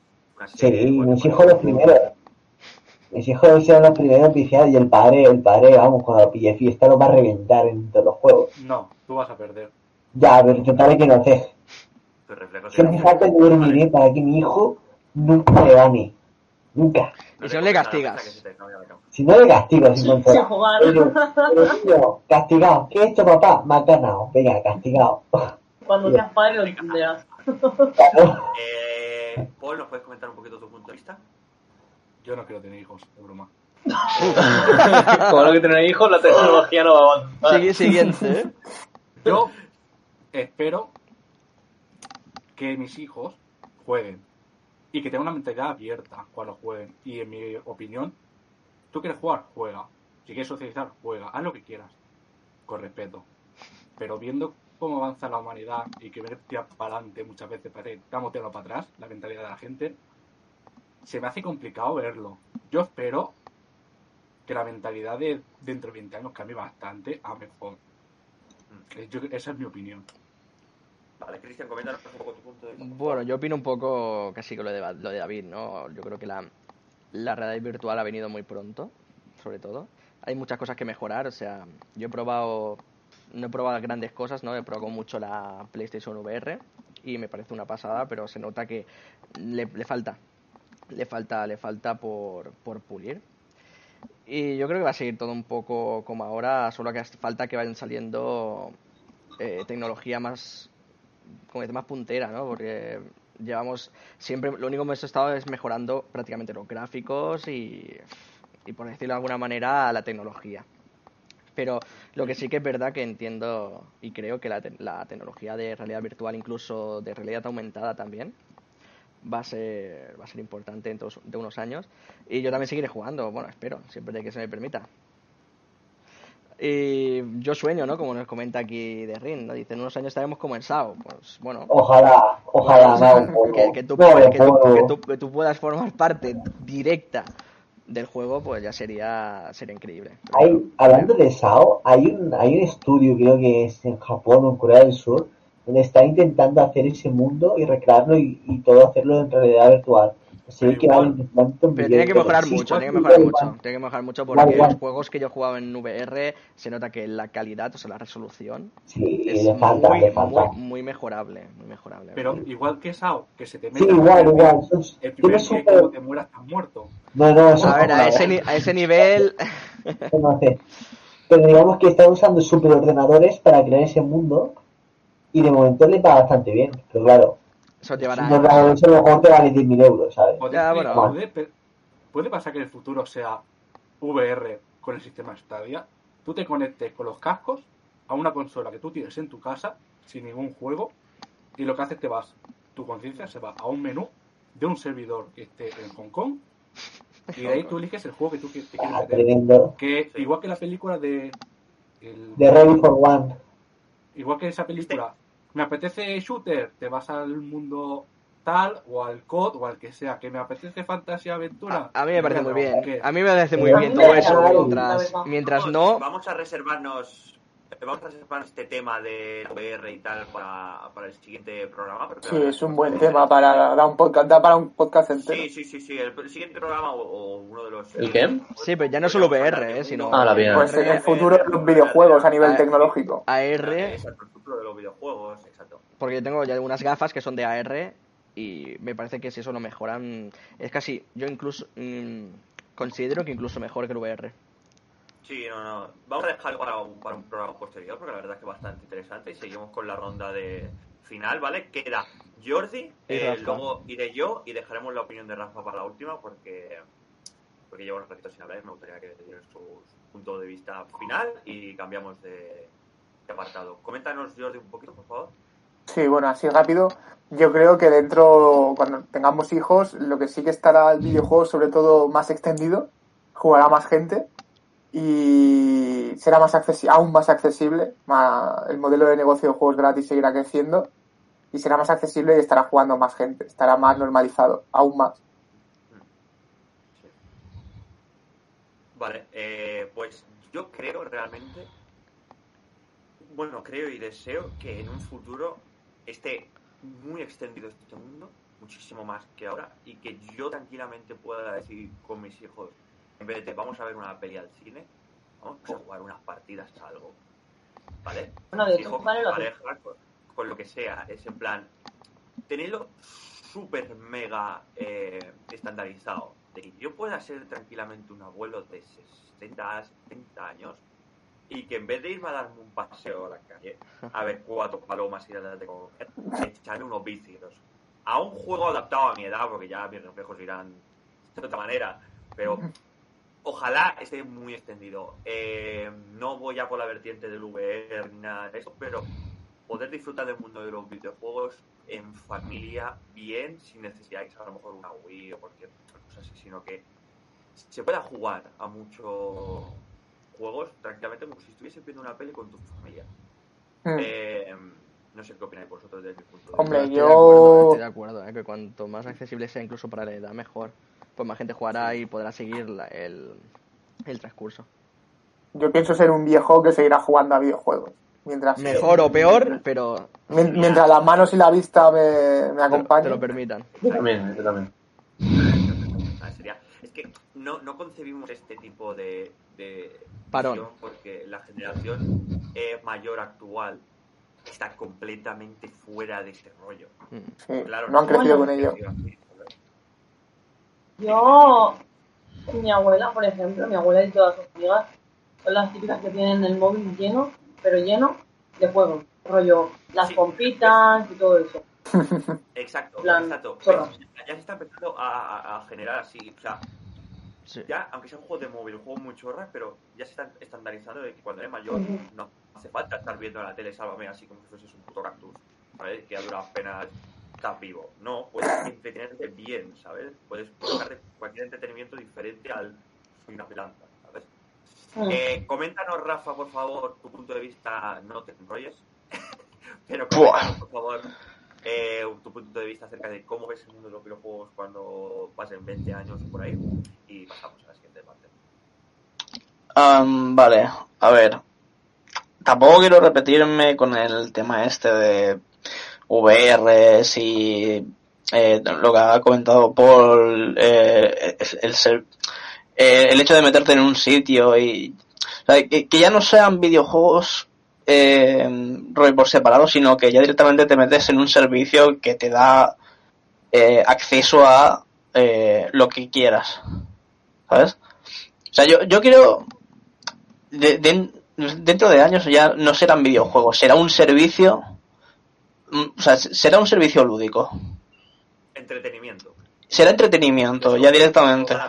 [SPEAKER 5] Sí, mis hijos los primeros. Mis hijos serán los primeros viciar y el padre, el padre, vamos, cuando pille fiesta lo va a reventar en todos los juegos.
[SPEAKER 6] No, tú vas a perder.
[SPEAKER 5] Ya, pero padre que no
[SPEAKER 1] reflejos
[SPEAKER 5] Si hace falta yo dormiré para que mi hijo nunca le gane. Nunca.
[SPEAKER 2] Y si no le castigas.
[SPEAKER 5] Si no le castigo sin
[SPEAKER 10] Sin
[SPEAKER 5] controlar.
[SPEAKER 10] jugar.
[SPEAKER 5] Pero, castigado. ¿Qué he hecho, papá? Me has ganado. Venga, castigado.
[SPEAKER 10] Cuando seas padre lo entenderás.
[SPEAKER 1] Eh, Paul, ¿nos puedes comentar un poquito tu punto de vista?
[SPEAKER 6] Yo no quiero tener hijos, es broma. *laughs*
[SPEAKER 4] Como no que tener hijos, la tecnología no va a avanzar.
[SPEAKER 2] Sigue- siguiente, ¿eh?
[SPEAKER 6] Yo espero que mis hijos jueguen y que tengan una mentalidad abierta cuando jueguen. Y en mi opinión, tú quieres jugar, juega. Si quieres socializar, juega. Haz lo que quieras, con respeto. Pero viendo cómo avanza la humanidad y que ver para adelante muchas veces parece que estamos tirando para atrás, la mentalidad de la gente, se me hace complicado verlo. Yo espero que la mentalidad de dentro de 20 años cambie bastante a mejor. Eh, yo- esa es mi opinión.
[SPEAKER 1] Vale, Cristian, coméntanos un poco tu punto de vista.
[SPEAKER 2] Bueno, yo opino un poco casi con lo de, lo de David, ¿no? Yo creo que la, la realidad virtual ha venido muy pronto, sobre todo. Hay muchas cosas que mejorar, o sea, yo he probado, no he probado grandes cosas, ¿no? He probado mucho la PlayStation VR y me parece una pasada, pero se nota que le, le falta, le falta, le falta por, por pulir. Y yo creo que va a seguir todo un poco como ahora, solo que hace falta que vayan saliendo eh, tecnología más como más puntera, ¿no? Porque llevamos siempre, lo único que hemos estado es mejorando prácticamente los gráficos y, y por decirlo de alguna manera, la tecnología. Pero lo que sí que es verdad que entiendo y creo que la, la tecnología de realidad virtual, incluso de realidad aumentada también, va a ser, va a ser importante dentro de unos años. Y yo también seguiré jugando, bueno, espero, siempre que se me permita. Y yo sueño, ¿no? Como nos comenta aquí de Rin, ¿no? Dice, en unos años estaremos como en SAO. Pues bueno,
[SPEAKER 5] Ojalá, ojalá,
[SPEAKER 2] que tú puedas formar parte directa del juego, pues ya sería sería increíble.
[SPEAKER 5] Hay, hablando de SAO, hay un, hay un estudio, creo que es en Japón o en Corea del Sur, está intentando hacer ese mundo y recrearlo y, y todo hacerlo en realidad virtual. Se ve que tanto
[SPEAKER 2] Pero tiene que mejorar mucho, tiene que mejorar mucho, tiene que mejorar mucho porque
[SPEAKER 5] Igual, igual.
[SPEAKER 2] los juegos que yo he jugado en VR se nota que la calidad, o sea, la resolución
[SPEAKER 5] Sí,
[SPEAKER 2] es
[SPEAKER 5] le falta,
[SPEAKER 2] muy,
[SPEAKER 5] le falta.
[SPEAKER 2] muy, muy mejorable, muy mejorable.
[SPEAKER 6] Pero igual que SAO, que se te
[SPEAKER 5] Sí,
[SPEAKER 6] mete
[SPEAKER 5] igual, igual. Son-
[SPEAKER 6] el primer día
[SPEAKER 5] súper-
[SPEAKER 6] que te mueras estás muerto.
[SPEAKER 5] No, no, eso
[SPEAKER 2] a ver, a ese, ni- a ese nivel, *laughs* *laughs*
[SPEAKER 5] no sé. Pero digamos que están usando superordenadores para crear ese mundo y de momento le va bastante bien. Pero claro,
[SPEAKER 2] eso llevará
[SPEAKER 5] un ordenador eso a lo mejor te vale 10.000 euros, ¿sabes?
[SPEAKER 6] Puede,
[SPEAKER 2] Ya, bueno.
[SPEAKER 6] puede, pasar que en el futuro sea VR con el sistema Stadia. Tú te conectes con los cascos a una consola que tú tienes en tu casa sin ningún juego y lo que haces te vas, tu conciencia se va a un menú de un servidor que esté en Hong Kong y de ahí tú eliges el juego que tú te quieres
[SPEAKER 5] Ah,
[SPEAKER 6] meter. Que igual que la película de... el-
[SPEAKER 5] De Ready for One.
[SPEAKER 6] Igual que esa película, me apetece shooter, te vas al mundo tal o al COD o al que sea, que me apetece fantasía aventura.
[SPEAKER 2] a mí me parece muy bien.
[SPEAKER 6] ¿Qué?
[SPEAKER 2] A mí me parece muy
[SPEAKER 5] A mí
[SPEAKER 2] bien todo eso, mientras, mientras no,
[SPEAKER 1] Vamos a reservarnos. Vamos a reservar este tema de VR y tal para, para el siguiente programa. porque
[SPEAKER 3] Sí, es un buen tema para dar un podcast, para un podcast entero.
[SPEAKER 1] Sí, sí, sí, sí. El, el siguiente programa o, o uno de los.
[SPEAKER 4] ¿El qué?
[SPEAKER 2] Sí, pero ya no solo VR, eh, sino-
[SPEAKER 4] Ah, la VR.
[SPEAKER 3] Pues en el futuro de los videojuegos a nivel tecnológico.
[SPEAKER 2] AR,
[SPEAKER 1] Exacto, el futuro de los videojuegos, exacto.
[SPEAKER 2] porque yo tengo ya unas gafas que son de AR y me parece que si eso lo mejoran, es casi, yo incluso mm, considero que incluso mejor que el VR.
[SPEAKER 1] Sí, no, no. Vamos a dejarlo para un, para un programa posterior porque la verdad es que es bastante interesante y seguimos con la ronda de final, ¿vale? Queda Jordi,
[SPEAKER 2] Y
[SPEAKER 1] eh, luego iré yo y dejaremos la opinión de Rafa para la última porque porque llevo un ratito sin hablar y me gustaría que dieran su punto de vista final y cambiamos de, de apartado. Coméntanos, Jordi, un poquito, por favor.
[SPEAKER 3] Sí, bueno, así rápido. Yo creo que dentro, cuando tengamos hijos, lo que sí que estará el videojuego sobre todo más extendido, jugará más gente y será más accesi- aún más accesible. El modelo de negocio de juegos gratis seguirá creciendo y será más accesible y estará jugando más gente. Estará más normalizado, aún más.
[SPEAKER 1] Vale, eh, pues yo creo realmente, bueno, creo y deseo que en un futuro esté muy extendido este mundo, muchísimo más que ahora, y que yo tranquilamente pueda decir con mis hijos, en vez de vamos a ver una peli al cine, vamos a jugar unas partidas a algo. ¿Vale?
[SPEAKER 10] Bueno, de hecho, vale
[SPEAKER 1] pareja, con, con lo que sea, es en plan, tenerlo súper mega eh, estandarizado. De que yo pueda ser tranquilamente un abuelo de 60, 70 años y que en vez de irme a darme un paseo a la calle, a ver cuatro palomas y darle de comer, echarme unos vicios. A un juego adaptado a mi edad, porque ya mis reflejos irán de otra manera, pero ojalá esté muy extendido. Eh, no voy a por la vertiente del VR ni nada de eso, pero poder disfrutar del mundo de los videojuegos en familia bien, sin necesidad de que sea a lo mejor una Wii o cualquier otra cosa así, sino que se pueda jugar a muchos juegos tranquilamente como si estuviese viendo una peli con tu familia.
[SPEAKER 3] Hmm.
[SPEAKER 1] Eh, no sé qué opináis vosotros desde mi punto de
[SPEAKER 3] Hombre,
[SPEAKER 1] vista.
[SPEAKER 2] Estoy de acuerdo,
[SPEAKER 3] yo...
[SPEAKER 2] estoy de acuerdo, eh, que cuanto más accesible sea incluso para la edad, mejor. Pues más gente jugará y podrá seguir la- el, el transcurso.
[SPEAKER 3] Yo pienso ser un viejo que seguirá jugando a videojuegos. Mientras,
[SPEAKER 2] Mejor o peor, pero
[SPEAKER 3] mien- mientras las manos y la vista me, me
[SPEAKER 2] te, te lo
[SPEAKER 3] acompañen.
[SPEAKER 2] permitan.
[SPEAKER 4] Yo también, yo también.
[SPEAKER 1] Ah, Es que no, no concebimos este tipo de, de
[SPEAKER 2] Parón.
[SPEAKER 1] porque la generación eh, mayor actual está completamente fuera de este rollo.
[SPEAKER 2] Mm.
[SPEAKER 3] Sí,
[SPEAKER 1] Claro,
[SPEAKER 3] no han crecido con ello.
[SPEAKER 10] Yo, mi abuela, por ejemplo, mi abuela y todas sus amigas son las típicas que tienen el móvil lleno, pero lleno de juegos. Rollo, las
[SPEAKER 1] Sí.
[SPEAKER 10] pompitas y todo eso. *laughs*
[SPEAKER 1] Exacto,
[SPEAKER 10] Plan,
[SPEAKER 1] exacto. Ya se está empezando a, generar así. O sea,
[SPEAKER 2] Sí.
[SPEAKER 1] ya, aunque sea un juego de móvil, un juego muy chorra, pero ya se está estandarizando de que cuando eres mayor no hace falta estar viendo la tele, sálvame, así como si fueses un puto cactus, ¿sabes? Que a duras penas estás vivo. No, puedes entretenerte bien, ¿sabes? Puedes buscarte cualquier entretenimiento diferente al soy una planta, ¿sabes?
[SPEAKER 10] Mm.
[SPEAKER 1] Eh, coméntanos, Rafa, por favor, tu punto de vista, no te enrolles, *laughs* pero coméntanos, por favor, eh, tu punto de vista acerca de cómo ves el mundo de los videojuegos cuando pasen 20 años o por ahí. Y pasamos a la siguiente parte.
[SPEAKER 9] Am, vale, a ver. Tampoco quiero repetirme con el tema este de VR y eh, lo que ha comentado Paul, eh, el, ser- eh, el hecho de meterte en un sitio y o sea, que, ya no sean videojuegos eh, por separado, sino que ya directamente te metes en un servicio que te da eh, acceso a eh, lo que quieras, ¿sabes? O sea, yo, yo quiero de- de- dentro de años ya no serán videojuegos, será un servicio, o sea, será un servicio lúdico,
[SPEAKER 1] Entretenimiento.
[SPEAKER 9] será entretenimiento ya directamente.
[SPEAKER 1] Mm.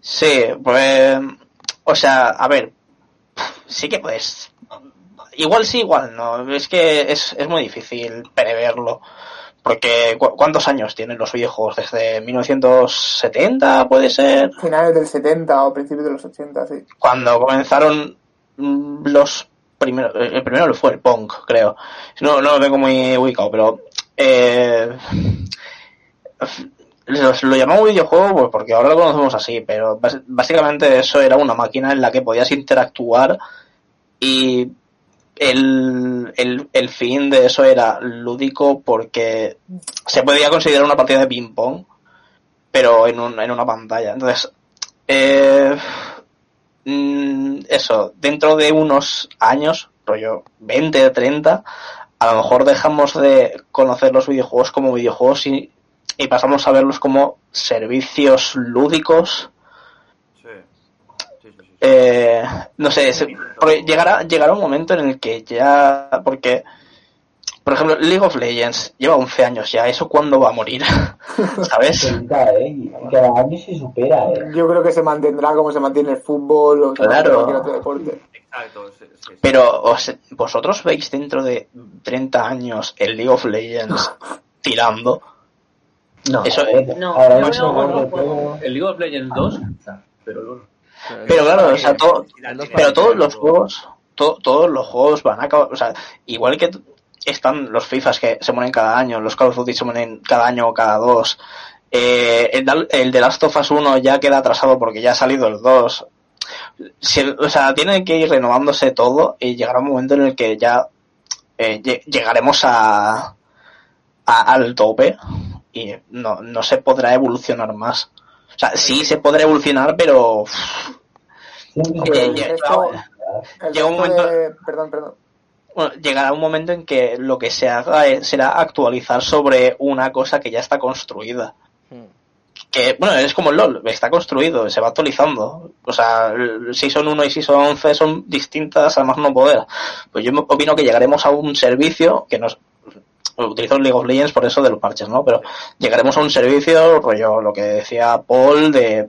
[SPEAKER 9] Sí, pues, o sea, a ver, sí que pues, igual sí, igual no, es que es, es muy difícil preverlo, porque ¿cu- ¿cuántos años tienen los videojuegos? ¿Desde 1970 puede ser?
[SPEAKER 3] Finales del 70 o principios de los 80, sí.
[SPEAKER 9] Cuando comenzaron mm, los primeros, eh, el primero fue el Pong, creo, no, no lo tengo muy ubicado, pero eh, lo, lo llamamos videojuego pues porque ahora lo conocemos así, pero básicamente eso era una máquina en la que podías interactuar y el, el, el fin de eso era lúdico porque se podía considerar una partida de ping pong, pero en, un, en una pantalla. Entonces, eh, mm, eso, dentro de unos años, rollo 20, 30, a lo mejor dejamos de conocer los videojuegos como videojuegos y, y pasamos a verlos como servicios lúdicos.
[SPEAKER 1] Sí. Sí, sí, sí, sí.
[SPEAKER 9] Eh, no sé, se- porque llegará, llegará un momento en el que ya, porque, por ejemplo, League of Legends lleva 11 años ya, ¿eso cuándo va a morir? *laughs* ¿Sabes? *laughs*
[SPEAKER 5] 30, ¿eh? Cada año se supera, ¿eh?
[SPEAKER 3] Yo creo que se mantendrá como se mantiene el fútbol o
[SPEAKER 9] Claro.
[SPEAKER 3] cualquier otro deporte.
[SPEAKER 1] Exacto. sí, sí, sí.
[SPEAKER 9] Pero os- vosotros veis dentro de 30 años el League of Legends *laughs* tirando.
[SPEAKER 4] No.
[SPEAKER 9] Eso,
[SPEAKER 10] No,
[SPEAKER 5] ahora mismo
[SPEAKER 10] no, no
[SPEAKER 5] de
[SPEAKER 10] juego.
[SPEAKER 5] todo-
[SPEAKER 4] El League of Legends 2, quizá, pero no.
[SPEAKER 9] pero claro, o sea, todo, pero todos los
[SPEAKER 1] juego.
[SPEAKER 9] juegos, to- todos los juegos van a acabar, o sea, igual que están los FIFAs que se mueren cada año, los Call of Duty se mueren cada año o cada dos, eh, el, el de Last of Us 1 ya queda atrasado porque ya ha salido el 2. Si- o sea, tiene que ir renovándose todo y llegará un momento en el que ya eh, lle- llegaremos a, a- al tope y no, no se podrá evolucionar más. O sea, sí se podrá evolucionar, pero
[SPEAKER 3] el
[SPEAKER 9] llega un momento-
[SPEAKER 3] de- Perdón, perdón.
[SPEAKER 9] Bueno, llegará un momento en que lo que se haga es- será actualizar sobre una cosa que ya está construida.
[SPEAKER 2] Hmm.
[SPEAKER 9] Que, bueno, es como el LOL, está construido, se va actualizando. O sea, el Season 1 y Season 11 son distintas, además no poder. Pues yo opino que llegaremos a un servicio que nos... Utilizo League of Legends por eso de los parches, ¿no? Pero llegaremos a un servicio, rollo, lo que decía Paul, de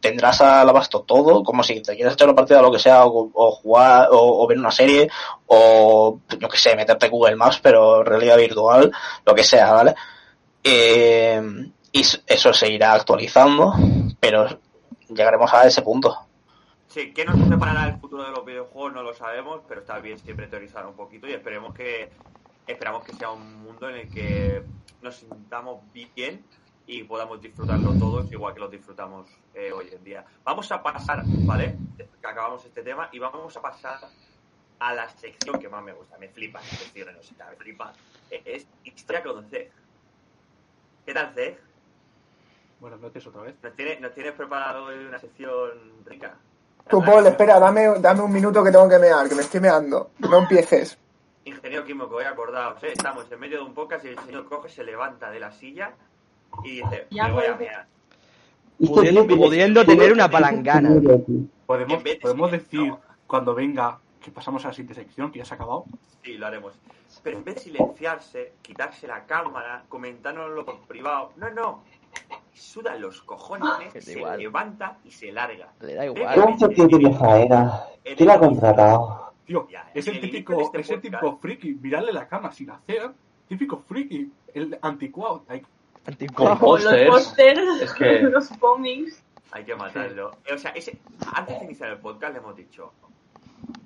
[SPEAKER 9] tendrás al abasto todo, como si te quieres echar una partida lo que sea, o, jugar, o, ver una serie, o yo que sé, meterte Google Maps, pero realidad virtual, lo que sea, ¿vale? Eh, y eso se irá actualizando, pero llegaremos a ese punto.
[SPEAKER 1] Sí, ¿qué nos preparará el futuro de los videojuegos? No lo sabemos, pero está bien siempre teorizar un poquito y esperemos que esperamos que sea un mundo en el que nos sintamos bien y podamos disfrutarlo todos igual que lo disfrutamos eh, hoy en día. Vamos a pasar, ¿vale? Acabamos este tema y vamos a pasar a la sección que más me gusta. Me flipa esta sección, no sé, me flipa. Es historia con Zeg. ¿Qué tal, Zeg?
[SPEAKER 6] Buenas noches otra vez.
[SPEAKER 1] ¿Nos tienes, nos tienes preparado hoy una sección rica?
[SPEAKER 3] Tú, Paul, espera, dame, dame un minuto que tengo que mear, que me estoy meando. No empieces.
[SPEAKER 1] Ingeniero Químico, he acordado, ¿eh? estamos en medio de un podcast y el señor coge, se levanta de la silla y dice,
[SPEAKER 10] Ya,
[SPEAKER 1] me voy a mear.
[SPEAKER 2] Pudiendo, pudiendo tener una palangana.
[SPEAKER 6] Podemos, podemos decir cuando venga que pasamos a la siguiente sección, que ya se ha acabado.
[SPEAKER 1] Sí, lo haremos. Pero en vez de silenciarse, quitarse la cámara, comentárnoslo por privado, no, no. Suda los cojones, *laughs* se
[SPEAKER 2] igual.
[SPEAKER 1] levanta y se larga.
[SPEAKER 2] Le da
[SPEAKER 5] ¿Qué
[SPEAKER 2] igual.
[SPEAKER 5] tío tiene faena? ¿Quién la ha contratado?
[SPEAKER 6] Tío,
[SPEAKER 1] Ya,
[SPEAKER 6] es el
[SPEAKER 1] el
[SPEAKER 6] típico,
[SPEAKER 1] de
[SPEAKER 6] es
[SPEAKER 1] este
[SPEAKER 6] el típico friki, mirarle la cama sin hacer, típico friki, el anticuado.
[SPEAKER 10] Los
[SPEAKER 4] Pósters. Es que- *laughs*
[SPEAKER 10] los cómics.
[SPEAKER 1] Hay que matarlo. O sea, ese, antes de iniciar el podcast le hemos dicho,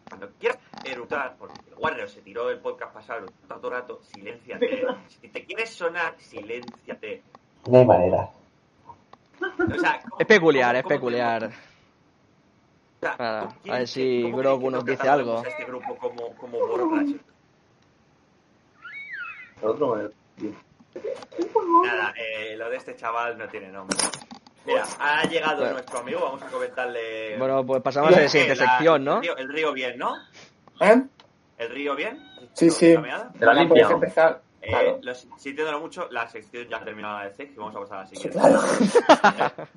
[SPEAKER 1] cuando quieras eructar, porque el Warner se tiró el podcast pasado tanto rato, silénciate. Si te quieres sonar, silénciate.
[SPEAKER 5] No hay manera.
[SPEAKER 1] O sea, ¿cómo-
[SPEAKER 2] Es peculiar, es peculiar.
[SPEAKER 1] tenemos- o sea,
[SPEAKER 2] Ah,
[SPEAKER 1] ¿cómo
[SPEAKER 2] a ver si Grogu nos dice algo.
[SPEAKER 1] a este grupo como, como?
[SPEAKER 4] Otro, eh,
[SPEAKER 1] Nada, eh, lo de este chaval no tiene nombre. Mira, ha llegado
[SPEAKER 2] Bueno.
[SPEAKER 1] nuestro amigo, vamos a comentarle.
[SPEAKER 2] Bueno, pues pasamos a la
[SPEAKER 1] Eh,
[SPEAKER 2] siguiente sección, ¿no?
[SPEAKER 1] El río, el río bien, ¿no?
[SPEAKER 3] ¿Eh?
[SPEAKER 1] ¿El río bien?
[SPEAKER 3] Sí, sí.
[SPEAKER 1] ¿La?
[SPEAKER 4] Te limpia.
[SPEAKER 1] Eh,
[SPEAKER 3] Claro.
[SPEAKER 1] lo sintiéndolo mucho, la sección ya ha terminado la de sex y vamos a pasar a la siguiente.
[SPEAKER 3] claro. *laughs*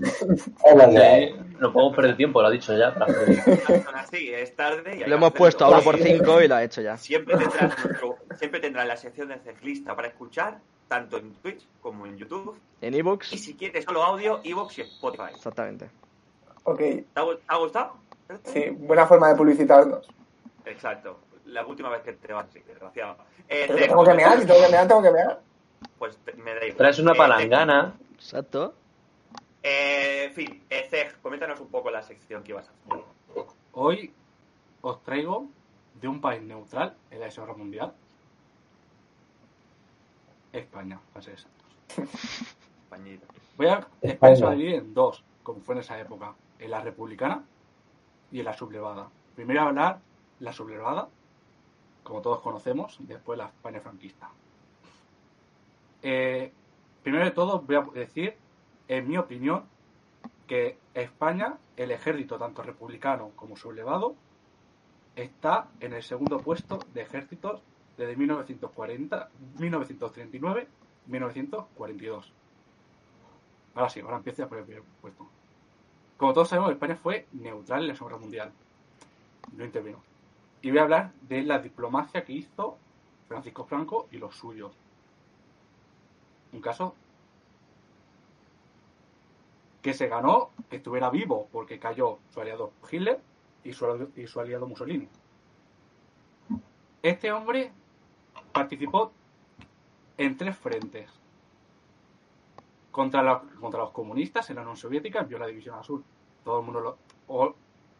[SPEAKER 4] Sí, no podemos perder tiempo, lo ha dicho ya.
[SPEAKER 1] así, *laughs* es tarde y
[SPEAKER 2] Lo hemos puesto a uno por cinco y lo ha hecho ya.
[SPEAKER 1] Siempre *laughs* tendrás, nuestro- siempre tendrás la sección de lista para escuchar, tanto en Twitch como en YouTube.
[SPEAKER 2] En
[SPEAKER 1] Y
[SPEAKER 2] ebooks,
[SPEAKER 1] si quieres solo audio, Evox y Spotify.
[SPEAKER 2] exactamente.
[SPEAKER 3] Ok,
[SPEAKER 1] ¿Te ha, gu- te ha gustado?
[SPEAKER 3] sí, buena forma de publicitarnos.
[SPEAKER 1] Exacto. La última vez que te vas, sí, desgraciado. Eh,
[SPEAKER 3] Pero tengo que mear, si tengo que mear, tengo que mear.
[SPEAKER 1] Pues te- me da igual.
[SPEAKER 4] Traes una
[SPEAKER 1] Eh,
[SPEAKER 4] palangana.
[SPEAKER 2] Exacto.
[SPEAKER 1] Eh, en fin, eh, Zeg, coméntanos un poco la sección que ibas a hacer.
[SPEAKER 6] Hoy os traigo de un país neutral en la guerra mundial. España, para ser exactos. *laughs*
[SPEAKER 1] Pañito.
[SPEAKER 6] Voy a
[SPEAKER 5] España.
[SPEAKER 6] España se va a dividir en dos, como fue en esa época, en la republicana y en la sublevada. Primero hablar la sublevada, como todos conocemos, después la España franquista. Eh, primero de todo voy a decir, en mi opinión, que España, el ejército tanto republicano como sublevado, está en el segundo puesto de ejércitos desde 1940, 1939 1942. Ahora sí, ahora empieza por el primer puesto. Como todos sabemos, España fue neutral en la Segunda Guerra Mundial. No intervino. Y voy a hablar de la diplomacia que hizo Francisco Franco y los suyos. Un caso que se ganó que estuviera vivo porque cayó su aliado Hitler y su, y su aliado Mussolini. Este hombre participó en tres frentes. Contra, contra los comunistas en la Unión Soviética envió la División Azul. Todo el mundo lo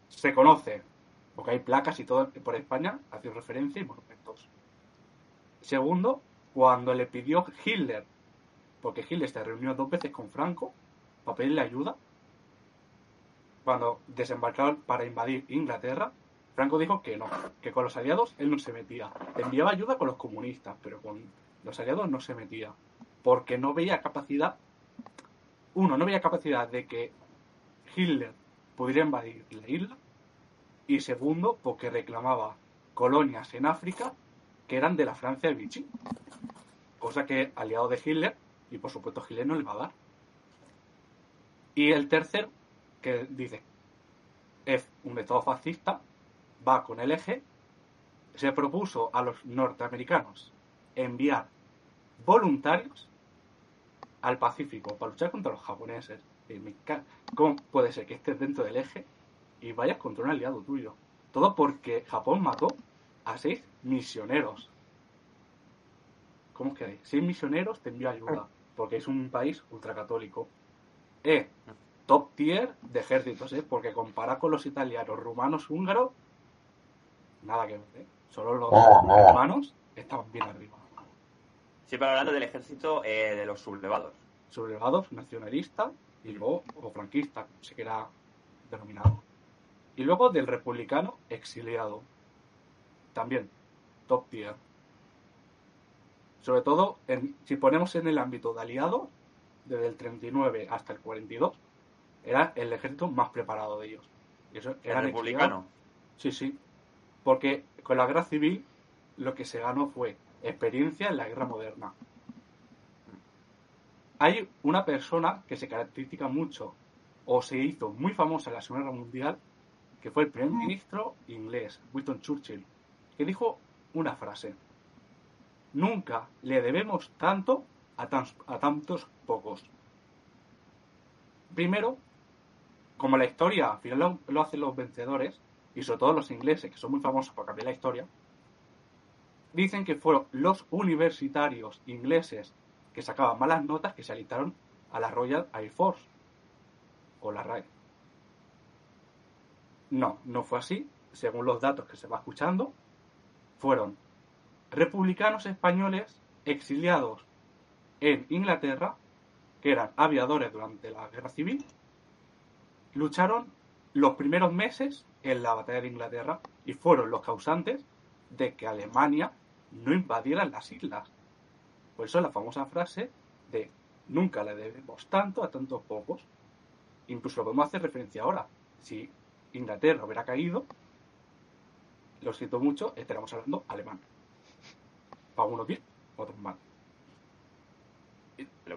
[SPEAKER 6] se conoce, porque hay placas y todo por España haciendo referencia y monumentos. Segundo, cuando le pidió Hitler, porque Hitler se reunió dos veces con Franco para pedirle ayuda, cuando desembarcaron para invadir Inglaterra, Franco dijo que no, que con los aliados él no se metía. Enviaba ayuda con los comunistas, pero con los aliados no se metía, porque no veía capacidad, uno, no veía capacidad de que Hitler pudiera invadir la isla, y segundo, porque reclamaba colonias en África que eran de la Francia de Vichy, cosa que aliado de Hitler, y por supuesto Hitler no le va a dar. Y el tercer, que dice, es un Estado fascista, va con el eje, se propuso a los norteamericanos enviar voluntarios al Pacífico para luchar contra los japoneses. ¿Cómo puede ser que estés dentro del eje y vayas contra un aliado tuyo? Todo porque Japón mató a seis misioneros. ¿Cómo es que hay? Seis misioneros te envió ayuda, porque es un país ultracatólico. Es top tier de ejércitos, ¿eh? porque compara con los italianos, rumanos, húngaros, nada que ver. ¿eh? Solo los rumanos estaban bien arriba.
[SPEAKER 1] Siempre hablando del ejército eh, de los sublevados.
[SPEAKER 6] sublevados, nacionalistas y luego, o franquista, como se quiera denominado. Y luego del republicano exiliado. También, top tier. Sobre todo, en- si ponemos en el ámbito de aliados, desde el 39 hasta el 42, era el ejército más preparado de ellos. Y eso
[SPEAKER 1] El republicano.
[SPEAKER 6] exiliados. Sí, sí. Porque con la guerra civil lo que se ganó fue experiencia en la guerra moderna. Hay una persona que se caracteriza mucho o se hizo muy famosa en la Segunda Guerra Mundial, que fue el primer ministro inglés, Winston Churchill, que dijo una frase. Nunca le debemos tanto a, tan- a tantos pocos. Primero, como la historia al final lo, lo hacen los vencedores, y sobre todo los ingleses, que son muy famosos por cambiar la historia, dicen que fueron los universitarios ingleses que sacaban malas notas que se alistaron a la Royal Air Force o la RAE. No, no fue así. según los datos que se va escuchando, fueron republicanos españoles exiliados en Inglaterra, que eran aviadores durante la guerra civil, lucharon los primeros meses en la batalla de Inglaterra y fueron los causantes de que Alemania no invadiera las islas. Por eso la famosa frase de nunca le debemos tanto a tantos pocos. Incluso lo podemos hacer referencia ahora. Si Inglaterra hubiera caído, lo siento mucho, estaríamos hablando alemán. Para unos bien, otros mal.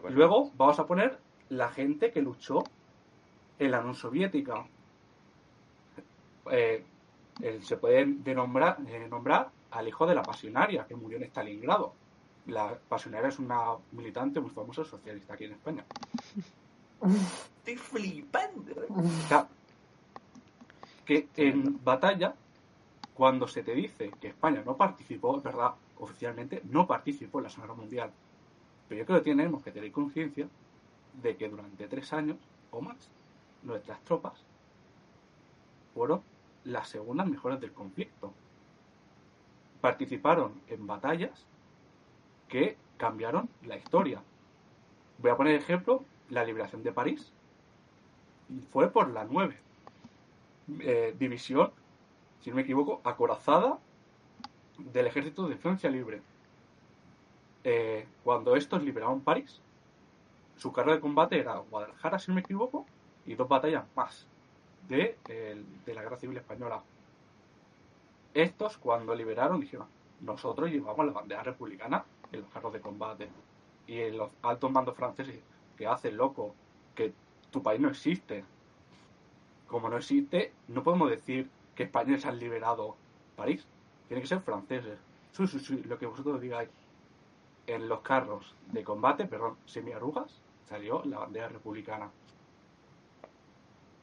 [SPEAKER 6] Luego vamos a poner la gente que luchó en la Unión Soviética. Eh, se puede denombrar, eh, nombrar al hijo de la pasionaria que murió en Stalingrado. La pasionaria es una militante muy famosa socialista aquí en España.
[SPEAKER 1] Estoy flipando.
[SPEAKER 6] O sea, que en batalla, cuando se te dice que España no participó, es verdad, oficialmente no participó en la Segunda Guerra Mundial, pero yo creo que tenemos que tener conciencia de que durante tres años o más, nuestras tropas fueron las segundas mejores del conflicto. Participaron en batallas que cambiaron la historia. Voy a poner ejemplo, la liberación de París fue por la 9 eh, división, si no me equivoco, acorazada del Ejército de Francia Libre. Eh, cuando estos liberaron París, su carrera de combate era Guadalajara, si no me equivoco, y dos batallas más de, de la Guerra Civil Española. Estos, cuando liberaron, dijeron, nosotros llevamos la bandera republicana en los carros de combate. Y en los altos mandos franceses, que hacen loco, que tu país no existe. Como no existe, no podemos decir que españoles han liberado París. Tiene que ser franceses. Sí, sí, sí, lo que vosotros digáis. En los carros de combate, perdón, semiarrugas, salió la bandera republicana.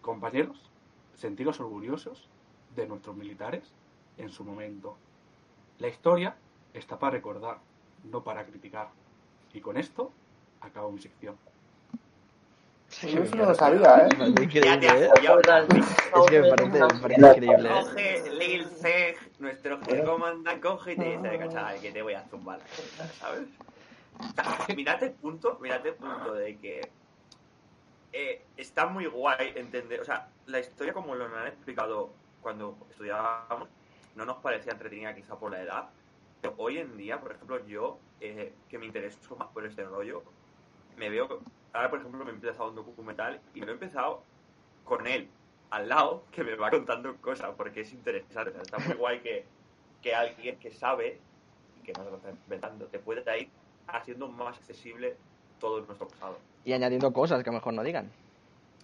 [SPEAKER 6] Compañeros, sentiros orgullosos de nuestros militares en su momento. La historia está para recordar, no para criticar. Y con esto acabo mi sección.
[SPEAKER 3] Yo eso no lo sabía, ¿eh?
[SPEAKER 1] Ya te
[SPEAKER 2] increíble, ¿eh?
[SPEAKER 1] has follado.
[SPEAKER 2] Es que me parece, me parece increíble, ¿eh?
[SPEAKER 1] Coge Lil Zeg, nuestro jefe comandante, coge y te dice, "Venga, chaval, que te voy a zumbar. ¿Sabes? *laughs* Mirad el punto, mirad el punto de que eh, está muy guay entender, o sea, la historia como lo han explicado cuando estudiábamos, no nos parecía entretenida quizá por la edad, pero hoy en día, por ejemplo, yo, eh, que me intereso más por este rollo, me veo, ahora por ejemplo me he empezado un documental y me lo he empezado con él al lado que me va contando cosas porque es interesante. O sea, está muy guay que, que alguien que sabe y que no se lo está inventando te puede ir haciendo más accesible todo nuestro pasado
[SPEAKER 2] Y añadiendo cosas que mejor no digan.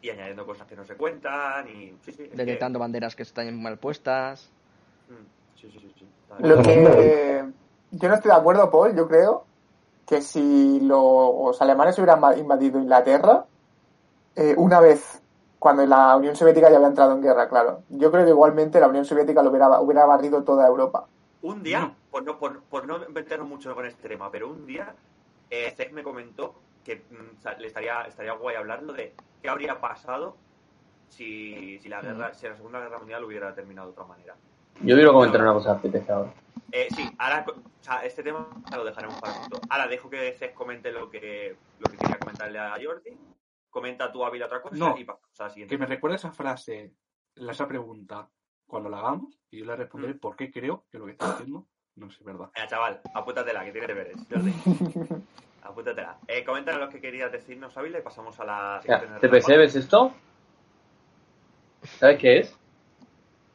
[SPEAKER 1] y añadiendo cosas que no se cuentan y sí, sí, es que-
[SPEAKER 2] Detectando banderas que están mal puestas.
[SPEAKER 1] Mm, sí, sí, sí, sí.
[SPEAKER 3] Lo que yo no estoy de acuerdo, Paul, yo creo que si los alemanes hubieran invadido Inglaterra, eh, una vez, cuando la Unión Soviética ya había entrado en guerra, claro, yo creo que igualmente la Unión Soviética lo hubiera, hubiera barrido toda Europa.
[SPEAKER 1] Un día,
[SPEAKER 6] No.
[SPEAKER 1] por no, por, por no meternos mucho con este tema, pero un día eh, Zeg me comentó que mm, le estaría, estaría guay hablarlo de qué habría pasado si, si la guerra, si la Segunda Guerra Mundial hubiera terminado de otra manera.
[SPEAKER 4] Yo quiero comentar una cosa apetece ahora.
[SPEAKER 1] Eh, sí, ahora, o sea, este tema lo dejaremos para pronto. Ahora dejo que Cés comente lo que, lo que quería comentarle a Jordi. Comenta tú, Ávila, otra cosa
[SPEAKER 6] No,
[SPEAKER 1] y pasamos a la siguiente.
[SPEAKER 6] Que me recuerde esa frase, esa pregunta, cuando la hagamos, y yo le responderé por qué creo que lo que está haciendo no es verdad.
[SPEAKER 1] Chaval, apúntatela, que tiene deberes, Jordi. *laughs* Apúntatela. Eh, coméntanos lo que querías decirnos, Ávila, y pasamos a la siguiente.
[SPEAKER 4] TPC, ¿ves esto? ¿Sabes qué es?
[SPEAKER 5] Nadie lo tiene, venga, no olvides.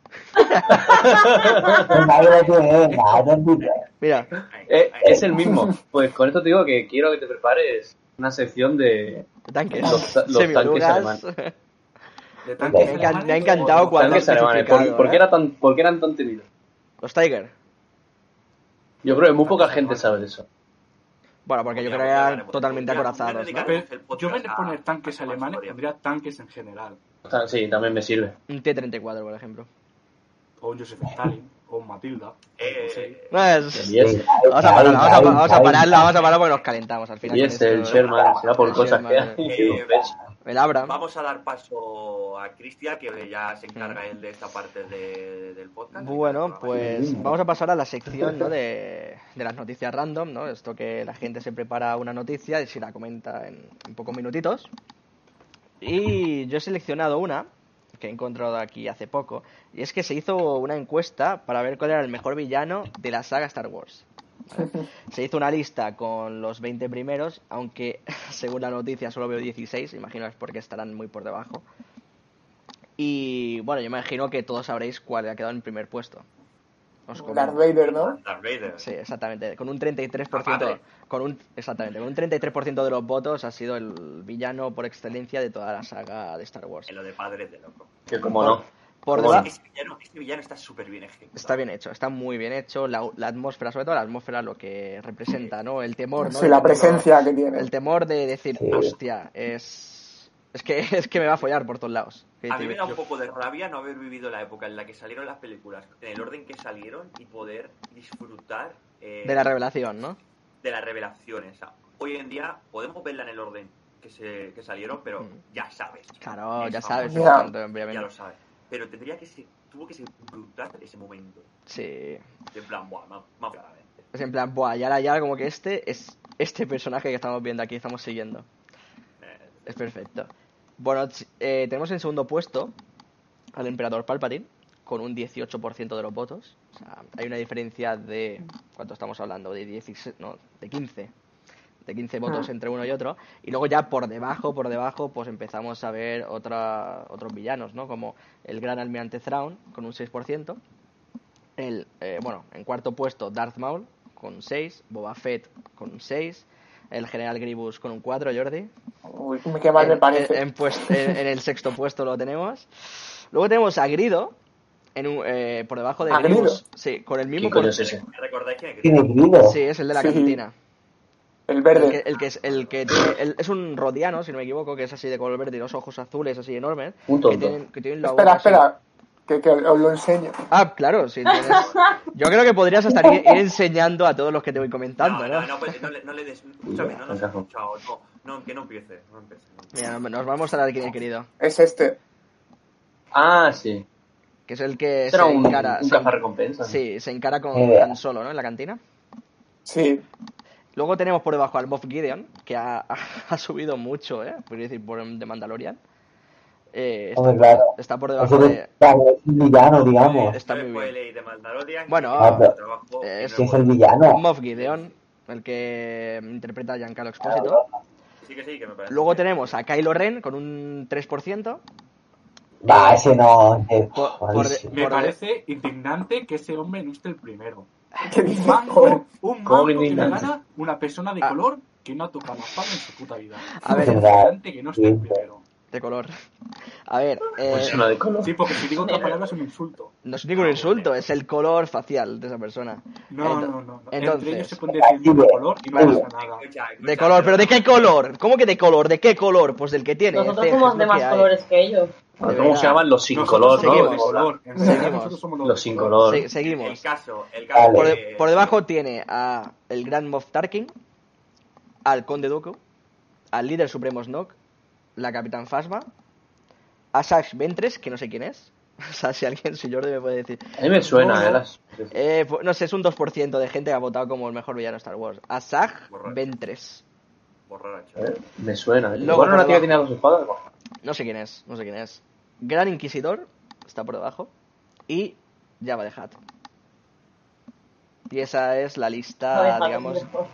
[SPEAKER 2] Mira,
[SPEAKER 1] Ahí,
[SPEAKER 4] Eh, es el mismo. Pues con esto te digo que quiero que te prepares una sección de
[SPEAKER 2] tanques.
[SPEAKER 4] Los los tanques
[SPEAKER 6] De
[SPEAKER 2] Me,
[SPEAKER 6] tanques
[SPEAKER 2] me ha
[SPEAKER 6] alemanes,
[SPEAKER 2] encantado cuando
[SPEAKER 4] tanques alemanes. ¿Por, por qué
[SPEAKER 2] ¿eh?
[SPEAKER 4] era tan, por qué eran tan temidos?
[SPEAKER 2] Los Tiger.
[SPEAKER 4] Yo creo que muy poca gente
[SPEAKER 6] alemanes.
[SPEAKER 4] sabe de eso.
[SPEAKER 2] Bueno, porque yo creo que eran totalmente acorazados, ¿no?
[SPEAKER 6] yo en vez de
[SPEAKER 1] a-
[SPEAKER 6] poner tanques alemanes, pondría tanques en general.
[SPEAKER 4] Sí, también me sirve.
[SPEAKER 2] Un T-34, por ejemplo.
[SPEAKER 6] O un Joseph Stalin. o Matilda.
[SPEAKER 1] Eh.
[SPEAKER 2] Pues, vamos a parar, vamos a, vamos a pararlo, vamos a pararlo porque nos calentamos al final.
[SPEAKER 4] y ese, el. Sherman, será por cosas
[SPEAKER 2] Sherman,
[SPEAKER 4] que
[SPEAKER 1] eh,
[SPEAKER 2] El Abram.
[SPEAKER 1] Vamos a dar paso a Cristian, que ya se encarga él de esta parte de- del podcast.
[SPEAKER 2] Bueno, pues vamos a pasar a la sección ¿no? de, de las noticias random, ¿no? Esto que la gente se prepara una noticia y se la comenta en, en pocos minutitos. Y yo he seleccionado una que he encontrado aquí hace poco, y es que se hizo una encuesta para ver cuál era el mejor villano de la saga Star Wars. ¿vale? Se hizo una lista con los 20 primeros, aunque *laughs* según la noticia solo veo 16, imagino es porque estarán muy por debajo. Y bueno, yo imagino que todos sabréis cuál ha quedado en primer puesto. Os comento.
[SPEAKER 3] Darth Vader, ¿no?
[SPEAKER 1] Darth Vader.
[SPEAKER 2] Sí, exactamente. Con un 33%,
[SPEAKER 1] padre.
[SPEAKER 2] con un, exactamente, con un 33% de los votos ha sido el villano por excelencia de toda la saga de Star Wars.
[SPEAKER 1] En lo de padres de loco.
[SPEAKER 4] Que como no.
[SPEAKER 2] Por
[SPEAKER 4] Como
[SPEAKER 2] deba-
[SPEAKER 1] Ese villano, ese villano está súper bien ejecutado.
[SPEAKER 2] Está bien hecho, está muy bien hecho. La, la atmósfera, sobre todo la atmósfera, lo que representa, ¿no? El temor, ¿no?
[SPEAKER 3] Sí, la
[SPEAKER 2] temor-
[SPEAKER 3] presencia que tiene.
[SPEAKER 2] El temor de decir, hostia, es. Es que, *laughs* es que me va a follar por todos lados.
[SPEAKER 1] A mí me da un poco de rabia no haber vivido la época en la que salieron las películas, en el orden que salieron y poder disfrutar eh,
[SPEAKER 2] De la revelación, ¿no?
[SPEAKER 1] de las revelaciones. O sea, hoy en día podemos verla en el orden que, se, que salieron, pero
[SPEAKER 2] Mm.
[SPEAKER 1] ya sabes.
[SPEAKER 2] Claro, ya
[SPEAKER 1] Esa
[SPEAKER 2] sabes.
[SPEAKER 3] Ya.
[SPEAKER 2] por tanto,
[SPEAKER 1] Ya lo sabes. Pero tendría que ser, tuvo que ser brutal ese momento.
[SPEAKER 2] Sí.
[SPEAKER 1] En plan, buah, más, más claramente.
[SPEAKER 2] Es en plan, buah, ya, ya como que este es este personaje que estamos viendo aquí, estamos siguiendo. Es perfecto. Bueno, eh, tenemos en segundo puesto al emperador Palpatine con un 18% de los votos. O sea, hay una diferencia de ¿cuánto estamos hablando? De 16, no, de 15. De 15 votos
[SPEAKER 3] Ah.
[SPEAKER 2] entre uno y otro. Y luego ya por debajo, por debajo, pues empezamos a ver otra, otros villanos, ¿no? Como el gran almirante Thrawn con un 6%. El, eh, bueno, en cuarto puesto Darth Maul con 6. Boba Fett con un 6. El general Grievous con un 4, Jordi.
[SPEAKER 3] Uy, qué mal me
[SPEAKER 2] En-
[SPEAKER 3] parece.
[SPEAKER 2] En, pues- en- en el sexto puesto lo tenemos. Luego tenemos a Grido, en un- eh, por debajo de
[SPEAKER 3] ¿A Grido?
[SPEAKER 2] Grievous. Sí, con el mismo...
[SPEAKER 4] ¿Quién coño
[SPEAKER 2] por-
[SPEAKER 4] es ese?
[SPEAKER 1] ¿Me
[SPEAKER 5] grido.
[SPEAKER 2] Sí, es el de la
[SPEAKER 3] Sí.
[SPEAKER 2] cantina.
[SPEAKER 3] El
[SPEAKER 2] El que,
[SPEAKER 3] verde.
[SPEAKER 2] el que es, el que tiene- el- es un rodiano, si no me equivoco, que es así de color verde y los ojos azules así enormes.
[SPEAKER 4] Un
[SPEAKER 2] Que
[SPEAKER 4] tonto.
[SPEAKER 2] tienen, que tienen la
[SPEAKER 3] Espera,
[SPEAKER 2] así.
[SPEAKER 3] Que, que os lo enseño.
[SPEAKER 2] Ah, claro, sí. tienes- Yo creo que podrías hasta ir, ir enseñando a todos los que te voy comentando,
[SPEAKER 1] No,
[SPEAKER 2] ¿no?
[SPEAKER 1] no, no, pues, no le, no le des. Escúchame, no lo has escuchado. No, no, que no empiece. No empiece. no empiece.
[SPEAKER 2] Mira, nos va a mostrar quién es querido.
[SPEAKER 3] Es este.
[SPEAKER 4] Ah, sí.
[SPEAKER 2] Que es el que se
[SPEAKER 4] un,
[SPEAKER 2] encara...
[SPEAKER 4] un
[SPEAKER 2] se-
[SPEAKER 4] cazarrecompensas.
[SPEAKER 2] Sí, se encara con
[SPEAKER 5] Eh.
[SPEAKER 2] Han Solo, ¿no? En la cantina.
[SPEAKER 3] Sí.
[SPEAKER 2] Luego tenemos por debajo al Moff Gideon, que ha, *laughs* ha subido mucho, ¿eh? Podría decir, por de Mandalorian. Eh, está,
[SPEAKER 5] Hombre, claro.
[SPEAKER 2] está por debajo
[SPEAKER 5] es
[SPEAKER 2] de...
[SPEAKER 5] un villano, digamos.
[SPEAKER 2] Está muy bien. Bueno, Ah,
[SPEAKER 5] pero-
[SPEAKER 2] eh,
[SPEAKER 5] es
[SPEAKER 1] bueno.
[SPEAKER 5] el villano.
[SPEAKER 2] Moff Gideon, el que interpreta a Giancarlo Expósito.
[SPEAKER 1] Sí que sí, que me parece.
[SPEAKER 2] Luego
[SPEAKER 1] bien.
[SPEAKER 2] tenemos a Kylo Ren con un 3%.
[SPEAKER 5] Va, ese no. eh,
[SPEAKER 2] Por- por-
[SPEAKER 5] malísimo.
[SPEAKER 6] Me
[SPEAKER 2] Por-
[SPEAKER 6] parece indignante que ese hombre no esté el primero. *laughs*
[SPEAKER 3] ¿Qué
[SPEAKER 6] Un manco, un
[SPEAKER 4] ¿Cómo
[SPEAKER 6] manco que le
[SPEAKER 4] indignante?
[SPEAKER 6] gana una persona de
[SPEAKER 2] Ah.
[SPEAKER 6] color que no ha tocado la espada en su puta vida.
[SPEAKER 2] A ver,
[SPEAKER 6] Es indignante que no esté el primero.
[SPEAKER 2] De color. A ver, eh,
[SPEAKER 4] Pues una de color.
[SPEAKER 6] Sí, porque si digo otra palabra es un insulto.
[SPEAKER 2] no es ningún insulto, es el color facial de esa persona.
[SPEAKER 6] No,
[SPEAKER 2] Ento-
[SPEAKER 6] no, no. no.
[SPEAKER 2] entonces-
[SPEAKER 6] Entre ellos se puede decir el mismo color y no pasa nada.
[SPEAKER 1] Escucha, escucha,
[SPEAKER 2] De color, pero ¿de qué color? ¿Cómo que de color? ¿De qué color? Pues del que tiene.
[SPEAKER 10] Nosotros
[SPEAKER 2] cejas,
[SPEAKER 10] somos de más colores que ellos.
[SPEAKER 2] De
[SPEAKER 4] ¿Cómo se llaman los sin
[SPEAKER 6] Nosotros
[SPEAKER 4] color,
[SPEAKER 2] Seguimos.
[SPEAKER 6] de color. Somos
[SPEAKER 4] Los sin
[SPEAKER 6] de
[SPEAKER 4] color.
[SPEAKER 2] Se-
[SPEAKER 1] El
[SPEAKER 2] seguimos.
[SPEAKER 1] caso, el caso
[SPEAKER 5] Vale.
[SPEAKER 2] Por,
[SPEAKER 1] de-
[SPEAKER 2] de- por debajo tiene a el gran Moff Tarkin, al Conde Dooku, al líder supremo Snoke, la Capitán Phasma, a Sash Ventres, que no sé quién es. *laughs* O sea, si alguien, si Jordi me puede decir.
[SPEAKER 4] A mí me suena. ¿eh? Las...
[SPEAKER 2] Eh, pues, no sé, es un 2% de gente que ha votado como el mejor villano de Star Wars. A. Ventres.
[SPEAKER 1] Borracho.
[SPEAKER 4] ¿eh? Me suena.
[SPEAKER 2] Luego
[SPEAKER 4] Igual
[SPEAKER 2] por
[SPEAKER 4] una tía tenía dos espadas.
[SPEAKER 2] No sé quién es, no sé quién es. Gran Inquisidor, está por debajo. Y Java de Hat. Y esa es la lista,
[SPEAKER 10] No
[SPEAKER 2] digamos,
[SPEAKER 10] mejor.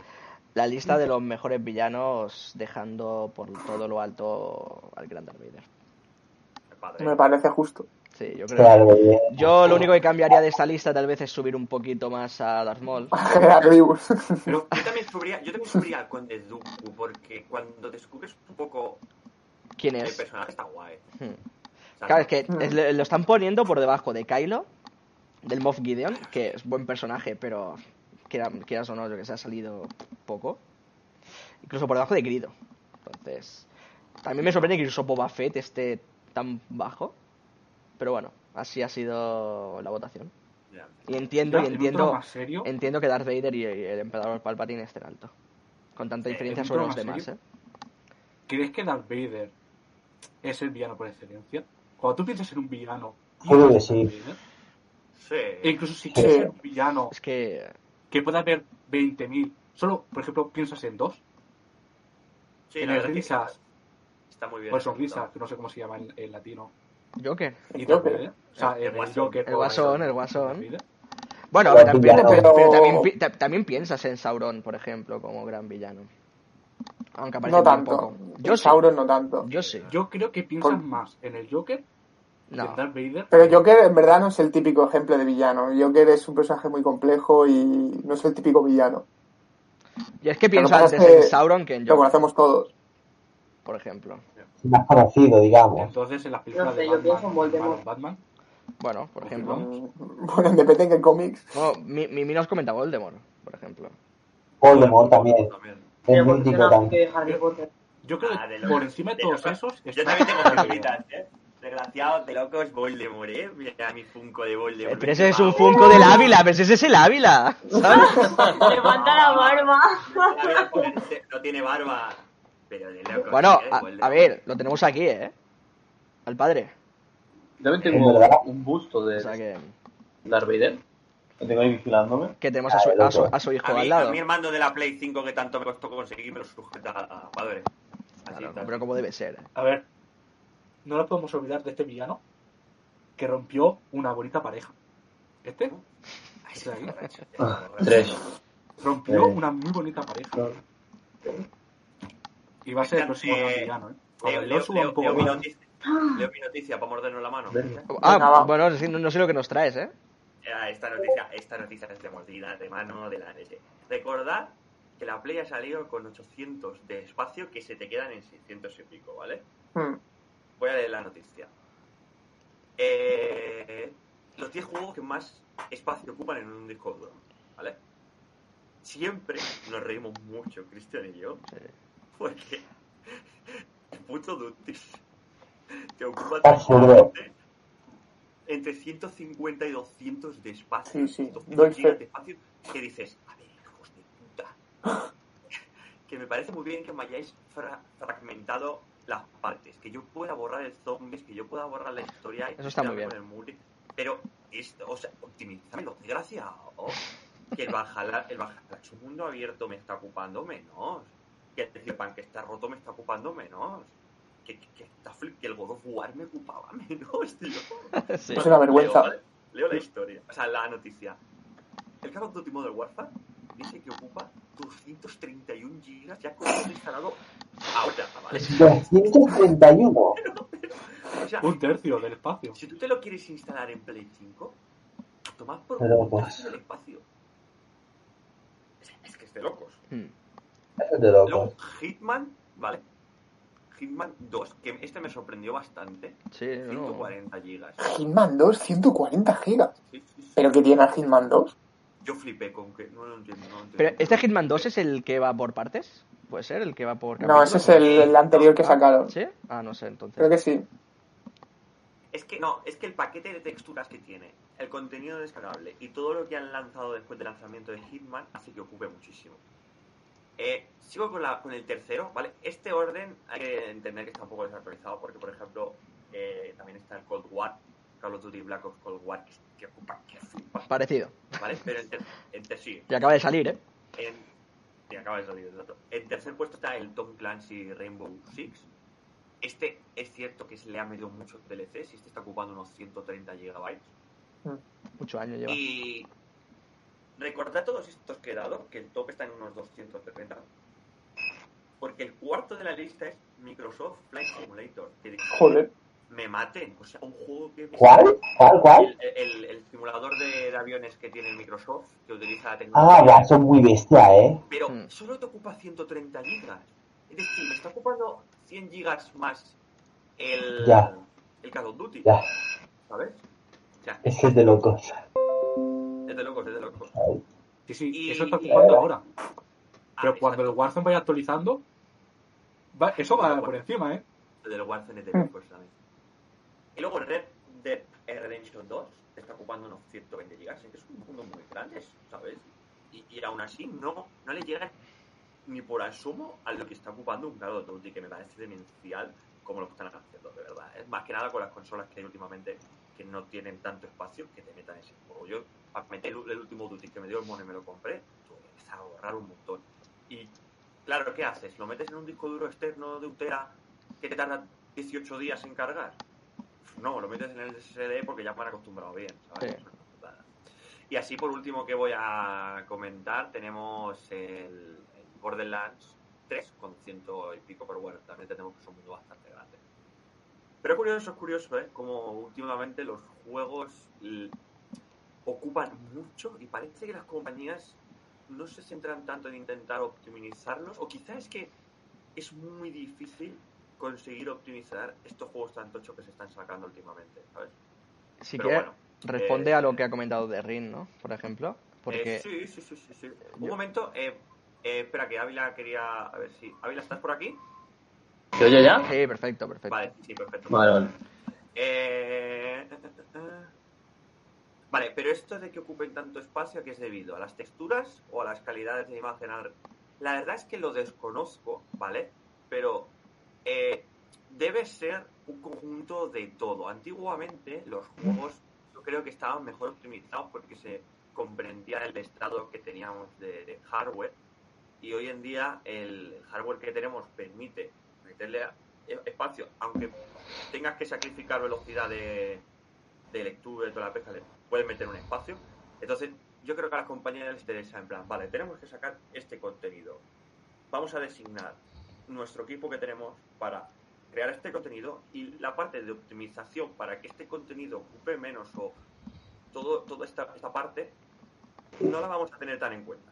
[SPEAKER 2] La lista de los mejores villanos, dejando por todo lo alto al Gran Darth Vader.
[SPEAKER 3] Me parece justo.
[SPEAKER 2] Sí, yo creo.
[SPEAKER 5] Claro, bien.
[SPEAKER 2] Yo lo único que cambiaría de esta lista tal vez es subir un poquito más a Darth Maul. *laughs*
[SPEAKER 1] Pero yo también subiría, yo también subiría al Conde Dooku, porque cuando descubres un poco
[SPEAKER 2] ¿Quién
[SPEAKER 1] el
[SPEAKER 2] es?
[SPEAKER 1] personaje está guay.
[SPEAKER 2] Hmm.
[SPEAKER 1] O sea,
[SPEAKER 2] Claro, es que
[SPEAKER 3] Mm.
[SPEAKER 2] es- le- lo están poniendo por debajo de Kylo, del Moff Gideon, que es buen personaje, pero quieras o no, yo que se ha salido poco. Incluso por debajo de Grido. Entonces, también me sorprende que incluso Boba Fett esté tan bajo. Pero bueno, así ha sido la votación. Y entiendo, y entiendo, entiendo que Darth Vader y el Emperador Palpatine estén alto. Con tanta diferencia sobre los
[SPEAKER 6] más
[SPEAKER 2] demás,
[SPEAKER 6] serio.
[SPEAKER 2] ¿eh?
[SPEAKER 6] ¿crees que Darth Vader es el villano por excelencia? Cuando tú piensas en un villano,
[SPEAKER 5] Creo que sí.
[SPEAKER 6] Darth Vader.
[SPEAKER 1] Sí.
[SPEAKER 6] E incluso si quieres
[SPEAKER 3] Sí.
[SPEAKER 6] ser un villano
[SPEAKER 2] Es que
[SPEAKER 6] que pueda haber 20.000, solo, por ejemplo, piensas en dos,
[SPEAKER 1] Sí,
[SPEAKER 6] en
[SPEAKER 1] la
[SPEAKER 6] el risas,
[SPEAKER 1] está- muy bien.
[SPEAKER 6] o
[SPEAKER 1] ejecutado.
[SPEAKER 6] sonrisas, que no sé cómo se llama en, en latino.
[SPEAKER 2] Joker.
[SPEAKER 6] Y
[SPEAKER 3] El Joker.
[SPEAKER 6] Vader, o sea,
[SPEAKER 1] El
[SPEAKER 6] el,
[SPEAKER 1] Guasón.
[SPEAKER 6] Joker.
[SPEAKER 2] El Guasón, el Guasón. Bueno, pero,
[SPEAKER 5] villano.
[SPEAKER 2] pero- pero también, también piensas en Sauron, por ejemplo, como gran villano. Aunque aparece
[SPEAKER 3] No tanto.
[SPEAKER 2] poco. Yo
[SPEAKER 3] En
[SPEAKER 2] sí.
[SPEAKER 3] Sauron no tanto.
[SPEAKER 2] Yo sí.
[SPEAKER 6] Yo creo que piensas
[SPEAKER 3] Por-
[SPEAKER 6] más en el Joker que
[SPEAKER 2] No.
[SPEAKER 6] en Darth Vader.
[SPEAKER 3] Pero Joker en verdad no es el típico ejemplo de villano. Joker es un personaje muy complejo y no es el típico villano.
[SPEAKER 2] Y es que
[SPEAKER 3] Lo
[SPEAKER 2] pienso antes
[SPEAKER 3] es que
[SPEAKER 2] en Sauron que en
[SPEAKER 3] Lo
[SPEAKER 2] Joker,
[SPEAKER 3] conocemos todos.
[SPEAKER 2] por ejemplo.
[SPEAKER 5] Más conocido, digamos.
[SPEAKER 6] Entonces, en las películas
[SPEAKER 10] No sé,
[SPEAKER 6] de
[SPEAKER 10] yo
[SPEAKER 6] Batman,
[SPEAKER 10] pienso en Voldemort.
[SPEAKER 6] Batman,
[SPEAKER 2] Bueno, por ejemplo.
[SPEAKER 3] Mm, Bueno, depende en qué cómics.
[SPEAKER 2] No, mi, mi, mi nos comenta Voldemort, por ejemplo.
[SPEAKER 5] Voldemort también.
[SPEAKER 1] También.
[SPEAKER 5] Es mítico también.
[SPEAKER 10] que Harry Potter.
[SPEAKER 6] yo creo
[SPEAKER 1] Ah,
[SPEAKER 6] que por encima de
[SPEAKER 1] De
[SPEAKER 6] todos esos
[SPEAKER 1] Yo también tengo ¿eh? Desgraciado, de loco es Voldemort, ¿eh? Mira mi Funko de Voldemort.
[SPEAKER 2] Pero ese es un Funko del Ávila, pero ese es el Ávila, ¿sabes? *laughs*
[SPEAKER 10] Le falta la barba. *laughs*
[SPEAKER 1] No tiene barba. Pero de loco.
[SPEAKER 2] Bueno,
[SPEAKER 1] ¿eh?
[SPEAKER 2] a, ver, lo tenemos aquí, ¿eh? Al padre.
[SPEAKER 4] También tengo un busto de
[SPEAKER 2] O sea que,
[SPEAKER 4] Darth Vader. Lo tengo ahí vigilándome.
[SPEAKER 2] que tenemos a su, a su, a su hijo
[SPEAKER 1] A
[SPEAKER 2] al
[SPEAKER 1] mí,
[SPEAKER 2] lado.
[SPEAKER 1] a mí el mando de la Play 5 que tanto me costó conseguir me lo sujeta a padre. Así,
[SPEAKER 2] Claro, pero como debe ser.
[SPEAKER 6] A ver, no nos podemos olvidar de este villano que rompió una bonita pareja. Este Este de ahí.
[SPEAKER 4] Ah. Tres.
[SPEAKER 6] rompió
[SPEAKER 5] Eh.
[SPEAKER 6] una muy bonita pareja.
[SPEAKER 4] No.
[SPEAKER 6] Y va a ser el próximo
[SPEAKER 1] Eh,
[SPEAKER 6] gran villano, ¿eh?
[SPEAKER 1] Leo, leo,
[SPEAKER 6] Leo suba
[SPEAKER 1] leo-
[SPEAKER 6] un poco
[SPEAKER 1] leo mi
[SPEAKER 6] más.
[SPEAKER 1] noticia, leo mi noticia para mordernos la mano.
[SPEAKER 2] Ah, bueno, no, no sé lo que nos traes, ¿eh?
[SPEAKER 1] Ah, Esta noticia, esta noticia es de mordida de mano de la leche. Recordad que la Play ha salido con 800 de espacio que se te quedan en 600 y pico, ¿vale?
[SPEAKER 3] Mm.
[SPEAKER 1] Voy a leer la noticia. Eh, los 10 juegos que más espacio ocupan en un disco duro, ¿vale? Siempre nos reímos mucho, Cristian y yo, porque el puto Dutis te ocupa entre 150 y 200 de espacio,
[SPEAKER 3] Sí, sí,
[SPEAKER 1] 200
[SPEAKER 3] doy
[SPEAKER 1] gigas
[SPEAKER 3] fe.
[SPEAKER 1] de espacio, que dices, a ver, hijos de puta. *laughs* que me parece muy bien que me hayáis fra- fragmentado las partes, que yo pueda borrar el zombies, que yo pueda borrar la historia y
[SPEAKER 2] Eso está muy bien.
[SPEAKER 1] con el multi, pero esto, o sea, optimízamelo, desgraciado. Que el Valhalla, el Valhalla es un mundo abierto, me está ocupando menos. Que el Cyberpunk que está roto me está ocupando menos. Que, que, que está flip- que el God of War me ocupaba *laughs* menos, tío. *laughs*
[SPEAKER 2] Sí.
[SPEAKER 3] Es una vergüenza.
[SPEAKER 1] Leo, ¿vale? Leo la historia, o sea, la noticia. El Call of Duty Modern Warfare dice que ocupa 231 gigas ya con todo instalado ahora, ¿vale?
[SPEAKER 5] 231. *laughs*
[SPEAKER 1] O sea,
[SPEAKER 6] Un tercio del espacio.
[SPEAKER 1] si tú te lo quieres instalar en Play 5, tomad por un
[SPEAKER 5] pues.
[SPEAKER 1] tercio del espacio. Es, es que es de locos.
[SPEAKER 2] Mm.
[SPEAKER 5] Eso es de loco.
[SPEAKER 1] Luego, Hitman, ¿vale? Hitman 2, que este me sorprendió bastante.
[SPEAKER 2] Sí, no.
[SPEAKER 1] 140 gigas.
[SPEAKER 3] Hitman 2, 140 gigas.
[SPEAKER 1] Sí, sí, sí.
[SPEAKER 3] ¿Pero qué tiene el Hitman 2?
[SPEAKER 1] Yo flipé con que no lo entiendo. No lo entiendo.
[SPEAKER 2] Pero este Hitman 2 es el que va por partes? ¿Puede ser? ¿El que va por
[SPEAKER 3] No, ese es el, el anterior que sacaron.
[SPEAKER 2] ¿Sí? Ah, no sé, entonces.
[SPEAKER 3] Creo que sí.
[SPEAKER 1] Es que no, es que el paquete de texturas que tiene, el contenido descargable y todo lo que han lanzado después del lanzamiento de Hitman hace que ocupe muchísimo. Eh, sigo con, la, con el tercero, ¿vale? Este orden hay que entender que está un poco desactualizado porque, por ejemplo, eh, también está el Cold War, Call of Duty Black Ops Cold War, que, que ocupa que
[SPEAKER 2] Parecido.
[SPEAKER 1] ¿vale? Pero en, ter- en ter- sí,
[SPEAKER 2] Y acaba de salir, ¿eh?
[SPEAKER 1] en, y acaba de salir el dato. En tercer puesto está el Tom Clancy Rainbow Six. Este es cierto que se le ha metido muchos DLCs y este está ocupando unos 130 gigabytes.
[SPEAKER 2] Mucho año lleva.
[SPEAKER 1] Y recordad todos estos que he dado, que el top está en unos 230. Porque el cuarto de la lista es Microsoft Flight Simulator. Que
[SPEAKER 3] Joder.
[SPEAKER 1] Me maten. O sea, un juego que...
[SPEAKER 5] ¿Cuál? ¿Cuál? ¿Cuál?
[SPEAKER 1] El, el- el simulador de, de aviones que tiene Microsoft, que utiliza la
[SPEAKER 5] Ah,
[SPEAKER 1] tecnología.
[SPEAKER 5] ya, son muy bestia, ¿eh?
[SPEAKER 1] Pero
[SPEAKER 2] Hmm.
[SPEAKER 1] solo te ocupa 130 gigas. Es decir, me está ocupando 100 gigas más el,
[SPEAKER 5] Ya.
[SPEAKER 1] el Call of Duty.
[SPEAKER 5] Ya,
[SPEAKER 1] ¿Sabes? O sea,
[SPEAKER 5] es que es de locos.
[SPEAKER 1] es de locos, es de locos.
[SPEAKER 6] Sí, sí,
[SPEAKER 1] Y-
[SPEAKER 6] eso está ocupando ahora.
[SPEAKER 1] Ah,
[SPEAKER 6] Pero cuando el. Warzone vaya actualizando, va- eso va por encima, ¿eh?
[SPEAKER 1] del Warzone de
[SPEAKER 3] Hmm.
[SPEAKER 1] locos también. Y luego Red Dead Redemption 2, te está ocupando unos 120 gigas, es que son mundos muy grandes, ¿sabes? Y, y aún así no, no le llega ni por asomo a lo que está ocupando un Call of Duty, que me parece demencial como lo están haciendo, de verdad. Es más que nada con las consolas que hay últimamente que no tienen tanto espacio que te metan ese juego. Yo, para meter el, el último Duty que me dio el mono y me lo compré, tuve que a ahorrar un montón. Y claro, ¿qué haces? ¿Lo metes en un disco duro externo de un tera que te tarda 18 días en cargar? No, lo metes en el SSD porque ya me han acostumbrado bien. Y así por último que voy a comentar, tenemos el, el Borderlands 3 con ciento y pico, pero bueno, también tenemos que es un mundo bastante grande. Pero es curioso, es curioso, ¿eh? Como últimamente los juegos ocupan mucho y parece que las compañías no se centran tanto en intentar optimizarlos, o quizás es que es muy difícil conseguir optimizar estos juegos tan tochos que se están sacando últimamente, ¿sabes?
[SPEAKER 2] Si
[SPEAKER 1] Pero
[SPEAKER 2] quieres,
[SPEAKER 1] bueno,
[SPEAKER 2] responde
[SPEAKER 1] eh,
[SPEAKER 2] a lo que ha comentado de Rin, ¿no? Por ejemplo. Porque
[SPEAKER 1] Eh, sí, sí, sí, sí, sí. Un momento, eh, eh, espera, que Ávila quería... A ver si... Ávila, ¿estás por aquí?
[SPEAKER 4] ¿Se oye ya?
[SPEAKER 2] Sí, perfecto, perfecto.
[SPEAKER 1] Vale, sí, perfecto.
[SPEAKER 4] Vale, vale.
[SPEAKER 1] Eh, Vale, pero esto de que ocupen tanto espacio, ¿a qué es debido? ¿A las texturas o a las calidades de imagen? Al- La verdad es que lo desconozco, ¿vale? Pero eh, debe ser un conjunto de todo. Antiguamente los juegos yo creo que estaban mejor optimizados porque se comprendía el estado que teníamos de, de hardware y hoy en día el hardware que tenemos permite meterle a- e- espacio, aunque tengas que sacrificar velocidad de, de lectura y toda la pesca, le puedes meter un espacio. Entonces, yo creo que a las compañías les interesa en plan, vale, tenemos que sacar este contenido. Vamos a designar nuestro equipo que tenemos para crear este contenido y la parte de optimización para que este contenido ocupe menos o todo, toda esta, esta parte no la vamos a tener tan en cuenta.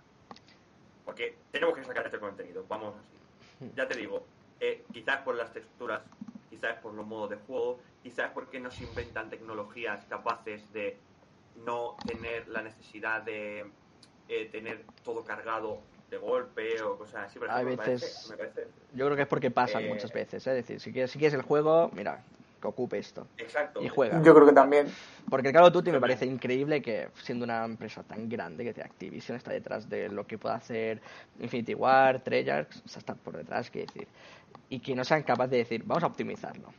[SPEAKER 1] Porque tenemos que sacar este contenido, vamos así. Ya te digo, eh, quizás por las texturas, quizás por los modos de juego, quizás porque no se inventan tecnologías capaces de no tener la necesidad de eh, tener todo cargado de golpe o cosas así. Por ejemplo, me
[SPEAKER 2] veces-
[SPEAKER 1] parece- me parece
[SPEAKER 2] Yo creo que es porque pasan
[SPEAKER 1] Eh,
[SPEAKER 2] muchas veces, ¿eh? Es decir, si quieres, si quieres el juego, mira, que ocupe esto.
[SPEAKER 1] Exacto.
[SPEAKER 2] Y juega.
[SPEAKER 3] Yo creo que también.
[SPEAKER 2] Porque el Call of Duty me parece increíble que, siendo una empresa tan grande, que Activision está detrás de lo que puede hacer Infinity War, Treyarch, o sea, está por detrás, quiero decir. Y que no sean capaces de decir, vamos a optimizarlo.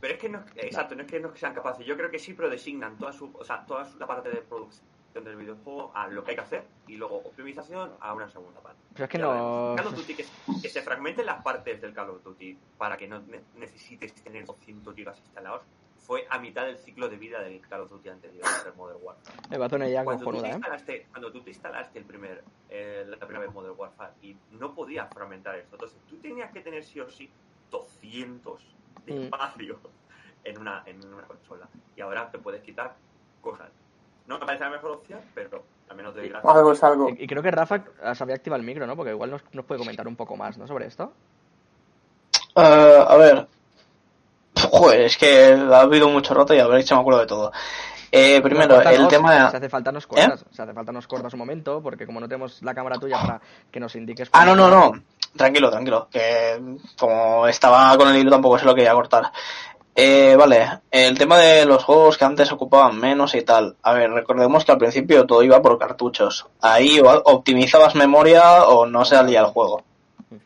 [SPEAKER 1] Pero es que no, exacto, no es que no sean capaces. Yo creo que sí, pero designan toda su, o sea, toda su- la parte de producción del videojuego a lo que hay que hacer y luego optimización a una segunda parte.
[SPEAKER 2] Pero es que
[SPEAKER 1] Ya
[SPEAKER 2] no-.
[SPEAKER 1] Call of Duty, que, que se fragmenten las partes del Call of Duty para que no ne- necesites tener 200 gigas instalados fue a mitad del ciclo de vida del Call of Duty anterior al Modern Warfare.
[SPEAKER 2] Me va a hacer una idea
[SPEAKER 1] Cuando tú,
[SPEAKER 2] ¿eh?
[SPEAKER 1] instalaste, cuando tú te instalaste el primer, eh, la primera vez Modern Warfare y no podías fragmentar esto, entonces tú tenías que tener sí o sí 200 de
[SPEAKER 2] Mm.
[SPEAKER 1] espacio en una, en una consola. Y ahora te puedes quitar cosas. No me parece la mejor opción, pero al menos te doy gracias.
[SPEAKER 3] Algo es algo.
[SPEAKER 2] Y, y creo que Rafa sabía activar el micro, ¿no? Porque igual nos, nos puede comentar un poco más, ¿no? Sobre esto.
[SPEAKER 9] Eh, a ver. Joder, es que ha habido mucho rato y a ver si me acuerdo de todo. Eh, primero, el tema
[SPEAKER 2] Si hace falta nos
[SPEAKER 9] ¿Eh?
[SPEAKER 2] cortas. Si hace falta nos cortas un momento, porque como no tenemos la cámara tuya para que nos indiques...
[SPEAKER 9] Ah, no, no, no. Tranquilo, tranquilo. Que como estaba con el hilo tampoco se lo quería cortar. Eh, vale, el tema de los juegos que antes ocupaban menos y tal. A ver, recordemos que al principio todo iba por cartuchos. Ahí o optimizabas memoria o no salía el juego.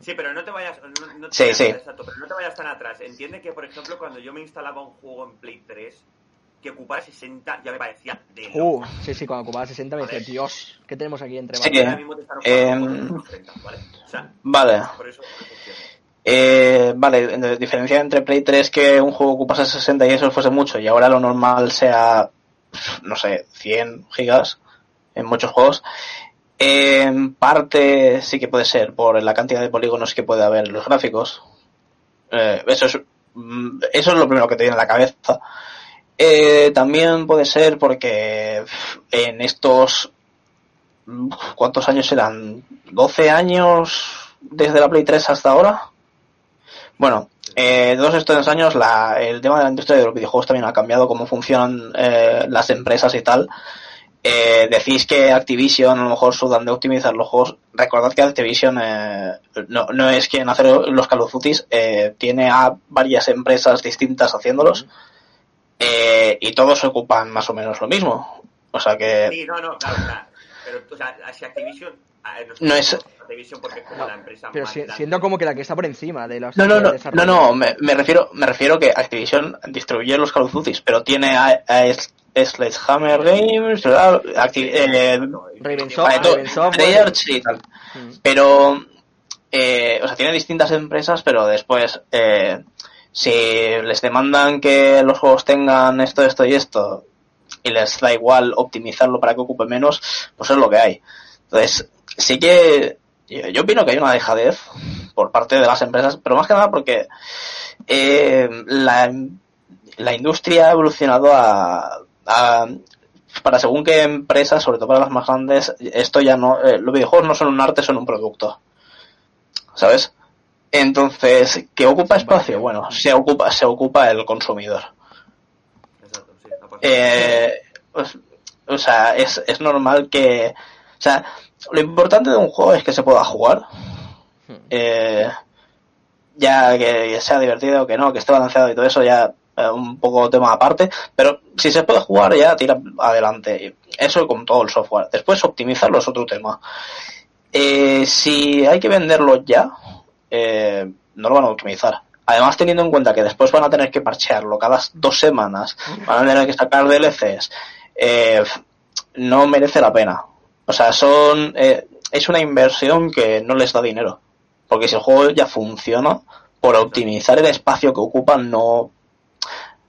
[SPEAKER 1] Sí, pero no te vayas, no, no te
[SPEAKER 9] Sí,
[SPEAKER 1] vayas-
[SPEAKER 9] sí.
[SPEAKER 1] exacto, pero no te vayas tan atrás. Entiende que, por ejemplo, cuando yo me instalaba un juego en Play 3 que ocupara 60, ya me parecía de
[SPEAKER 2] Uh,
[SPEAKER 1] locos.
[SPEAKER 2] sí, sí, cuando ocupaba 60 me dice, Dios, ¿qué tenemos aquí entre
[SPEAKER 9] Sí,
[SPEAKER 2] manos?
[SPEAKER 9] Eh,
[SPEAKER 1] por 30, ¿vale? O sea,
[SPEAKER 9] Vale.
[SPEAKER 1] por eso, por eso entiendo.
[SPEAKER 9] Eh, vale, de- diferencia entre Play 3 que un juego ocupase 60 y eso fuese mucho y ahora lo normal sea, no sé, 100 gigas en muchos juegos. En parte sí que puede ser por la cantidad de polígonos que puede haber en los gráficos. Eh, eso es mm, eso es lo primero que te viene a la cabeza. Eh, también puede ser porque en estos mm, ¿cuántos años eran? ¿12 años desde la Play 3 hasta ahora? Bueno, eh, todos estos años la, el tema de la industria de los videojuegos también ha cambiado, cómo funcionan eh, las empresas y tal. Eh, decís que Activision a lo mejor sudan de optimizar los juegos. Recordad que Activision eh, no, no es quien hace los Call eh, tiene a varias empresas distintas haciéndolos. eh, y todos ocupan más o menos lo mismo. O sea que
[SPEAKER 1] Sí, no, no, claro, claro. Pero, o sea, si Activision... a ver,
[SPEAKER 9] No es-
[SPEAKER 1] Activision porque es como la empresa
[SPEAKER 2] Pero
[SPEAKER 1] más
[SPEAKER 2] si-
[SPEAKER 1] grande.
[SPEAKER 2] siendo como que la que está por encima de los
[SPEAKER 9] No, no, no, no, no, me, me refiero, me refiero que Activision distribuye los Call of Duty, pero tiene a, a Sledgehammer Games, ¿verdad? Acti- eh, y tal.
[SPEAKER 2] Mm.
[SPEAKER 9] Pero, eh, o sea, tiene distintas empresas, pero después, eh, si les demandan que los juegos tengan esto, esto y esto, y les da igual optimizarlo para que ocupe menos, pues es lo que hay. Entonces, sí que yo, opino que hay una dejadez por parte de las empresas, pero más que nada porque eh, la, la industria ha evolucionado a, a- para según qué empresas, sobre todo para las más grandes, esto ya no, eh, los videojuegos no son un arte, son un producto. ¿Sabes? Entonces, ¿qué ocupa espacio? Bueno, se ocupa, se ocupa el consumidor.
[SPEAKER 1] Exacto, sí.
[SPEAKER 9] Eh, pues, o sea, es, es normal que, o sea, lo importante de un juego es que se pueda jugar. Eh, ya que sea divertido o que no, que esté balanceado y todo eso ya eh, un poco tema aparte, pero si se puede jugar ya tira adelante. Eso con todo el software. Después optimizarlo es otro tema. Eh, si hay que venderlo ya, eh, no lo van a optimizar. Además, teniendo en cuenta que después van a tener que parchearlo cada dos semanas, van a tener que sacar DLCs, eh, no merece la pena. O sea, son eh, es una inversión que no les da dinero. Porque si el juego ya funciona, por optimizar el espacio que ocupa, no. O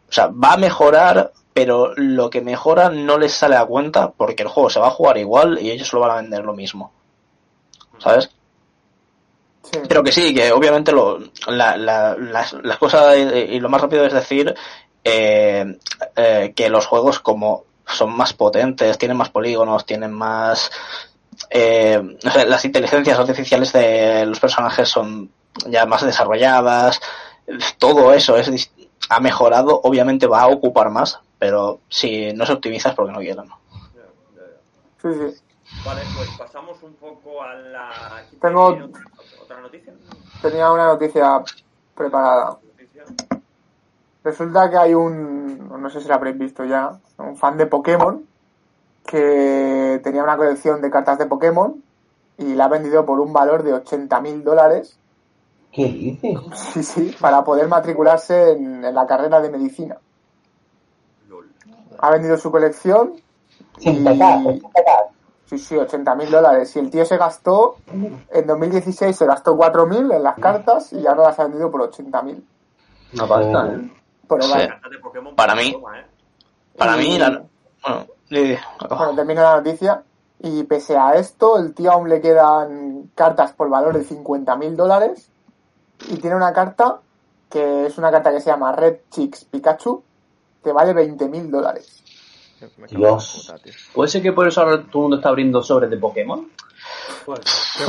[SPEAKER 9] sea, va a mejorar, pero lo que mejora no les sale a cuenta porque el juego se va a jugar igual y ellos lo van a vender lo mismo. ¿Sabes?
[SPEAKER 3] Sí.
[SPEAKER 9] Pero que sí, que obviamente lo, la, la- las, las cosas y, y lo más rápido es decir eh, eh, que los juegos como son más potentes, tienen más polígonos, tienen más... eh, no sé, las inteligencias artificiales de los personajes son ya más desarrolladas, todo eso es, ha mejorado, obviamente va a ocupar más, pero si no se optimiza es porque no quieren.
[SPEAKER 3] Sí, sí.
[SPEAKER 1] Vale, pues pasamos un poco a la...
[SPEAKER 3] Tengo-
[SPEAKER 1] ¿Tiene otra, otra noticia?
[SPEAKER 3] Tenía una noticia preparada. Resulta que hay un, no sé si lo habréis visto ya, un fan de Pokémon que tenía una colección de cartas de Pokémon y la ha vendido por un valor de 80 mil dólares,
[SPEAKER 5] ¿Qué dices?
[SPEAKER 3] sí, sí, para poder matricularse en, en la carrera de medicina.
[SPEAKER 1] LOL.
[SPEAKER 3] Ha vendido su colección
[SPEAKER 5] Sin
[SPEAKER 3] y-
[SPEAKER 5] pecar, sin pecar.
[SPEAKER 3] Sí, sí, 80 mil dólares. Y el tío se gastó, en 2016 se gastó 4 mil en las cartas y ahora las ha vendido por 80 mil.
[SPEAKER 4] Una pasta, ¿eh?
[SPEAKER 3] Pero
[SPEAKER 9] Sí.
[SPEAKER 3] vale.
[SPEAKER 1] Cartas de Pokémon
[SPEAKER 9] Para
[SPEAKER 1] por
[SPEAKER 9] mí.
[SPEAKER 1] toma, ¿eh?
[SPEAKER 9] Para
[SPEAKER 3] Y-
[SPEAKER 9] mí, la, bueno,
[SPEAKER 3] termino la noticia. Y pese a esto, el tío aún le quedan cartas por valor de 50 mil dólares. Y tiene una carta que es una carta que se llama Red Chicks Pikachu, que vale 20 mil dólares.
[SPEAKER 5] Dios.
[SPEAKER 4] ¿Puede ser que por eso ahora todo el mundo está abriendo sobres de Pokémon?
[SPEAKER 6] Pues,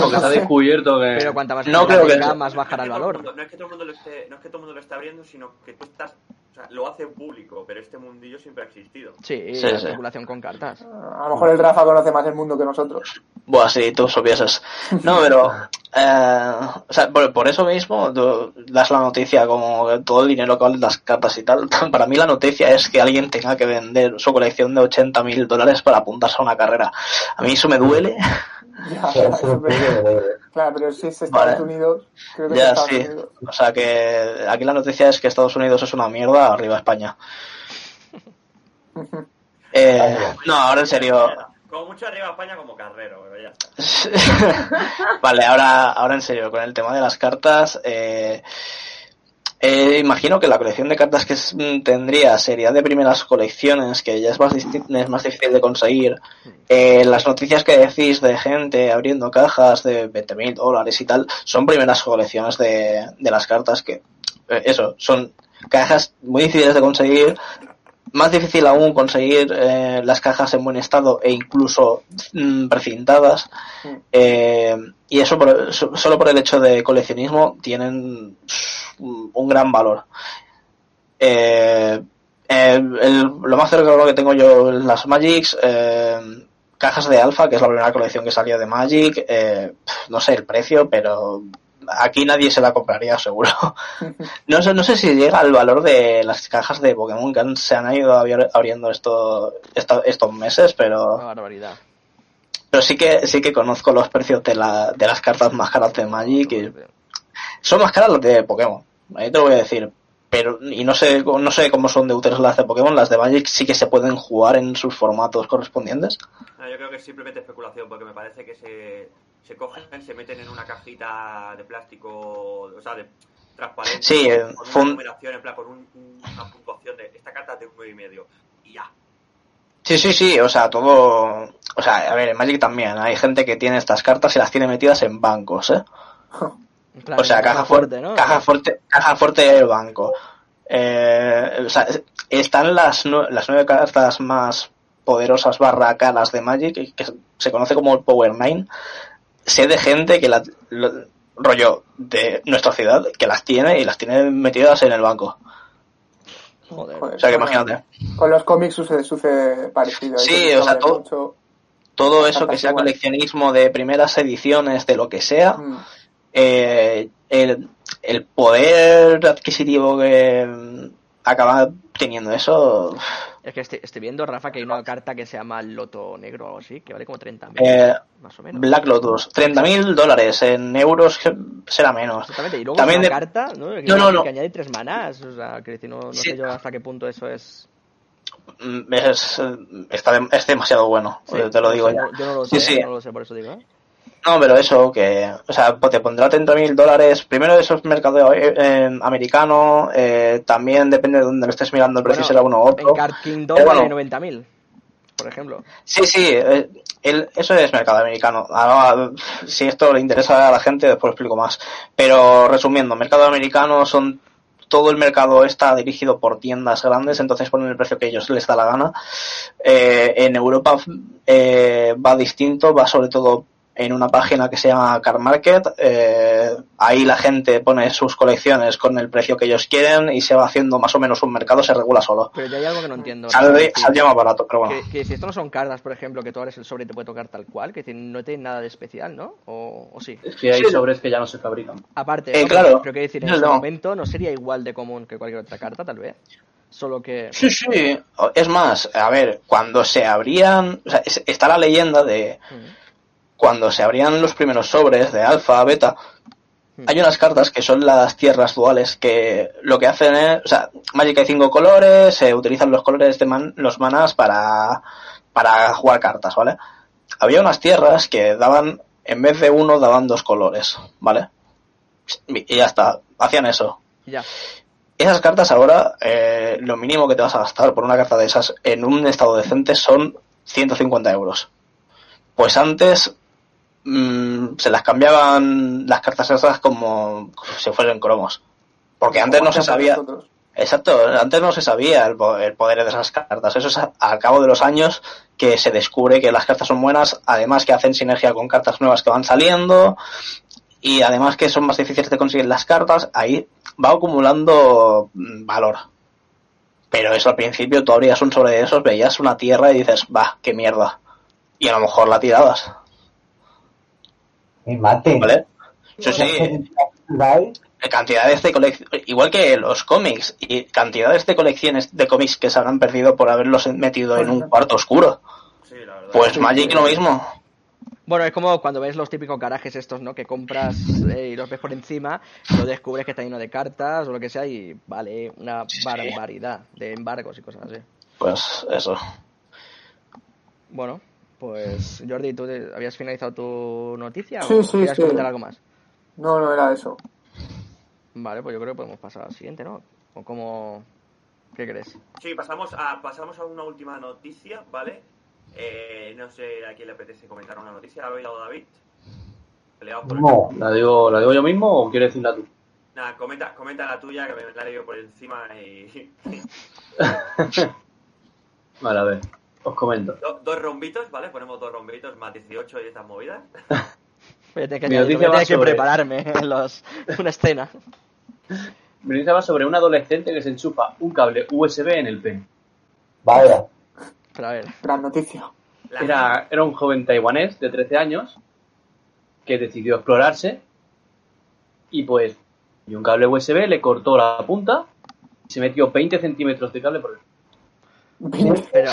[SPEAKER 4] Porque se ha descubierto que...
[SPEAKER 2] Pero cuanta más
[SPEAKER 9] No creo que
[SPEAKER 2] tenga,
[SPEAKER 9] eso-
[SPEAKER 2] más bajará el valor.
[SPEAKER 1] mundo- no es que todo el mundo lo esté, no es que todo el mundo lo esté abriendo, sino que tú estás, o sea, lo hace público, pero este mundillo siempre ha existido.
[SPEAKER 2] Sí,
[SPEAKER 9] Sí,
[SPEAKER 2] la
[SPEAKER 9] sí.
[SPEAKER 2] especulación con cartas.
[SPEAKER 3] A lo mejor el Rafa conoce más el mundo que nosotros.
[SPEAKER 9] Buah, sí, tú supieses. No, pero... *laughs* eh, o sea, por, por eso mismo tú das la noticia como todo el dinero que valen las cartas y tal. *laughs* Para mí la noticia es que alguien tenga que vender su colección de 80 mil dólares para apuntarse a una carrera. A mí eso me duele. *laughs*
[SPEAKER 3] Ya, es claro, pero si es Estados
[SPEAKER 9] Vale.
[SPEAKER 3] Unidos, creo que es
[SPEAKER 9] Ya,
[SPEAKER 3] Estados
[SPEAKER 9] sí.
[SPEAKER 3] Unidos.
[SPEAKER 9] O sea que aquí la noticia es que Estados Unidos es una mierda, arriba España. *laughs* Eh, no, ahora en serio.
[SPEAKER 1] Como mucho arriba España como carrero, pero ya está. *laughs*
[SPEAKER 9] vale, ahora, ahora en serio, con el tema de las cartas, eh, eh, imagino que la colección de cartas que mm, tendría sería de primeras colecciones, que ya es más, es más difícil de conseguir. Eh, las noticias que decís de gente abriendo cajas de 20 mil dólares y tal, son primeras colecciones de, de las cartas que, eh, eso, son cajas muy difíciles de conseguir. Más difícil aún conseguir eh, las cajas en buen estado e incluso mm, precintadas. Eh, y eso por- so- solo por el hecho de coleccionismo tienen un gran valor. Eh, el- el- lo más cercano que tengo yo en las Magics, eh, cajas de Alpha, que es la primera colección que salió de Magic, eh, no sé el precio, pero aquí nadie se la compraría seguro. *laughs* No sé, no sé si llega al valor de las cajas de Pokémon que han- se han ido abriendo esto, esto- estos meses, pero
[SPEAKER 2] Una barbaridad.
[SPEAKER 9] pero sí que sí que conozco los precios de, la, de las cartas más caras de Magic y son más caras las de Pokémon. Ahí te lo voy a decir. Pero, y no sé, no sé cómo son de útiles las de Pokémon, las de Magic sí que se pueden jugar en sus formatos correspondientes.
[SPEAKER 1] No, yo creo que es simplemente especulación, porque me parece que se, se cogen, se meten en una cajita de plástico, o sea, de transparente,
[SPEAKER 9] Sí, eh,
[SPEAKER 1] con
[SPEAKER 9] fue un-
[SPEAKER 1] una numeración, en plan, con un- un- una puntuación de esta carta es de un 9 y medio. Y ya.
[SPEAKER 9] Sí, sí, sí, o sea, todo... O sea, a ver, en Magic también hay gente que tiene estas cartas y las tiene metidas en bancos, ¿eh? *laughs* O sea, caja fuerte,
[SPEAKER 2] ¿no?
[SPEAKER 9] caja fuerte, caja fuerte del banco. Eh, o sea, están las, las nueve cartas más poderosas barra caras de Magic, que se conoce como el Power Nine. Sé de gente que la, lo- rollo de nuestra ciudad que las tiene y las tiene metidas en el banco.
[SPEAKER 2] Joder.
[SPEAKER 3] Joder,
[SPEAKER 9] O sea, que imagínate.
[SPEAKER 3] Con los cómics sucede, sucede parecido. Hay
[SPEAKER 9] Sí, o sea, todo-
[SPEAKER 3] mucho.
[SPEAKER 9] Todo eso que sea
[SPEAKER 3] igual.
[SPEAKER 9] coleccionismo de primeras ediciones, de lo que sea,
[SPEAKER 3] Mm.
[SPEAKER 9] Eh, el, el poder adquisitivo que mm, acaba teniendo eso
[SPEAKER 2] Es que estoy, estoy viendo, Rafa, que hay una carta que se llama Loto Negro o algo así, que vale como 30
[SPEAKER 9] Eh,
[SPEAKER 2] más o menos.
[SPEAKER 9] Black Lotus 30.000 dólares en euros será menos
[SPEAKER 2] Exactamente, y luego
[SPEAKER 9] también
[SPEAKER 2] una
[SPEAKER 9] de-
[SPEAKER 2] carta, ¿no? Que,
[SPEAKER 9] No, no, no.
[SPEAKER 2] que añade tres manás, o sea, que no, no
[SPEAKER 9] Sí.
[SPEAKER 2] sé yo hasta qué punto eso es...
[SPEAKER 9] mm, es, eh, está de- es demasiado bueno
[SPEAKER 2] Sí,
[SPEAKER 9] te lo digo
[SPEAKER 2] sé,
[SPEAKER 9] ya
[SPEAKER 2] yo no lo
[SPEAKER 9] Sí,
[SPEAKER 2] sé,
[SPEAKER 9] sí.
[SPEAKER 2] no lo sé, por eso digo. ¿eh?
[SPEAKER 9] No pero eso que o sea pues te pondrá 30.000 dólares primero eso es mercado eh, eh, americano eh, también depende de donde lo estés mirando el precio
[SPEAKER 2] Bueno,
[SPEAKER 9] será uno u otro
[SPEAKER 2] En Card Kingdom
[SPEAKER 9] Pero bueno.
[SPEAKER 2] vale 90.000, por ejemplo.
[SPEAKER 9] Sí, sí, eh, el- eso es mercado americano. Ahora, si esto le interesa a la gente, después explico más. Pero resumiendo, mercado americano son todo el mercado está dirigido por tiendas grandes, entonces ponen el precio que ellos les da la gana. Eh, en Europa eh, va distinto, va sobre todo en una página que se llama Car Market. eh, ahí la gente pone sus colecciones con el precio que ellos quieren y se va haciendo más o menos un mercado, se regula solo.
[SPEAKER 2] Pero ya hay algo que no entiendo.
[SPEAKER 9] Sale más barato, pero bueno.
[SPEAKER 2] Que, que si esto no son cartas, por ejemplo, que tú abres el sobre y te puede tocar tal cual, que decir, no tiene nada de especial, ¿no? O, o sí.
[SPEAKER 4] Es que hay
[SPEAKER 9] Sí.
[SPEAKER 4] sobres que ya no se fabrican.
[SPEAKER 2] Aparte,
[SPEAKER 9] Eh,
[SPEAKER 2] ¿no?
[SPEAKER 9] claro.
[SPEAKER 2] pero, que decir, en este
[SPEAKER 9] no.
[SPEAKER 2] momento no sería igual de común que cualquier otra carta, tal vez. Solo que...
[SPEAKER 9] Sí, sí. Es más, a ver, cuando se abrían, o sea, es- está la leyenda de
[SPEAKER 2] Mm,
[SPEAKER 9] cuando se abrían los primeros sobres de alfa, beta,
[SPEAKER 2] mm.
[SPEAKER 9] hay unas cartas que son las tierras duales que lo que hacen es, o sea, Magic hay cinco colores, se utilizan los colores de man- los manas para, para jugar cartas, ¿vale? Había unas tierras que daban, en vez de uno, daban dos colores, ¿vale? Y ya está, hacían eso.
[SPEAKER 2] Ya.
[SPEAKER 9] Esas cartas ahora, eh, lo mínimo que te vas a gastar por una carta de esas en un estado decente son 150 euros. Pues antes mm, se las cambiaban las cartas esas como si fuesen cromos. Porque antes no se sabía.
[SPEAKER 3] Nosotros.
[SPEAKER 9] Exacto, antes no se sabía el, po- el poder de esas cartas. Eso es a- al cabo de los años que se descubre que las cartas son buenas, además que hacen sinergia con cartas nuevas que van saliendo y además que son más difíciles de conseguir las cartas, ahí va acumulando mm, valor. Pero eso al principio tú abrías un sobre de esos, veías una tierra y dices, va, qué mierda. Y a lo mejor la tirabas,
[SPEAKER 5] Me maten.
[SPEAKER 9] ¿vale? Eso sí,
[SPEAKER 5] ¿Vale?
[SPEAKER 9] cantidades de colecciones, igual que los cómics, y cantidades de colecciones de cómics que se habrán perdido por haberlos metido en un cuarto oscuro.
[SPEAKER 1] Sí, la verdad.
[SPEAKER 9] Pues Magic lo mismo.
[SPEAKER 2] Bueno, es como cuando ves los típicos garajes estos, ¿no? Que compras eh, y los ves por encima, y lo descubres que está lleno de cartas o lo que sea y vale una barbaridad de embargos y cosas así.
[SPEAKER 9] Pues eso.
[SPEAKER 2] Bueno, pues Jordi, ¿tú te- habías finalizado tu noticia
[SPEAKER 3] Sí,
[SPEAKER 2] o
[SPEAKER 3] sí,
[SPEAKER 2] querías
[SPEAKER 3] sí.
[SPEAKER 2] comentar algo más?
[SPEAKER 3] No, no era eso.
[SPEAKER 2] Vale, pues yo creo que podemos pasar al siguiente, ¿no? ¿O cómo... ¿Qué crees?
[SPEAKER 1] Sí, pasamos a, pasamos a una última noticia, ¿vale? Eh, no sé a quién le apetece comentar una noticia. ¿La ha oído David? El-
[SPEAKER 5] No.
[SPEAKER 4] ¿La digo, ¿La digo yo mismo o quieres decirla tú?
[SPEAKER 1] Nada, comenta, comenta la tuya, que me la he leído por encima y... *laughs* *laughs*
[SPEAKER 4] Vale, a ver, os comento.
[SPEAKER 1] Do- dos rombitos, ¿vale? Ponemos dos rombitos más 18 y estas movidas.
[SPEAKER 2] Voy a tener que,
[SPEAKER 4] Mi
[SPEAKER 2] añadir-
[SPEAKER 4] noticia
[SPEAKER 2] voy a tener que
[SPEAKER 4] sobre-
[SPEAKER 2] prepararme en los, una escena. *laughs*
[SPEAKER 4] Mi noticia va sobre un adolescente que se enchufa un cable USB en el pene.
[SPEAKER 5] Vaya.
[SPEAKER 2] Pero a ver,
[SPEAKER 3] Gran noticia.
[SPEAKER 4] Era, era un joven taiwanés de 13 años que decidió explorarse y pues y un cable USB le cortó la punta y se metió 20 centímetros de cable por el
[SPEAKER 2] Pero,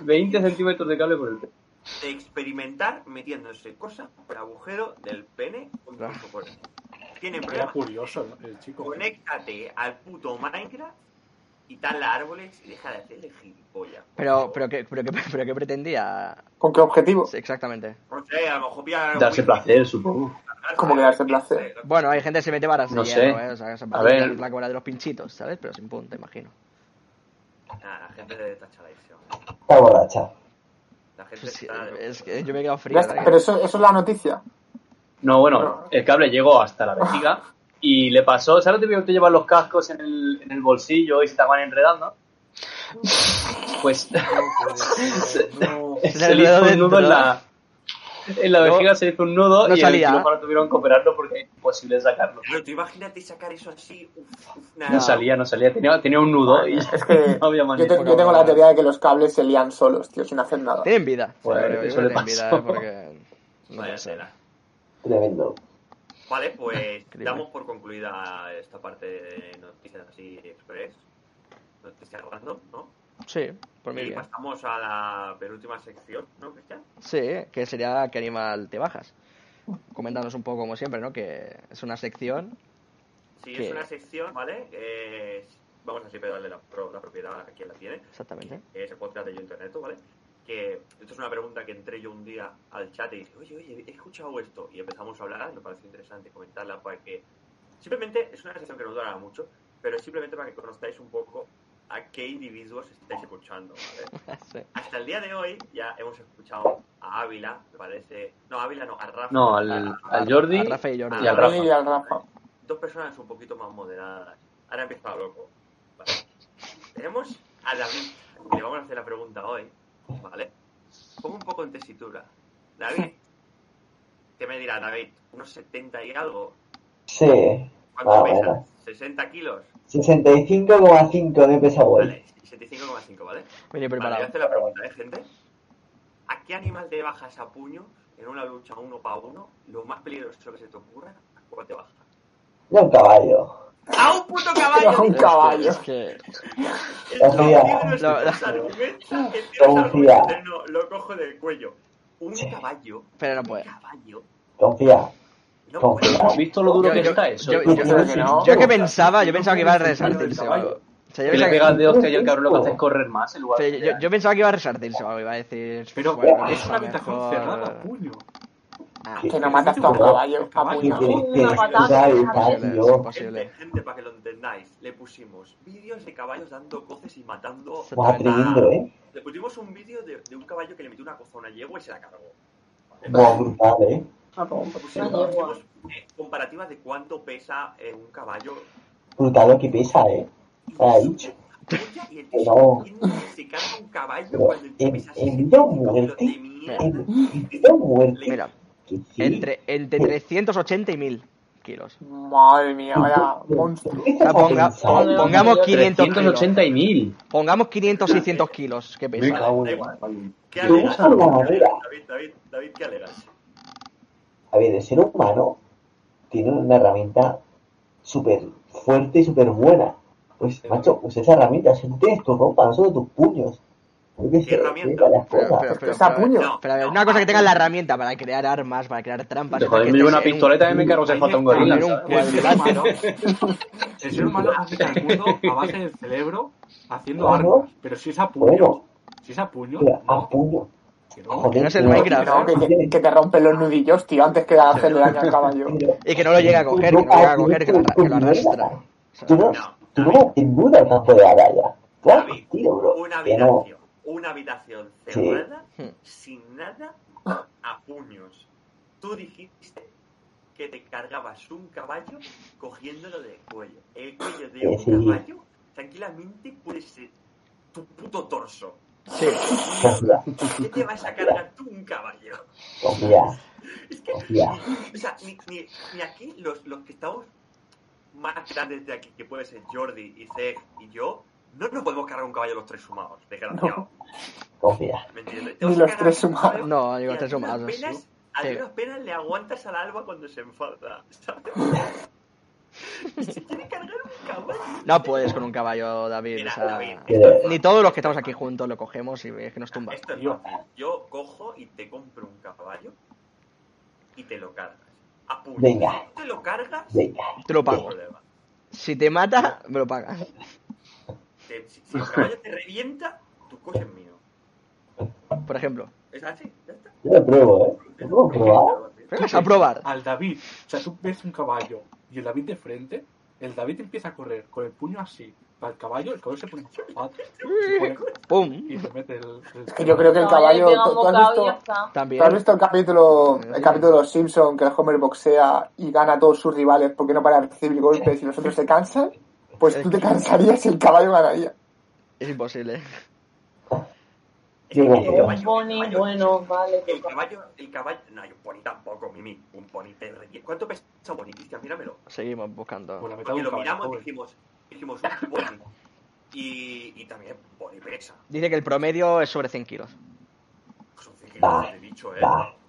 [SPEAKER 4] 20 centímetros de cable por el
[SPEAKER 1] De experimentar metiéndose cosas por el agujero del pene con
[SPEAKER 2] Claro.
[SPEAKER 1] tu por Tienen
[SPEAKER 6] Era
[SPEAKER 1] problemas.
[SPEAKER 6] curioso ¿no? el chico.
[SPEAKER 1] Conéctate al puto Minecraft y tala árboles y deja de hacerle gilipollas.
[SPEAKER 2] pero, pero, ¿qué, pero, qué, pero qué pretendía
[SPEAKER 3] ¿Con qué objetivo?
[SPEAKER 2] Sí, exactamente.
[SPEAKER 1] No sé, a lo mejor
[SPEAKER 4] darse placer, supongo.
[SPEAKER 3] ¿Cómo que darse placer?
[SPEAKER 2] Bueno, hay gente que se mete varas
[SPEAKER 4] No sé.
[SPEAKER 2] ¿eh? O sea, se
[SPEAKER 4] A ver.
[SPEAKER 2] la cobra de los pinchitos, ¿sabes? Pero sin punta, imagino.
[SPEAKER 1] Nah, la gente de tachadísimo.
[SPEAKER 5] Está borracha.
[SPEAKER 1] La gente
[SPEAKER 2] Pues sí,
[SPEAKER 1] está
[SPEAKER 2] es que yo me he quedado frío.
[SPEAKER 3] pero eso, eso es la noticia.
[SPEAKER 4] No, bueno, el cable llegó hasta la vejiga y le pasó, ¿sabes lo típico que te llevan los cascos en el, en el bolsillo y se estaban enredando? *laughs* Pues
[SPEAKER 6] No, *laughs*
[SPEAKER 4] se le hizo un nudo en la, *laughs* en la
[SPEAKER 2] No-
[SPEAKER 4] vejiga, se hizo un nudo
[SPEAKER 2] no
[SPEAKER 4] y
[SPEAKER 2] salía.
[SPEAKER 4] el quirófano tuvieron que operarlo porque es imposible sacarlo.
[SPEAKER 1] Pero tú imagínate sacar eso así. Uf, uf,
[SPEAKER 4] No
[SPEAKER 1] nada.
[SPEAKER 4] salía, no salía, tenía, tenía un nudo y
[SPEAKER 3] Es *laughs* que
[SPEAKER 4] no había
[SPEAKER 3] yo,
[SPEAKER 4] manera.
[SPEAKER 3] te- yo tengo la teoría de que los cables se lían solos, tío, sin hacer nada.
[SPEAKER 2] Tienen vida.
[SPEAKER 4] Pues,
[SPEAKER 2] yo
[SPEAKER 4] eso le
[SPEAKER 2] vida. ¿eh? porque... *laughs* No
[SPEAKER 1] Vaya.
[SPEAKER 5] Tremendo.
[SPEAKER 1] Vale, pues damos por concluida esta parte de noticias así express. Noticias random, ¿no?
[SPEAKER 2] Sí, por mí
[SPEAKER 1] y pasamos a la penúltima sección, ¿no, Cristian?
[SPEAKER 2] Sí, que sería ¿Qué animal te bajas? Coméntanos un poco, como siempre, ¿no? Que es una sección...
[SPEAKER 1] Sí,
[SPEAKER 2] ¿Qué?
[SPEAKER 1] es una sección, ¿vale? Eh, vamos a siempre darle la, la propiedad a quien la tiene.
[SPEAKER 2] Exactamente.
[SPEAKER 1] Es el podcast de Yo Internet, ¿vale? Que esto es una pregunta que entré yo un día al chat y dije, oye, oye, he escuchado esto. Y empezamos a hablar, me pareció interesante comentarla para que... Simplemente es una sección que no durará mucho, pero es simplemente para que conozcáis un poco a qué individuos estáis escuchando, ¿vale? *laughs*
[SPEAKER 2] Sí.
[SPEAKER 1] Hasta el día de hoy ya hemos escuchado a Ávila, me parece... No, a Ávila no, a Rafa.
[SPEAKER 4] No, al,
[SPEAKER 2] A-
[SPEAKER 4] al Jordi
[SPEAKER 2] a Rafa y Jordi.
[SPEAKER 4] y al Rafa.
[SPEAKER 3] y al Rafa.
[SPEAKER 1] dos personas un poquito más moderadas. Ahora empieza loco. Vale. Tenemos a David, que le vamos a hacer la pregunta hoy. ¿Vale? Pongo un poco en tesitura. David, ¿qué me dirá David? ¿Unos 70 y algo?
[SPEAKER 5] Sí.
[SPEAKER 1] ¿Cuánto
[SPEAKER 5] Ah,
[SPEAKER 1] pesa?
[SPEAKER 5] bueno.
[SPEAKER 1] ¿60 kilos?
[SPEAKER 5] 65,5 de peso hoy.
[SPEAKER 1] Vale, 65,5, ¿vale? Vale, voy
[SPEAKER 2] preparado.
[SPEAKER 1] a hacer la pregunta, ¿eh, gente? ¿A qué animal te bajas a puño en una lucha uno para uno? Lo más peligroso que se te ocurra, ¿a cuál te bajas?
[SPEAKER 5] Ya un caballo.
[SPEAKER 1] ¡A un puto caballo!
[SPEAKER 3] A *laughs* un caballo.
[SPEAKER 2] Es que...
[SPEAKER 1] El
[SPEAKER 5] Confía.
[SPEAKER 1] no, lo cojo del cuello. Un caballo,
[SPEAKER 2] Pero no
[SPEAKER 1] un
[SPEAKER 2] puede.
[SPEAKER 1] caballo,
[SPEAKER 5] Confía.
[SPEAKER 1] No.
[SPEAKER 4] ¿Has visto lo duro
[SPEAKER 2] Yo-
[SPEAKER 4] que
[SPEAKER 2] yo-
[SPEAKER 4] está eso?
[SPEAKER 2] yo-
[SPEAKER 3] Yo creo que no.
[SPEAKER 2] Yo que pensaba, yo pensaba que iba a resartirse o algo. O sea, yo
[SPEAKER 4] Que le
[SPEAKER 2] pensaba
[SPEAKER 4] pega
[SPEAKER 2] que-
[SPEAKER 4] el de hostia y el *laughs* cabrón lo que hace es correr más en lugar
[SPEAKER 2] pero
[SPEAKER 4] de...
[SPEAKER 2] yo, yo pensaba que iba a resartirse o algo, iba a decir...
[SPEAKER 6] Pero
[SPEAKER 2] bueno,
[SPEAKER 6] es una habitación
[SPEAKER 2] mejor-
[SPEAKER 6] cerrada, puño.
[SPEAKER 2] Ah,
[SPEAKER 3] Que no matas a un caballo. A
[SPEAKER 6] Caballo.
[SPEAKER 5] ¿Qué
[SPEAKER 3] puño.
[SPEAKER 10] Una patada,
[SPEAKER 5] sea
[SPEAKER 2] es imposible.
[SPEAKER 1] Gente, para que lo entendáis, le pusimos vídeos de caballos dando coces y matando.
[SPEAKER 5] Tremendo, ¿eh?
[SPEAKER 1] Le pusimos un vídeo de, de un caballo que le metió una coza a una yegua y se la cargó. ¿Vale?
[SPEAKER 5] Buah, brutal, ¿eh?
[SPEAKER 1] Pusimos,
[SPEAKER 10] Una yegua.
[SPEAKER 1] comparativas de cuánto pesa eh, un caballo
[SPEAKER 5] Brutal lo que pesa, ¿eh? Ha dicho.
[SPEAKER 1] y el tío
[SPEAKER 5] No.
[SPEAKER 1] se carga un caballo
[SPEAKER 5] Pero
[SPEAKER 1] cuando el tío
[SPEAKER 5] en-
[SPEAKER 1] pesa
[SPEAKER 5] en
[SPEAKER 1] 60
[SPEAKER 5] vida o
[SPEAKER 1] kilos
[SPEAKER 5] muerte,
[SPEAKER 1] de mierda.
[SPEAKER 5] En en vida o muerte.
[SPEAKER 2] Mira,
[SPEAKER 5] Que sí.
[SPEAKER 2] entre, entre 380 y 1000 kilos.
[SPEAKER 3] Madre mía, vaya monstruo.
[SPEAKER 2] Pon- pongamos 500 kilos.
[SPEAKER 4] 380 y 1000.
[SPEAKER 2] Pongamos 500, 600 kilos. ¿Qué
[SPEAKER 4] Me
[SPEAKER 2] pesa?
[SPEAKER 4] cago
[SPEAKER 1] Da
[SPEAKER 4] en
[SPEAKER 1] igual. ¿Qué
[SPEAKER 5] ¿Qué
[SPEAKER 1] alegas?
[SPEAKER 5] usa la
[SPEAKER 1] ¿Qué
[SPEAKER 5] madera?
[SPEAKER 1] alegas, David, David, David, ¿qué alegas?
[SPEAKER 5] A ver, el ser humano tiene una herramienta súper fuerte y súper buena. Pues, macho, pues esa herramienta, si tú tienes tu ropa, no solo tus puños. Qué sé,
[SPEAKER 1] herramienta?
[SPEAKER 2] Pero,
[SPEAKER 5] cosas.
[SPEAKER 2] pero, pero,
[SPEAKER 3] Está a
[SPEAKER 2] pero,
[SPEAKER 3] puño.
[SPEAKER 1] No,
[SPEAKER 2] pero a ver,
[SPEAKER 1] no,
[SPEAKER 2] una cosa que
[SPEAKER 1] a
[SPEAKER 2] tengas la herramienta para crear armas, para crear trampas.
[SPEAKER 4] Joder,
[SPEAKER 2] que
[SPEAKER 4] me llevo una pistoleta y me cargo si falta un gorila. *laughs*
[SPEAKER 6] El ser humano, conquista el mundo a base del cerebro haciendo armas. Pero si es a puño, si es a puño,
[SPEAKER 5] a
[SPEAKER 6] no,
[SPEAKER 5] puño. Joder,
[SPEAKER 2] Que no es el
[SPEAKER 5] tío,
[SPEAKER 2] Minecraft.
[SPEAKER 3] Que, que- que te rompen los nudillos, tío, antes que hacerle daño al caballo. *laughs*
[SPEAKER 2] Y que no lo llegue a coger, que no lo llegue a coger, que lo, arra- que lo arrastra.
[SPEAKER 5] Tú no, tú no te mudas al campo de. Claro,
[SPEAKER 1] David,
[SPEAKER 5] tío, bro.
[SPEAKER 1] una habitación, una habitación cerrada, sin nada, a puños. Tú dijiste que te cargabas un caballo cogiéndolo del cuello. El cuello de un
[SPEAKER 5] sí.
[SPEAKER 1] caballo tranquilamente puede ser tu puto torso.
[SPEAKER 2] Sí.
[SPEAKER 5] Confía, *laughs*
[SPEAKER 1] ¿Qué te vas a cargar tú un caballo?
[SPEAKER 5] confía,
[SPEAKER 1] Es que,
[SPEAKER 5] confía.
[SPEAKER 1] o sea, ni, ni, ni aquí los, los que estamos más grandes de aquí, que puede ser Jordi y Zeg y yo, no nos podemos cargar un caballo los tres sumados, desgraciado.
[SPEAKER 5] Confía.
[SPEAKER 1] ¿Me entiendes?
[SPEAKER 3] Ni los tres sumados.
[SPEAKER 2] No, digo,
[SPEAKER 1] y
[SPEAKER 2] tres sumados,
[SPEAKER 1] penas a
[SPEAKER 2] Sí.
[SPEAKER 1] duras penas le aguantas al alba cuando se enfada. ¿sabes? Y *laughs* se quiere cargar un caballo.
[SPEAKER 2] No puedes con un caballo, David.
[SPEAKER 1] Mira,
[SPEAKER 2] o sea,
[SPEAKER 1] David.
[SPEAKER 2] esto- ni todos los que estamos aquí juntos lo cogemos y es que nos tumba.
[SPEAKER 1] Esto es
[SPEAKER 6] Yo.
[SPEAKER 1] fácil. Yo cojo y te compro un caballo y te lo cargas. A.
[SPEAKER 5] Venga.
[SPEAKER 1] Te lo cargas,
[SPEAKER 5] Venga.
[SPEAKER 2] Te lo pago. Si te mata, me lo pagas.
[SPEAKER 1] Te- si, si el caballo te revienta, tu coche es mío.
[SPEAKER 2] Por ejemplo.
[SPEAKER 1] Es así, ya está.
[SPEAKER 5] Yo lo pruebo, ¿eh? ¿Lo puedo probar?
[SPEAKER 2] A probar.
[SPEAKER 6] Al David, o sea, tú ves un caballo y el David de frente, el David empieza a correr con el puño así para el caballo, el caballo se pone se pone-
[SPEAKER 2] ¡Pum!
[SPEAKER 6] y se mete el, el-
[SPEAKER 3] Es que yo creo que el
[SPEAKER 10] No,
[SPEAKER 3] caballo. ¿tú, tú has visto,
[SPEAKER 10] está.
[SPEAKER 2] También.
[SPEAKER 3] tú has visto el capítulo, el capítulo de los Simpsons que el Homer boxea y gana a todos sus rivales porque no para de recibir golpes y los otros se cansan? Pues tú te cansarías y el caballo ganaría.
[SPEAKER 2] Es imposible.
[SPEAKER 1] Es que
[SPEAKER 5] Digo,
[SPEAKER 1] el
[SPEAKER 5] pero-
[SPEAKER 10] Un
[SPEAKER 1] caballo-
[SPEAKER 10] pony,
[SPEAKER 1] el caballo-
[SPEAKER 10] bueno, vale.
[SPEAKER 1] El caballo, el caballo, no, hay un pony tampoco, Mimi. Un pony te. ¿Cuánto pesa un pony, Cristian? Míramelo.
[SPEAKER 2] Seguimos buscando.
[SPEAKER 1] Porque
[SPEAKER 6] de
[SPEAKER 1] lo
[SPEAKER 6] un caballo.
[SPEAKER 1] miramos y dijimos, dijimos un pony. Y, y también pony pesa.
[SPEAKER 2] Dice que el promedio es sobre 100 kilos.
[SPEAKER 1] Son 100
[SPEAKER 5] Va,
[SPEAKER 1] kilos de bicho, eh.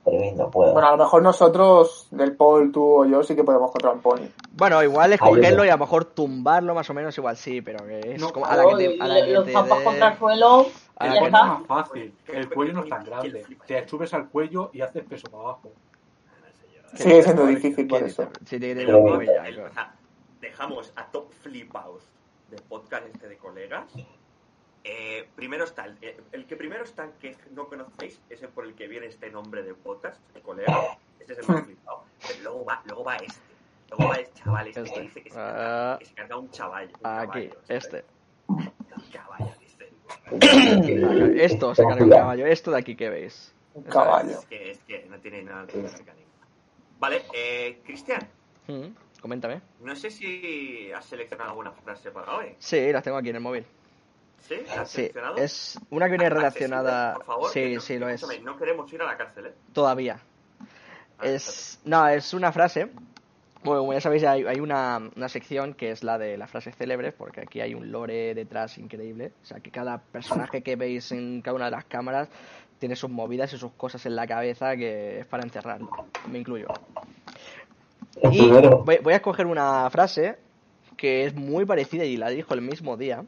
[SPEAKER 5] Tremendo, puedo.
[SPEAKER 3] Bueno, a lo mejor nosotros, del Paul, tú o yo, sí que podemos contra un pony.
[SPEAKER 2] Bueno, igual es cogerlo y a lo mejor tumbarlo más o menos, igual sí, pero que es
[SPEAKER 6] No,
[SPEAKER 2] como a la que te, a la
[SPEAKER 10] le-
[SPEAKER 2] que
[SPEAKER 10] los
[SPEAKER 2] te dé-
[SPEAKER 10] contra el suelo
[SPEAKER 2] a
[SPEAKER 6] El
[SPEAKER 2] la
[SPEAKER 6] es más fácil, el cuello no es tan grande. Te subes al cuello y haces peso para abajo.
[SPEAKER 3] Sigue siendo difícil por
[SPEAKER 2] ¿Quién
[SPEAKER 3] eso.
[SPEAKER 2] dice? Sí, tiene
[SPEAKER 5] Pero
[SPEAKER 2] un cuello,
[SPEAKER 1] El-
[SPEAKER 2] claro.
[SPEAKER 1] o sea, dejamos a top flipaos del podcast este de colegas. Eh, primero está el, el que primero está que no conocéis, ese por el que viene este nombre de podcast, de colega. Este es el más *laughs* flipado. Pero luego va, luego va este. Luego va el chaval este,
[SPEAKER 2] Este.
[SPEAKER 1] que dice que se, carga,
[SPEAKER 2] Ah.
[SPEAKER 1] que se carga un chaval. Un
[SPEAKER 2] Aquí, este.
[SPEAKER 1] Un caballo. *coughs*
[SPEAKER 2] Esto se carga un caballo, esto de aquí que veis.
[SPEAKER 3] Un caballo.
[SPEAKER 1] Es que, es que no tiene nada de lógica ninguna. Vale, eh, Cristian,
[SPEAKER 2] Mm, Coméntame.
[SPEAKER 1] no sé si has seleccionado alguna frase para hoy.
[SPEAKER 2] Sí, las tengo aquí en el móvil.
[SPEAKER 1] ¿Sí? ¿La has
[SPEAKER 2] Sí,
[SPEAKER 1] seleccionado?
[SPEAKER 2] es una que viene
[SPEAKER 1] Accesible,
[SPEAKER 2] relacionada.
[SPEAKER 1] Por favor,
[SPEAKER 2] Sí,
[SPEAKER 1] que-
[SPEAKER 2] sí, lo es.
[SPEAKER 1] No queremos ir a la cárcel, ¿eh?
[SPEAKER 2] Todavía.
[SPEAKER 1] Ah,
[SPEAKER 2] Es, no, es una frase. Bueno, como ya sabéis, hay, hay una, una sección que es la de las frases célebres, porque aquí hay un lore detrás increíble. O sea, que cada personaje que veis en cada una de las cámaras tiene sus movidas y sus cosas en la cabeza que es para encerrarlo. Me incluyo. Y voy, voy a escoger una frase que es muy parecida y la dijo el mismo día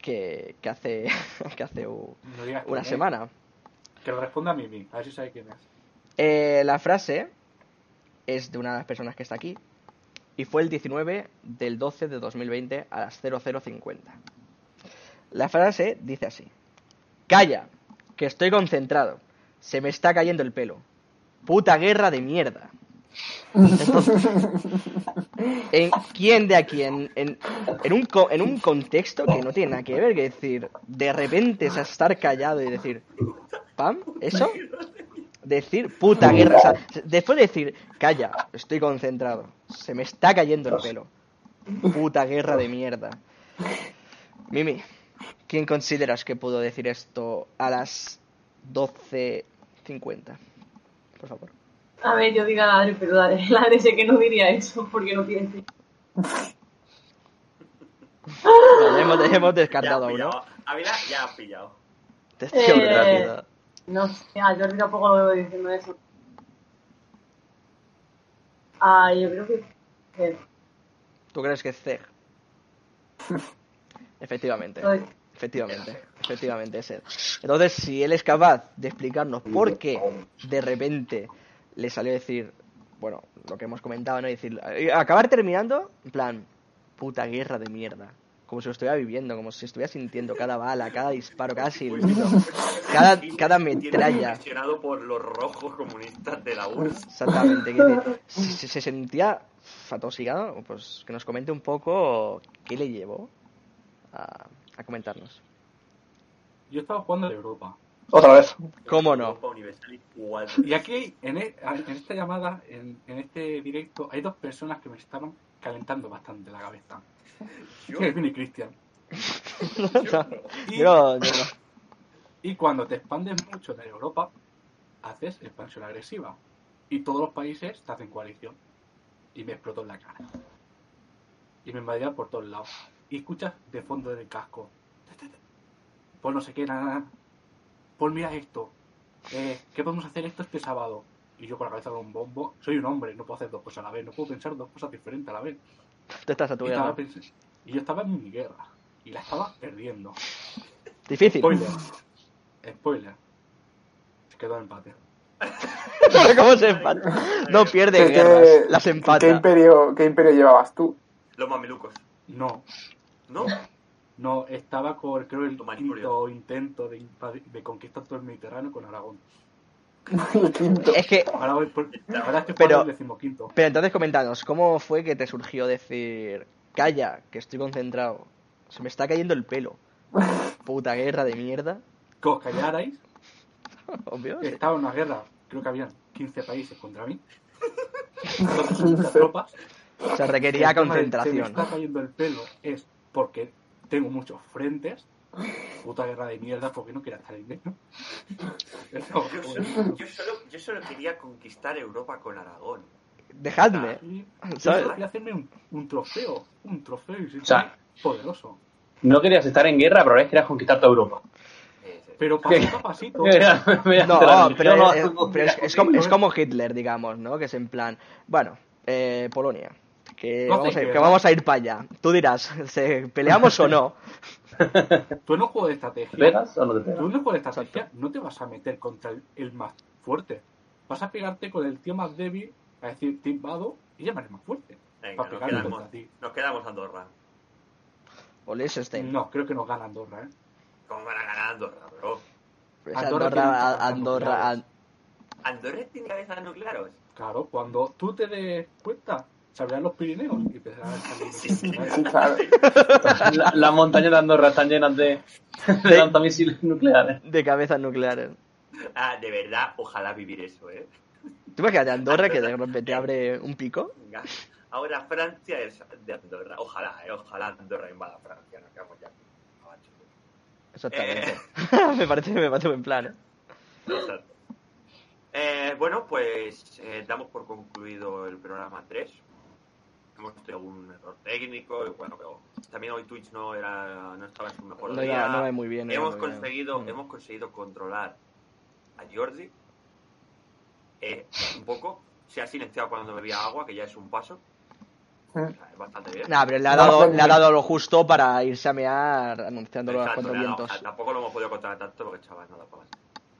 [SPEAKER 2] que, que hace, *laughs* que hace u-
[SPEAKER 6] No
[SPEAKER 2] una
[SPEAKER 6] es.
[SPEAKER 2] semana.
[SPEAKER 6] Que lo responda a Mimi, a ver si sabe quién es.
[SPEAKER 2] Eh, la frase es de una de las personas que está aquí y fue el 19 del 12 de 2020 a las 0050. La frase dice así: Calla, que estoy concentrado. Se me está cayendo el pelo. Puta guerra de mierda. Entonces, ¿en quién de aquí? En, un contexto que no tiene nada que ver, que decir, de repente es estar callado y decir, ¿pam? ¿Eso? Decir puta guerra. O sea, después de decir, calla, estoy concentrado. Se me está cayendo el pelo. Puta guerra de mierda. Mimi, ¿quién consideras que pudo decir esto a las 12.50? Por favor.
[SPEAKER 10] A ver, yo diga la Adri, pero la la *laughs* Adri sé que no diría eso porque no piense.
[SPEAKER 2] Vale, hemos, hemos
[SPEAKER 1] Ya
[SPEAKER 2] descartado
[SPEAKER 1] ha
[SPEAKER 2] a uno.
[SPEAKER 1] ya ha pillado.
[SPEAKER 2] Atención
[SPEAKER 10] Eh,
[SPEAKER 2] rápida.
[SPEAKER 10] No sé, a Jordi tampoco lo veo diciendo eso. Ah, yo creo que... que
[SPEAKER 2] ¿Tú crees que es Zeg? *laughs* Efectivamente.
[SPEAKER 10] soy-
[SPEAKER 2] Efectivamente, efectivamente es él. Entonces, si él es capaz de explicarnos por qué de repente le salió a decir, bueno, lo que hemos comentado, ¿no? Y decir, acabar terminando, en plan, puta guerra de mierda. Como si lo estuviera viviendo, como si estuviera sintiendo cada bala, cada disparo, cada silbido, cada, cada metralla.
[SPEAKER 1] Impresionado por los rojos comunistas de la URSS.
[SPEAKER 2] Exactamente, que se sentía atosigado, pues que nos comente un poco qué le llevó a, a comentarnos.
[SPEAKER 6] Yo estaba jugando en Europa.
[SPEAKER 9] Otra vez.
[SPEAKER 2] ¿Cómo no?
[SPEAKER 1] Europa Universal igual.
[SPEAKER 6] Y aquí, en, e- en esta llamada, en, en este directo, hay dos personas que me estaban calentando bastante la cabeza. Kevin *laughs* y Cristian. Y,
[SPEAKER 2] Yo, yo no.
[SPEAKER 6] y cuando te expandes mucho de Europa, haces expansión agresiva. Y todos los países te hacen coalición. Y me explotó en la cara. Y me invadían por todos lados. Y escuchas de fondo del casco. Pues no sé qué, nada, nada. Pues mira esto. eh, ¿qué podemos hacer esto este sábado? Y yo con la cabeza de un bombo, soy un hombre, no puedo hacer dos cosas a la vez, no puedo pensar dos cosas diferentes a la vez. *laughs*
[SPEAKER 2] Tú estás a tu
[SPEAKER 6] Y,
[SPEAKER 2] guerra.
[SPEAKER 6] yo estaba en mi guerra, y la estaba perdiendo.
[SPEAKER 2] Difícil.
[SPEAKER 6] Spoiler. Spoiler. Se quedó en empate. *laughs*
[SPEAKER 2] ¿Cómo se empata? No pierde
[SPEAKER 3] ¿Qué-
[SPEAKER 2] guerras,
[SPEAKER 3] qué-
[SPEAKER 2] las
[SPEAKER 3] ¿qué
[SPEAKER 2] empata.
[SPEAKER 3] imperio, ¿Qué imperio llevabas tú?
[SPEAKER 1] Los mamelucos.
[SPEAKER 6] No,
[SPEAKER 1] ¿No?
[SPEAKER 6] no, estaba con, creo, el quinto intento de, de conquistar todo el Mediterráneo con Aragón.
[SPEAKER 2] Es que,
[SPEAKER 6] Ahora voy por, ahora estoy
[SPEAKER 2] Pero-
[SPEAKER 6] el decimoquinto.
[SPEAKER 2] pero entonces comentanos, ¿cómo fue que te surgió decir, calla, que estoy concentrado? Se me está cayendo el pelo. Puta guerra de mierda.
[SPEAKER 6] Que os callarais, *laughs*
[SPEAKER 2] Obvio.
[SPEAKER 6] estaba en una guerra, creo que habían 15 países contra mí. *laughs* Tropas.
[SPEAKER 2] Se requería
[SPEAKER 6] de Se me
[SPEAKER 2] concentración.
[SPEAKER 6] está cayendo el pelo es porque tengo muchos frentes. Puta guerra de mierda, porque no quiero estar en medio. Eso,
[SPEAKER 1] Yo solo, yo, solo, yo solo quería conquistar Europa con Aragón.
[SPEAKER 2] Dejadme.
[SPEAKER 6] Y yo
[SPEAKER 2] ¿Sabes?
[SPEAKER 6] solo quería hacerme un, un trofeo. Un trofeo y
[SPEAKER 4] O sea-
[SPEAKER 6] poderoso.
[SPEAKER 4] No querías estar en guerra, pero ahora querías conquistar toda Europa.
[SPEAKER 1] Eh.
[SPEAKER 6] Pero pasito a pasito. *laughs*
[SPEAKER 2] No, pero,
[SPEAKER 4] no,
[SPEAKER 2] es,
[SPEAKER 4] no,
[SPEAKER 2] pero es- es como, es como Hitler, digamos, ¿no? Que es en plan, bueno, eh, Polonia, que
[SPEAKER 6] No
[SPEAKER 2] vamos, a ir, que
[SPEAKER 6] guerra.
[SPEAKER 2] vamos a ir para allá. Tú dirás, ¿se, ¿peleamos o no? *laughs*
[SPEAKER 6] Tú en un juego de estrategia.
[SPEAKER 4] ¿Pegas o no te
[SPEAKER 6] Tú en
[SPEAKER 4] pegas?
[SPEAKER 6] un juego de estrategia no te vas a meter contra el, el más fuerte. Vas a pegarte con el tío más débil, a decir, te invado y eres más fuerte.
[SPEAKER 1] Venga,
[SPEAKER 6] Para
[SPEAKER 1] nos quedamos,
[SPEAKER 6] contra ti.
[SPEAKER 1] nos quedamos Andorra.
[SPEAKER 2] O Liechtenstein.
[SPEAKER 6] No, creo que nos gana Andorra, ¿eh?
[SPEAKER 1] ¿Cómo van a ganar Andorra, bro?
[SPEAKER 2] Pues
[SPEAKER 6] Andorra
[SPEAKER 2] Andorra, Andorra,
[SPEAKER 6] nucleares.
[SPEAKER 1] ¿Andorra tiene cabezas nucleares?
[SPEAKER 6] Claro, cuando tú te des cuenta, se abrirán los Pirineos y empezarán a salir.
[SPEAKER 1] Sí, sí,
[SPEAKER 3] Sí, claro. *laughs*
[SPEAKER 4] La- Las montañas de Andorra están llenas de, de lanzamisiles nucleares.
[SPEAKER 2] de cabezas nucleares.
[SPEAKER 1] Ah, de verdad, ojalá vivir eso, ¿eh?
[SPEAKER 2] ¿Tú imaginas de Andorra que de repente abre un pico?
[SPEAKER 1] Venga. Ahora Francia es de Andorra. Ojalá, ¿eh? Ojalá Andorra invada Francia. Nos quedamos ya.
[SPEAKER 2] Exactamente. *laughs* me, parece, me parece buen plan, ¿eh?
[SPEAKER 1] Exacto. Eh, bueno, pues eh, damos por concluido el programa 3. Hemos tenido algún error técnico, y bueno, pero también hoy Twitch no era no estaba en su mejor
[SPEAKER 2] No
[SPEAKER 1] día.
[SPEAKER 2] no va muy bien. no
[SPEAKER 1] hemos
[SPEAKER 2] muy bien.
[SPEAKER 1] conseguido
[SPEAKER 2] Mm.
[SPEAKER 1] hemos conseguido controlar a Jordi eh, un poco. Se ha silenciado cuando bebía agua, que ya es un paso. O sea, es bastante bien.
[SPEAKER 2] Nah, pero le ha,
[SPEAKER 3] No,
[SPEAKER 2] dado,
[SPEAKER 3] no,
[SPEAKER 2] le ha
[SPEAKER 3] no.
[SPEAKER 2] dado lo justo para irse a mear anunciándolo a los
[SPEAKER 1] Exacto, ha dado-
[SPEAKER 2] vientos.
[SPEAKER 1] tampoco lo hemos podido controlar tanto porque chaval no da para más.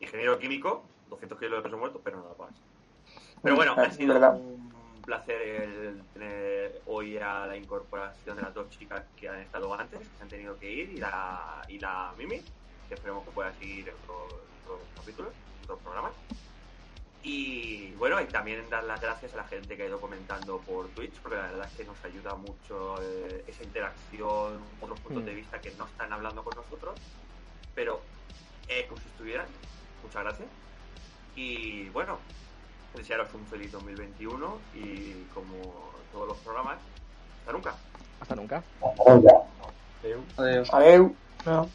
[SPEAKER 1] Ingeniero químico, 200 kilos de peso muerto, pero no da para más. Pero bueno, ha sido un placer el tener hoy a la incorporación de las dos chicas que han estado antes, que se han tenido que ir, y la, y la Mimi, que esperemos que pueda seguir en otros, capítulos, en otros programas. Y bueno, y también dar las gracias a la gente que ha ido comentando por Twitch, porque la verdad es que nos ayuda mucho eh, esa interacción, otros puntos
[SPEAKER 2] Mm.
[SPEAKER 1] de vista que no están hablando con nosotros, pero eh, como si estuvieran. Muchas gracias. Y bueno, desearos un feliz 2021 y como todos los programas, hasta nunca.
[SPEAKER 2] Hasta nunca.
[SPEAKER 5] Oiga.
[SPEAKER 6] Creo.
[SPEAKER 4] Adiós.
[SPEAKER 3] Adeu.
[SPEAKER 2] No.